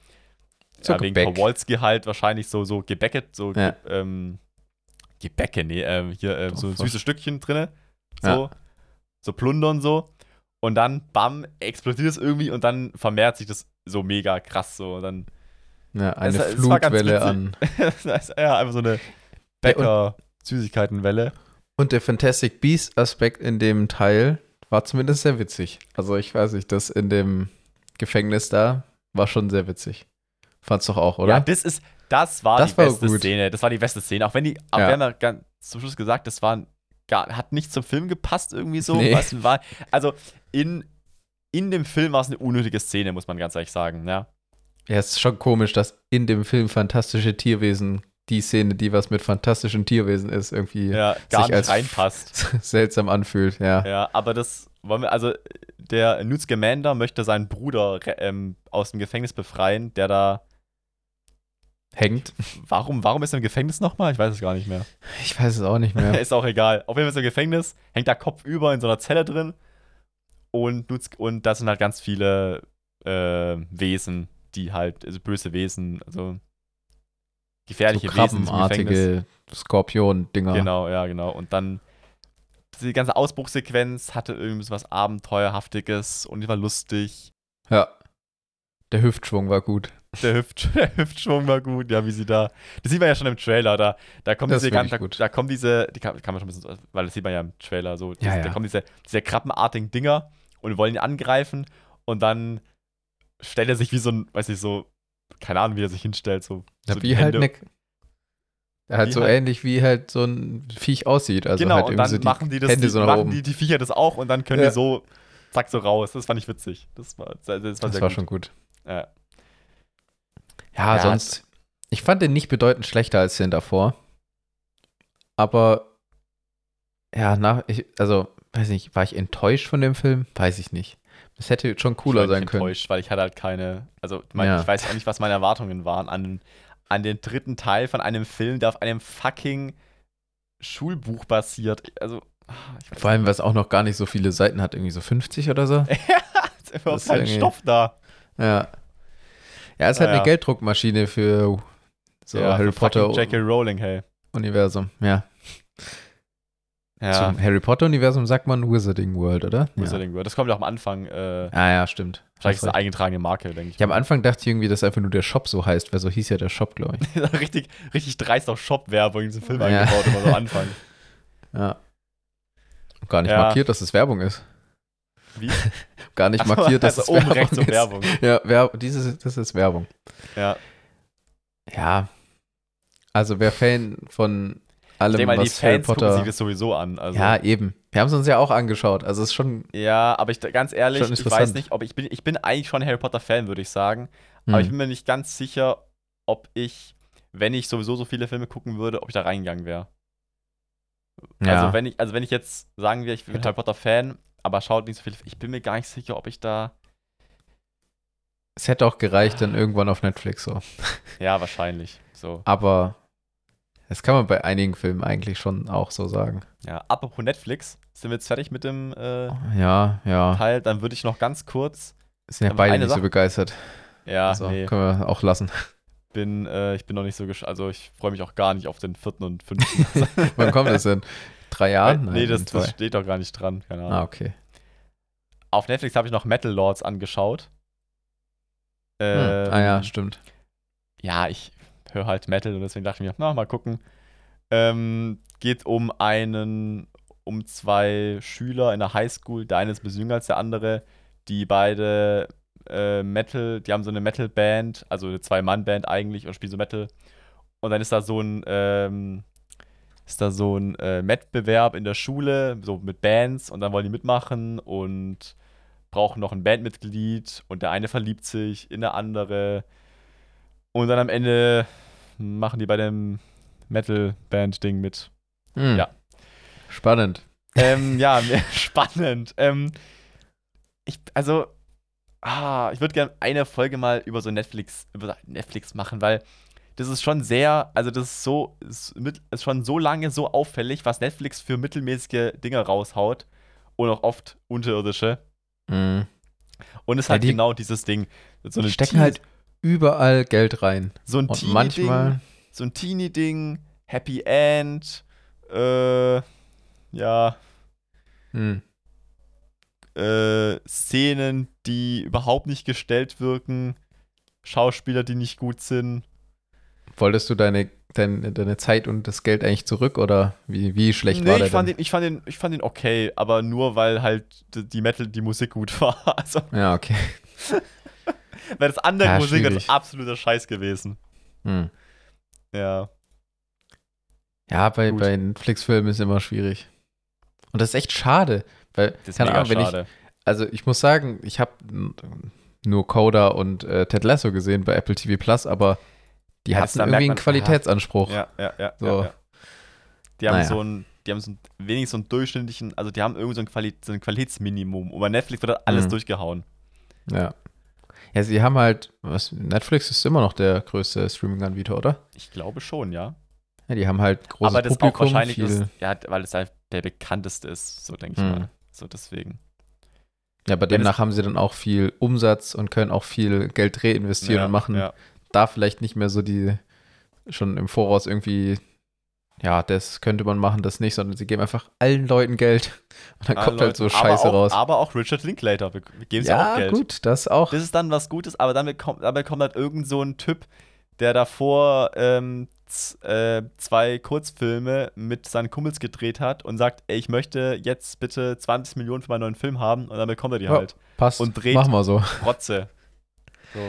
S2: so ja, wegen Kowalski halt wahrscheinlich so, so Gebäcket, so
S1: ja.
S2: ge, ähm, Gebäcke, nee, ähm, hier ähm, so süße Stückchen drin. So,
S1: ja.
S2: so Plunder und so. Und dann, bam, explodiert es irgendwie und dann vermehrt sich das so mega krass so. Und dann.
S1: Ja, eine es, Flutwelle an.
S2: ja, einfach so eine Bäcker-Süßigkeitenwelle.
S1: Und der Fantastic Beast-Aspekt in dem Teil war zumindest sehr witzig. Also ich weiß nicht, das in dem Gefängnis da war schon sehr witzig. Fand's doch auch, oder? Ja,
S2: das ist, das war das die war beste gut. Szene. Das war die beste Szene. Auch wenn die, aber ja. wir haben ja ganz zum Schluss gesagt, das war gar, hat nicht zum Film gepasst irgendwie so.
S1: Nee.
S2: Was war, also in, in dem Film war es eine unnötige Szene, muss man ganz ehrlich sagen, ja.
S1: Ja, es ist schon komisch, dass in dem Film fantastische Tierwesen die Szene, die was mit fantastischen Tierwesen ist, irgendwie
S2: ja, gar sich nicht reinpasst.
S1: seltsam anfühlt, ja.
S2: Ja, aber das wollen wir, also der Newt Scamander möchte seinen Bruder ähm, aus dem Gefängnis befreien, der da
S1: hängt.
S2: Warum, warum ist er im Gefängnis nochmal? Ich weiß es gar nicht mehr.
S1: Ich weiß es auch nicht mehr.
S2: ist auch egal. Auf jeden Fall ist er im Gefängnis, hängt da kopfüber in so einer Zelle drin und, und da sind halt ganz viele äh, Wesen, die halt, also böse Wesen, also gefährliche
S1: so Krabbenartige Skorpion-Dinger.
S2: Genau, ja, genau. Und dann die ganze Ausbruchsequenz hatte irgendwie was Abenteuerhaftiges und die war lustig.
S1: Ja. Der Hüftschwung war gut.
S2: Der, Hüft, der Hüftschwung war gut, ja, wie sie da. Das sieht man ja schon im Trailer, da, da kommen
S1: Das
S2: diese ganz, da, da kommen diese, die kann, kann man schon ein bisschen, weil das sieht man ja im Trailer so,
S1: Ja,
S2: diese,
S1: ja.
S2: da kommen diese, diese krabbenartigen Dinger und wollen ihn angreifen und dann stellt er sich wie so ein, weiß ich, so, keine Ahnung, wie er sich hinstellt, so.
S1: Ja,
S2: so
S1: wie halt
S2: Hände-
S1: ne, halt
S2: Wie
S1: so
S2: halt-
S1: ähnlich wie halt so ein Viech aussieht. Also
S2: genau,
S1: halt
S2: und dann
S1: so die
S2: machen die das,
S1: Hände
S2: die,
S1: so
S2: machen die, die Viecher das auch und dann können
S1: Ja.
S2: die so, zack, so raus. Das fand ich witzig. Das war, das war,
S1: das war
S2: gut.
S1: schon gut.
S2: Ja.
S1: Ja,
S2: Ja,
S1: sonst. Ich fand den nicht bedeutend schlechter als den davor. Aber ja, nach, ich, also, weiß nicht, war ich enttäuscht von dem Film? Weiß ich nicht. Das hätte schon cooler sein können.
S2: enttäuscht, weil ich hatte halt keine, also mein,
S1: Ja.
S2: ich weiß auch nicht, was meine Erwartungen waren an, an den dritten Teil von einem Film, der auf einem fucking Schulbuch basiert. Also, ah,
S1: Vor allem, was auch noch gar nicht so viele Seiten hat, irgendwie so 50 oder so.
S2: nicht, ist überhaupt
S1: ist
S2: kein Stoff da.
S1: Ja. Ja, ist halt
S2: Naja.
S1: eine Gelddruckmaschine für so
S2: Ja,
S1: Harry
S2: für
S1: Potter
S2: J.K. Rowling, hey.
S1: Universum. Ja.
S2: Ja,
S1: Zum Harry Potter Universum sagt man Wizarding World, oder?
S2: Wizarding World. Das kommt ja auch am Anfang. Äh,
S1: Ja. Ah ja, stimmt.
S2: Vielleicht ist es eine eingetragene Marke, denke ich.
S1: Ja, am Anfang dachte ich irgendwie, dass einfach nur der Shop so heißt, weil so hieß ja der Shop, glaube ich.
S2: richtig, richtig dreist auf Shop-Werbung in diesem Film
S1: Ja.
S2: eingebaut, immer so am Anfang.
S1: Ja. Gar nicht
S2: Ja.
S1: markiert, dass es Werbung ist.
S2: Wie?
S1: Gar nicht markiert, dass
S2: also
S1: es
S2: oben
S1: Werbung
S2: rechts
S1: ist.
S2: Werbung.
S1: Ja, Wer dieses, das ist Werbung.
S2: Ja.
S1: Ja. Also wer Fan von
S2: Ich
S1: allem,
S2: denke mal, die Fans gucken
S1: Potter.
S2: sich das sowieso an. Also.
S1: ja, eben. Wir haben es uns ja auch angeschaut. Also es ist schon.
S2: Ja, aber ich ganz ehrlich, ich weiß nicht, ob ich bin, ich bin eigentlich schon Harry Potter Fan, würde ich sagen. Aber ich
S1: hm.
S2: bin mir nicht ganz sicher, ob ich, wenn ich sowieso so viele Filme gucken würde, ob ich da reingegangen wäre.
S1: ja.
S2: Also wenn ich, also wenn ich jetzt sagen wir, ich bin Harry Potter Fan, aber schaut nicht so viel, ich bin mir gar nicht sicher, ob ich da.
S1: es hätte auch gereicht dann irgendwann auf Netflix so.
S2: Ja, wahrscheinlich. So.
S1: Aber das kann man bei einigen Filmen eigentlich schon auch so sagen.
S2: Ja, apropos Netflix, sind wir jetzt fertig mit dem äh,
S1: Ja, ja.
S2: Teil? Dann würde ich noch ganz kurz.
S1: Sind ja
S2: Aber
S1: beide nicht so
S2: Sache-
S1: begeistert.
S2: Ja,
S1: also
S2: nee,
S1: können wir auch lassen.
S2: bin, äh, ich bin noch nicht so gesch Also ich freue mich auch gar nicht auf den vierten und fünften.
S1: Wann kommt das denn? Drei Jahren?
S2: nee, das,
S1: in
S2: das
S1: zwei.
S2: steht doch gar nicht dran. Keine Ahnung.
S1: Ah, okay.
S2: Auf Netflix habe ich noch Metal Lords angeschaut.
S1: Hm.
S2: Ähm,
S1: ah ja, stimmt.
S2: ja, ich höre halt Metal und deswegen dachte ich mir, na, mal gucken. Ähm, geht um einen, um zwei Schüler in der Highschool. Der eine ist ein bisschen jünger als der andere. Die beide äh, Metal, die haben so eine Metal-Band, also eine Zwei-Mann-Band eigentlich und spielen so Metal. Und dann ist da so ein, ähm, ist da so ein äh, Wettbewerb in der Schule, so mit Bands und dann wollen die mitmachen und brauchen noch ein Bandmitglied und der eine verliebt sich in der andere. Und dann am Ende machen die bei dem Metal-Band-Ding mit.
S1: Hm.
S2: Ja.
S1: Spannend.
S2: ähm, ja, spannend. Ähm, ich, also, ah, ich würde gerne eine Folge mal über so Netflix, über Netflix machen, weil das ist schon sehr, also das ist so, ist, mit, ist schon so lange so auffällig, was Netflix für mittelmäßige Dinge raushaut und auch oft unterirdische.
S1: Mhm.
S2: Und es ist
S1: Ja,
S2: halt
S1: die-
S2: genau dieses Ding. So
S1: Die
S2: eine
S1: stecken halt überall Geld rein.
S2: so ein
S1: Und
S2: Teenie-Ding,
S1: manchmal,
S2: so ein Teenie-Ding, Happy End, äh, ja,
S1: hm.
S2: äh, Szenen, die überhaupt nicht gestellt wirken, Schauspieler, die nicht gut sind.
S1: wolltest du deine, deine, deine Zeit und das Geld eigentlich zurück oder wie, wie schlecht
S2: nee,
S1: war der
S2: ich fand,
S1: denn?
S2: den, ich, fand den, ich fand den okay, aber nur weil halt die die Metal, die Musik gut war. Also,
S1: Ja, okay.
S2: weil das andere
S1: Ja,
S2: Musik ist absoluter Scheiß gewesen.
S1: Hm.
S2: Ja.
S1: Ja, bei,
S2: Gut.
S1: bei Netflix-Filmen ist immer schwierig. Und das ist echt schade, weil,
S2: Das ist
S1: keine Ahnung, wenn ich,
S2: schade.
S1: also ich muss sagen, ich habe nur Coda und äh, Ted Lasso gesehen bei Apple TV Plus, aber die
S2: Ja,
S1: hatten irgendwie einen Qualitätsanspruch.
S2: Ja, ja, ja.
S1: So.
S2: ja. Die haben
S1: Naja.
S2: so einen, die haben so einen, wenigstens so einen durchschnittlichen, also die haben irgendwie so ein, Quali so ein Qualitätsminimum. Und bei Netflix wird das alles
S1: Mhm.
S2: durchgehauen.
S1: Ja. Ja, sie haben halt, was, Netflix ist immer noch der größte Streaming-Anbieter, oder?
S2: Ich glaube schon, ja.
S1: Ja, die haben halt großes
S2: Aber das
S1: Publikum,
S2: auch wahrscheinlich
S1: viel,
S2: ist, ja, weil es halt der bekannteste ist, so denke ich
S1: Mhm.
S2: mal. So deswegen.
S1: ja, aber
S2: Wenn
S1: demnach haben sie dann auch viel Umsatz und können auch viel Geld reinvestieren
S2: ja,
S1: und machen
S2: Ja.
S1: da vielleicht nicht mehr so die, schon im Voraus irgendwie ja, das könnte man machen, das nicht, sondern sie geben einfach allen Leuten Geld. Und dann
S2: Ah,
S1: kommt halt so Scheiße
S2: aber auch,
S1: raus.
S2: Aber auch Richard Linklater, wir, geben sie auch
S1: ja,
S2: Geld.
S1: gut, das auch.
S2: Das ist dann was Gutes, aber dann bekommt, dann bekommt halt irgend so ein Typ, der davor ähm, äh, zwei Kurzfilme mit seinen Kumpels gedreht hat und sagt, ey, ich möchte jetzt bitte 20 Millionen für meinen neuen Film haben und dann bekommt er die
S1: Ja.
S2: halt.
S1: Passt.
S2: und dreht-
S1: Machen wir so.
S2: Rotze. So.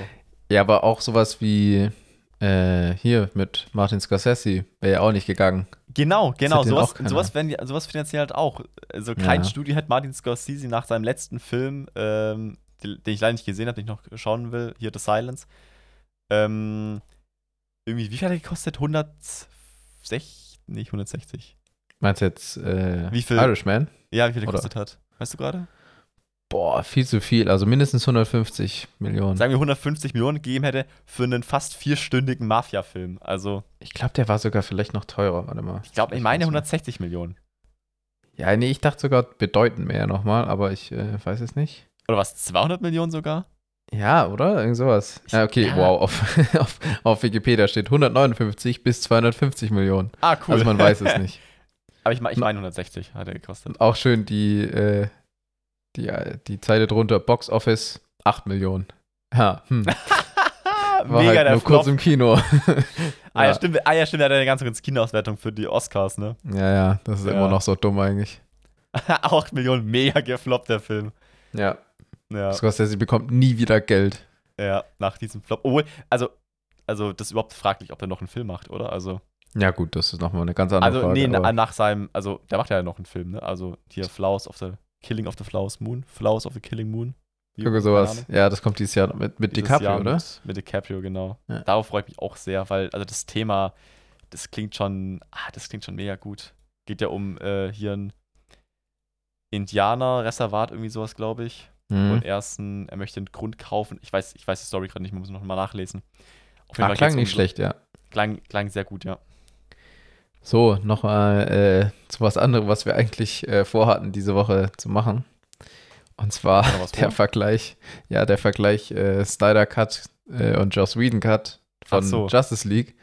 S1: Ja, aber auch sowas wie äh, hier mit Martin Scorsese wäre ja auch nicht gegangen.
S2: Genau, genau. Sowas, sowas, sowas finanziell halt auch. Also kein
S1: Ja.
S2: Studio hat Martin Scorsese nach seinem letzten Film, ähm, den, den ich leider nicht gesehen habe, den ich noch schauen will, hier The Silence. Ähm, irgendwie, wie viel hat er gekostet? 160? Nicht 160.
S1: Meinst du jetzt äh,
S2: Wie viel-
S1: Irishman?
S2: Ja, wie viel der
S1: Oder-
S2: gekostet hat. Weißt du gerade?
S1: Boah, viel zu viel. Also mindestens 150 Millionen.
S2: Sagen wir 150 Millionen gegeben hätte für einen fast vierstündigen Mafia-Film. Also,
S1: Ich glaube, der war sogar vielleicht noch teurer. Warte mal.
S2: ich glaube, ich meine
S1: muss mal-
S2: 160 Millionen.
S1: Ja, nee, ich dachte sogar bedeutend mehr nochmal, aber ich äh, weiß es nicht.
S2: Oder was? 200 Millionen sogar?
S1: Ja, oder? Irgend sowas. Ja, okay,
S2: Ja.
S1: wow. Auf, auf, auf Wikipedia steht 159 bis 250 Millionen.
S2: Ah, cool.
S1: Also man weiß es nicht.
S2: Aber ich, ich meine 160 hat er gekostet.
S1: Auch schön die, äh, die, äh, die Zeile drunter, Box Office 8 Millionen. Ja, hm. War
S2: Mega
S1: halt
S2: der
S1: nur kurz
S2: Flop.
S1: im Kino.
S2: Ah, ja,
S1: ja,
S2: stimmt. Ah, ja, stimmt. Er hat eine ganz kurze Kinoauswertung für die Oscars, ne?
S1: ja, ja, das ist
S2: Ja.
S1: immer noch so dumm eigentlich.
S2: 8 Millionen, mega gefloppt, der Film.
S1: Ja,
S2: Ja,
S1: Scorsese bekommt nie wieder Geld.
S2: ja, nach diesem Flop. Obwohl, also, also, das ist überhaupt fraglich, ob er noch einen Film macht, oder? Also,
S1: Ja gut, das ist nochmal eine ganz andere
S2: also
S1: Frage.
S2: nee, na-
S1: aber-
S2: nach seinem, also, der macht ja noch einen Film, ne? Also, hier Flowers of the Killing of the Flowers Moon. Flowers of the Killing Moon. Wie-
S1: Irgendwie sowas. Ja, das kommt dieses Jahr mit, mit
S2: Dieses
S1: DiCaprio,
S2: Jahr
S1: oder?
S2: Mit, mit DiCaprio, genau.
S1: Ja.
S2: Darauf freue ich mich auch sehr, weil, also, das Thema, das klingt schon, ah, das klingt schon mega gut. Geht ja um äh, hier ein Indianerreservat, irgendwie sowas, glaube ich.
S1: Mhm.
S2: Und er ist ein, er möchte einen Grund kaufen. Ich weiß, ich weiß die Story gerade nicht, man muss noch mal nachlesen. Auf
S1: Ach,
S2: geht's
S1: klang
S2: um
S1: nicht
S2: so-
S1: schlecht, ja.
S2: Klang, klang sehr gut, ja.
S1: So, nochmal äh, zu was anderem, was wir eigentlich äh, vorhatten, diese Woche zu machen. Und zwar
S2: er
S1: der? Vergleich, ja, der Vergleich äh, Snyder Cut äh, und Joss Whedon Cut von
S2: so.
S1: Justice League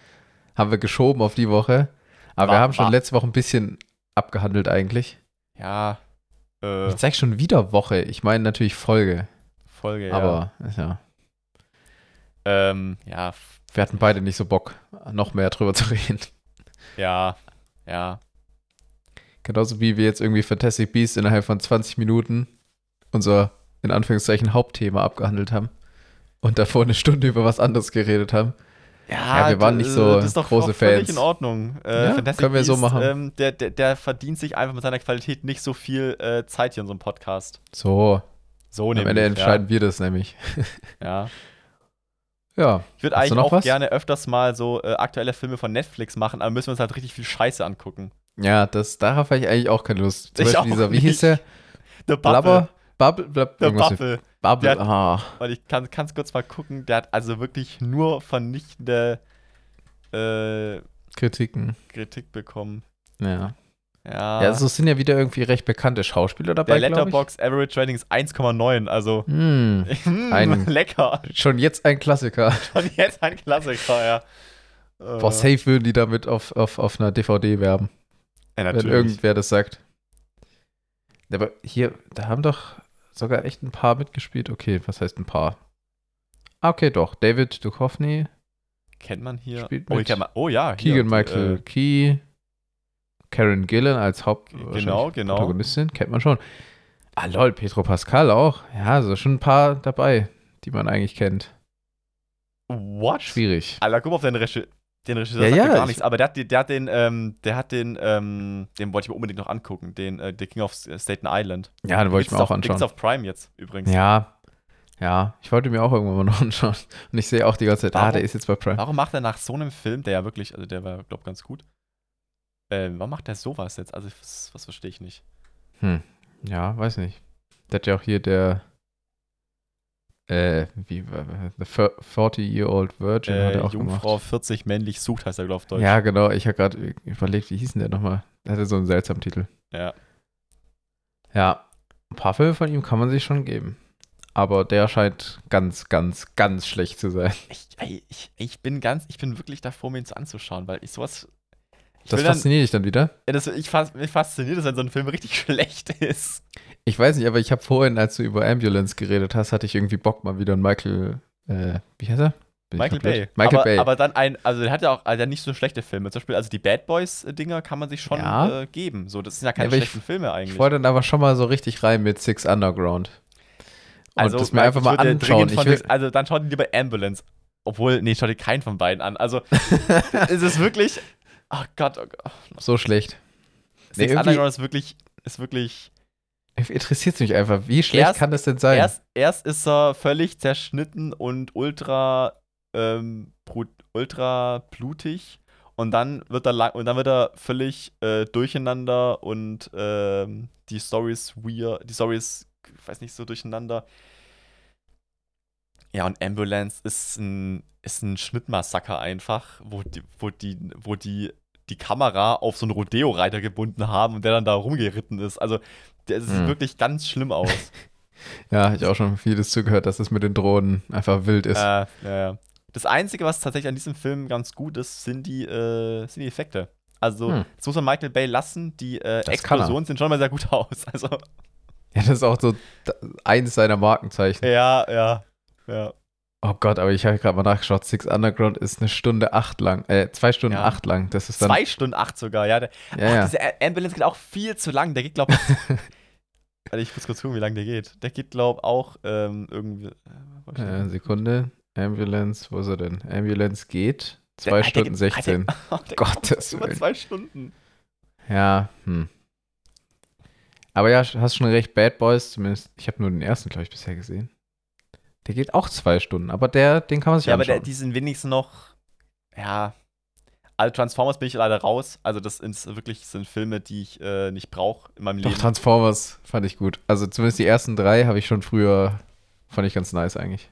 S1: haben wir geschoben auf die Woche. Aber
S2: War-
S1: wir haben schon
S2: war-
S1: letzte Woche ein bisschen abgehandelt eigentlich.
S2: Ja. Äh,
S1: Ich zeig schon wieder Woche. Ich meine natürlich Folge.
S2: Folge, ja.
S1: Aber ja,
S2: Ähm, ja,
S1: wir hatten beide nicht so Bock, noch mehr drüber zu reden.
S2: Ja, ja.
S1: Genauso wie wir jetzt irgendwie Fantastic Beasts innerhalb von 20 Minuten unser, in Anführungszeichen, Hauptthema abgehandelt haben. Und davor eine Stunde über was anderes geredet haben. Ja, wir waren nicht so
S2: das ist doch
S1: große Fans.
S2: in Ordnung. Äh,
S1: Ja,
S2: Fantastic
S1: können wir so
S2: Beasts,
S1: machen.
S2: Ähm, der, der, der verdient sich einfach mit seiner Qualität nicht so viel äh, Zeit hier in so einem Podcast.
S1: So,
S2: So
S1: am Ende entscheiden wir das nämlich.
S2: Ja. Ja. Ich würde eigentlich auch
S1: was?
S2: gerne öfters mal so äh, aktuelle Filme von Netflix machen, aber müssen wir uns halt richtig viel Scheiße angucken.
S1: ja, das, darauf habe ich eigentlich auch keine Lust. Zum
S2: Ich
S1: Beispiel dieser, wie hieß der?
S2: The?
S1: Bubble,
S2: Der
S1: irgendwas mit
S2: Buffel.
S1: Bubble.
S2: Der-
S1: Ah,
S2: Und ich kann es kurz mal gucken. Der hat also wirklich nur vernichtende äh,
S1: Kritiken.
S2: Kritik bekommen.
S1: Ja.
S2: Ja.
S1: Ja, also es sind ja wieder irgendwie recht bekannte Schauspieler dabei,
S2: der. Letterbox Average Rating ist 1,9. Also mm,
S1: Ein-
S2: lecker.
S1: schon jetzt ein Klassiker.
S2: Schon jetzt ein Klassiker, ja. Äh,
S1: Boah, safe würden die damit auf, auf, auf einer DVD werben,
S2: ja,
S1: wenn
S2: natürlich.
S1: irgendwer das sagt. Aber hier, da haben doch sogar echt ein paar mitgespielt. Okay, was heißt ein paar? Ah, okay, doch. David Duchovny,
S2: Kennt man hier?
S1: Spielt
S2: oh,
S1: mit.
S2: oh ja.
S1: Keegan Michael
S2: äh,
S1: Key, Karen Gillan als Haupt
S2: Genau, genau.
S1: Protagonistin, kennt man schon. Ah, lol, Petro Pascal auch. Ja, also schon ein paar dabei, die man eigentlich kennt.
S2: What?
S1: Schwierig.
S2: Alter, guck mal auf den Regisseur. Den Regisseur
S1: Ja,
S2: sagt
S1: ja,
S2: gar
S1: ich-
S2: nichts, aber der hat, der hat den, ähm, der hat den, ähm, den wollte ich mir unbedingt noch angucken, den äh, The King of Staten Island.
S1: Ja, den wollte ich mir auch
S2: auf,
S1: anschauen.
S2: auf Prime jetzt übrigens.
S1: Ja, ja, ich wollte mir auch irgendwann mal noch anschauen. Und ich sehe auch die ganze Zeit, ah,
S2: Warum-
S1: der ist jetzt bei Prime.
S2: Warum macht er nach so einem Film, der ja wirklich, also der war, glaube ganz gut, äh, warum macht er sowas jetzt? Also, was, was verstehe ich nicht.
S1: Hm. Ja, weiß nicht. Der hat ja auch hier der, äh, wie, The 40-Year-Old Virgin hat
S2: Äh,
S1: er auch
S2: Jungfrau
S1: gemacht.
S2: 40 männlich sucht, heißt er, glaube ich, auf Deutsch.
S1: Ja, genau. Ich habe gerade überlegt, wie hieß denn der nochmal? Der hatte so einen seltsamen Titel.
S2: Ja.
S1: Ja, ein paar Filme von ihm kann man sich schon geben. Aber der scheint ganz, ganz, ganz schlecht zu sein.
S2: Ich, ich, ich bin ganz, ich bin wirklich davor, mir das anzuschauen, weil ich sowas,
S1: Das fasziniert dich dann wieder.
S2: Ja, das, ich mich fasziniert es, wenn so ein Film richtig schlecht ist.
S1: Ich weiß nicht, aber ich habe vorhin, als du über Ambulance geredet hast, hatte ich irgendwie Bock mal wieder einen Michael, äh, wie heißt er? Bin ich
S2: Michael? Bay.
S1: Michael
S2: aber,
S1: Bay.
S2: aber dann ein, also der hat ja auch also nicht so schlechte Filme. Zum Beispiel, also die Bad Boys-Dinger kann man sich schon
S1: Ja.
S2: äh, geben. So, das sind ja keine
S1: ich-
S2: schlechten Filme
S1: ich
S2: eigentlich.
S1: wollte dann aber schon mal so richtig rein mit Six Underground. Und
S2: also,
S1: das mir einfach
S2: ich
S1: mal anschauen. Ich will,
S2: also dann schau dir lieber Ambulance. Obwohl, nee, schau dir keinen von beiden an. Also, es ist wirklich. Ach Gott, oh Gott.
S1: so schlecht. Nee,
S2: Six
S1: irgendwie-
S2: Underground ist wirklich, ist wirklich.
S1: Interessiert mich einfach. Wie schlecht
S2: Erst-
S1: kann das denn sein?
S2: Erst, erst ist er völlig zerschnitten und ultra, ähm, ultra blutig. Und dann wird er lang, und dann wird er völlig äh, durcheinander und ähm, die Story ist weird, die Story ist, ich weiß nicht, so durcheinander. Ja, und Ambulance ist ein, ist ein Schnittmassaker einfach, wo die, wo die, wo die die Kamera auf so einen Rodeo-Reiter gebunden haben und der dann da rumgeritten ist. Also, der sieht
S1: Hm.
S2: wirklich ganz schlimm aus.
S1: Ja, hab ich auch schon vieles zugehört, dass es mit den Drohnen einfach wild ist.
S2: Äh, ja, ja. Das Einzige, was tatsächlich an diesem Film ganz gut ist, sind die, äh, sind die Effekte. Also,
S1: Hm.
S2: das muss man Michael Bay lassen. Die äh,
S1: Das.
S2: Explosionen sehen schon mal sehr gut aus. Also,
S1: Ja, das ist auch so eines seiner Markenzeichen.
S2: ja, ja, ja.
S1: Oh Gott, aber ich habe gerade mal nachgeschaut. Six Underground ist eine Stunde acht lang. Äh, zwei Stunden
S2: Ja.
S1: acht lang. Das ist dann.
S2: Zwei Stunden acht sogar, ja. Der,
S1: ja,
S2: ach,
S1: ja.
S2: Diese Ambulance geht auch viel zu lang. Der geht, glaube ich. Warte, ich muss kurz gucken, wie lang der geht. Der geht, glaube ich, auch ähm, irgendwie. Äh,
S1: Äh,
S2: der?
S1: Sekunde. Ambulance, wo ist er denn? Ambulance geht.
S2: Der-
S1: Zwei
S2: der
S1: Stunden
S2: geht-
S1: 16.
S2: Der, der geht
S1: Gottes
S2: über zwei Stunden.
S1: Ja, hm. Aber ja, hast schon recht, Bad Boys, zumindest, ich habe nur den ersten, glaube ich, bisher gesehen. Der geht auch zwei Stunden, aber der, den kann man sich
S2: Ja, aber der,
S1: anschauen.
S2: die sind wenigstens noch, ja, alle Transformers bin ich leider raus. Also das sind wirklich sind Filme, die ich äh, nicht brauche in meinem
S1: Doch,
S2: Leben.
S1: Transformers fand ich gut. Also zumindest die ersten drei habe ich schon früher, fand ich ganz nice eigentlich.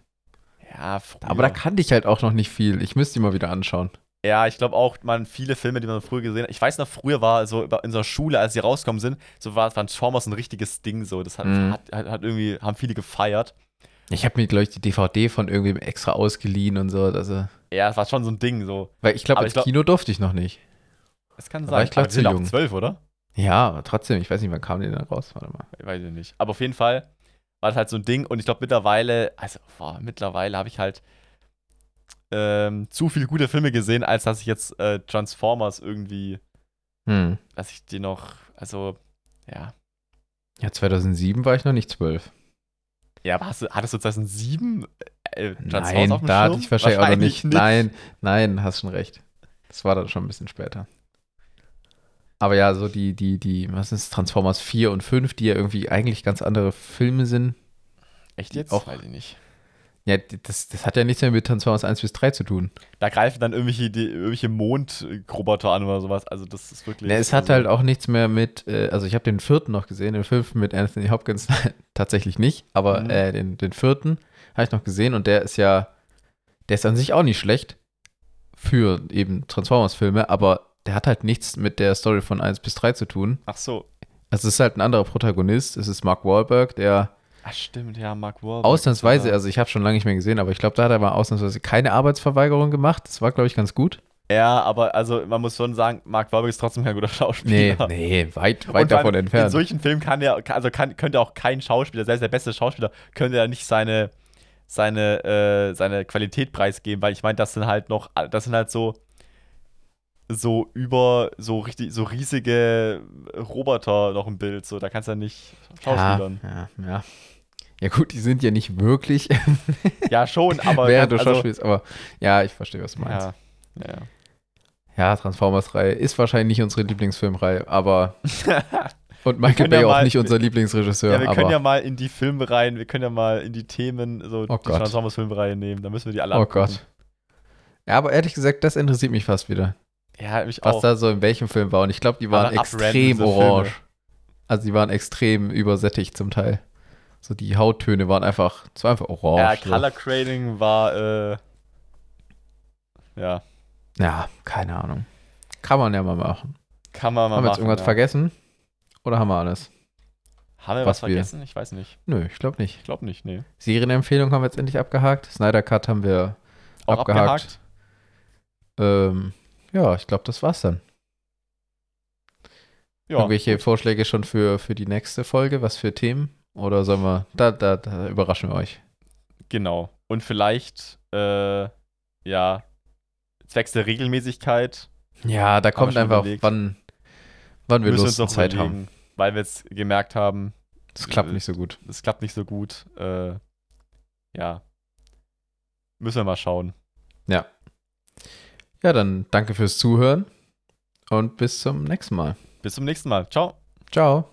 S2: Ja, früher.
S1: Aber da kannte ich halt auch noch nicht viel. Ich müsste die mal wieder anschauen.
S2: ja, ich glaube auch, man viele Filme, die man früher gesehen hat. Ich weiß noch, früher war so in unserer Schule, als sie rausgekommen sind, so war Transformers ein richtiges Ding. So, das hat, hat, hat, hat irgendwie haben viele gefeiert.
S1: Ich habe mir, glaube ich, die DVD von irgendwem extra ausgeliehen und so. Also,
S2: Ja, es war schon so ein Ding. So,
S1: weil ich glaube, als
S2: ich glaub-
S1: Kino durfte ich noch nicht.
S2: es kann
S1: Da war
S2: sein.
S1: ich glaub
S2: aber die
S1: zu jung.
S2: zwölf, oder?
S1: Ja, aber trotzdem, ich weiß nicht, wann kam die denn raus? Warte mal.
S2: Ich weiß ich nicht. Aber auf jeden Fall war das halt so ein Ding. Und ich glaube mittlerweile, also boah, mittlerweile habe ich halt ähm, zu viele gute Filme gesehen, als dass ich jetzt äh, Transformers irgendwie,
S1: Hm.
S2: dass ich die noch, also ja.
S1: Ja, 2007 war ich noch nicht zwölf.
S2: Ja, aber hast du, hattest du 2007 äh, Transformers
S1: Nein,
S2: auf dem
S1: da hatte ich wahrscheinlich auch noch nicht.
S2: nicht.
S1: Nein, nein, hast schon recht. Das war dann schon ein bisschen später. Aber ja, so die, die, die, was ist Transformers 4 und 5, die ja irgendwie eigentlich ganz andere Filme sind.
S2: Echt jetzt?
S1: Auch-
S2: Weiß ich nicht.
S1: Ja, das, das hat ja nichts mehr mit Transformers 1 bis 3 zu tun.
S2: Da greifen dann irgendwelche, die, irgendwelche Mondroboter an oder sowas. Also das ist wirklich.
S1: Ne, es hat
S2: also,
S1: halt auch nichts mehr mit, äh, also ich habe den vierten noch gesehen, den fünften mit Anthony Hopkins tatsächlich nicht, aber
S2: Mhm.
S1: äh, den, den vierten habe ich noch gesehen und der ist ja, der ist an sich auch nicht schlecht für eben Transformers-Filme, aber der hat halt nichts mit der Story von 1 bis 3 zu tun.
S2: Ach so.
S1: Also es ist halt ein anderer Protagonist, es ist Mark Wahlberg, der
S2: Ach stimmt, ja, Mark Wahlberg.
S1: ausnahmsweise,
S2: Ja.
S1: also ich habe schon lange nicht mehr gesehen, aber ich glaube, da hat er mal ausnahmsweise keine Arbeitsverweigerung gemacht. Das war, glaube ich, ganz gut.
S2: Ja, aber also man muss schon sagen, Mark Wahlberg ist trotzdem kein guter
S1: Nee,
S2: Schauspieler.
S1: nee, weit,
S2: Und
S1: weit
S2: vor
S1: davon
S2: allem In
S1: entfernt.
S2: solchen Filmen kann er, also kann, könnte auch kein Schauspieler, selbst der beste Schauspieler, könnte ja nicht seine, seine, äh, seine Qualität preisgeben, weil ich meine, das sind halt noch, das sind halt so, so über, so richtig, so riesige Roboter noch im Bild, so, da kannst du ja nicht schauspielern.
S1: Ja, ja, ja. Ja gut, die sind ja nicht wirklich,
S2: Ja, schon, aber.
S1: während du
S2: also,
S1: Schauspielst, aber ja, ich verstehe, was du meinst.
S2: ja, ja.
S1: Ja, Transformers-Reihe ist wahrscheinlich nicht unsere Lieblingsfilmreihe, aber und Michael Bay
S2: ja
S1: auch
S2: mal-
S1: nicht unser Lieblingsregisseur,
S2: Ja, wir können ja mal in die Filmreihen, wir können ja mal in die Themen, so
S1: Oh
S2: die. Transformers-Filmreihe nehmen, da müssen wir die alle
S1: oh
S2: angucken.
S1: Gott. Ja, aber ehrlich gesagt, das interessiert mich fast wieder.
S2: Ja, mich
S1: Was
S2: auch.
S1: da so in welchem Film war und ich glaube, die waren
S2: Aber
S1: extrem orange.
S2: Filme.
S1: Also die waren extrem übersättigt zum Teil. So die Hauttöne waren einfach, es war einfach orange.
S2: Ja. Color Grading war, äh, ja,
S1: Ja, keine Ahnung. Kann man ja mal machen.
S2: kann man mal
S1: haben wir jetzt
S2: machen.
S1: irgendwas
S2: ja.
S1: vergessen? Oder haben wir alles?
S2: Haben wir was,
S1: was wir-
S2: vergessen? Ich weiß nicht.
S1: Nö, ich glaube nicht.
S2: Ich glaube nicht, nee.
S1: Serienempfehlung haben wir jetzt endlich abgehakt. Snyder Cut haben wir
S2: Auch
S1: Abgehakt.
S2: abgehakt?
S1: Ähm, ja, ich glaube, das war's dann.
S2: Ja,
S1: Irgendwelche
S2: gut.
S1: Vorschläge schon für, für die nächste Folge? Was für Themen? Oder sollen wir, da, da, da überraschen wir euch.
S2: Genau. Und vielleicht, äh, ja, zwecks der Regelmäßigkeit
S1: Ja, da kommt einfach,
S2: überlegt.
S1: wann, wann wir Lust und Zeit haben.
S2: weil wir jetzt gemerkt haben,
S1: Das klappt nicht so gut.
S2: es klappt nicht so gut. Äh, ja. Müssen wir mal schauen.
S1: Ja. Ja, dann danke fürs Zuhören und bis zum nächsten Mal.
S2: Bis zum nächsten Mal. Ciao.
S1: Ciao.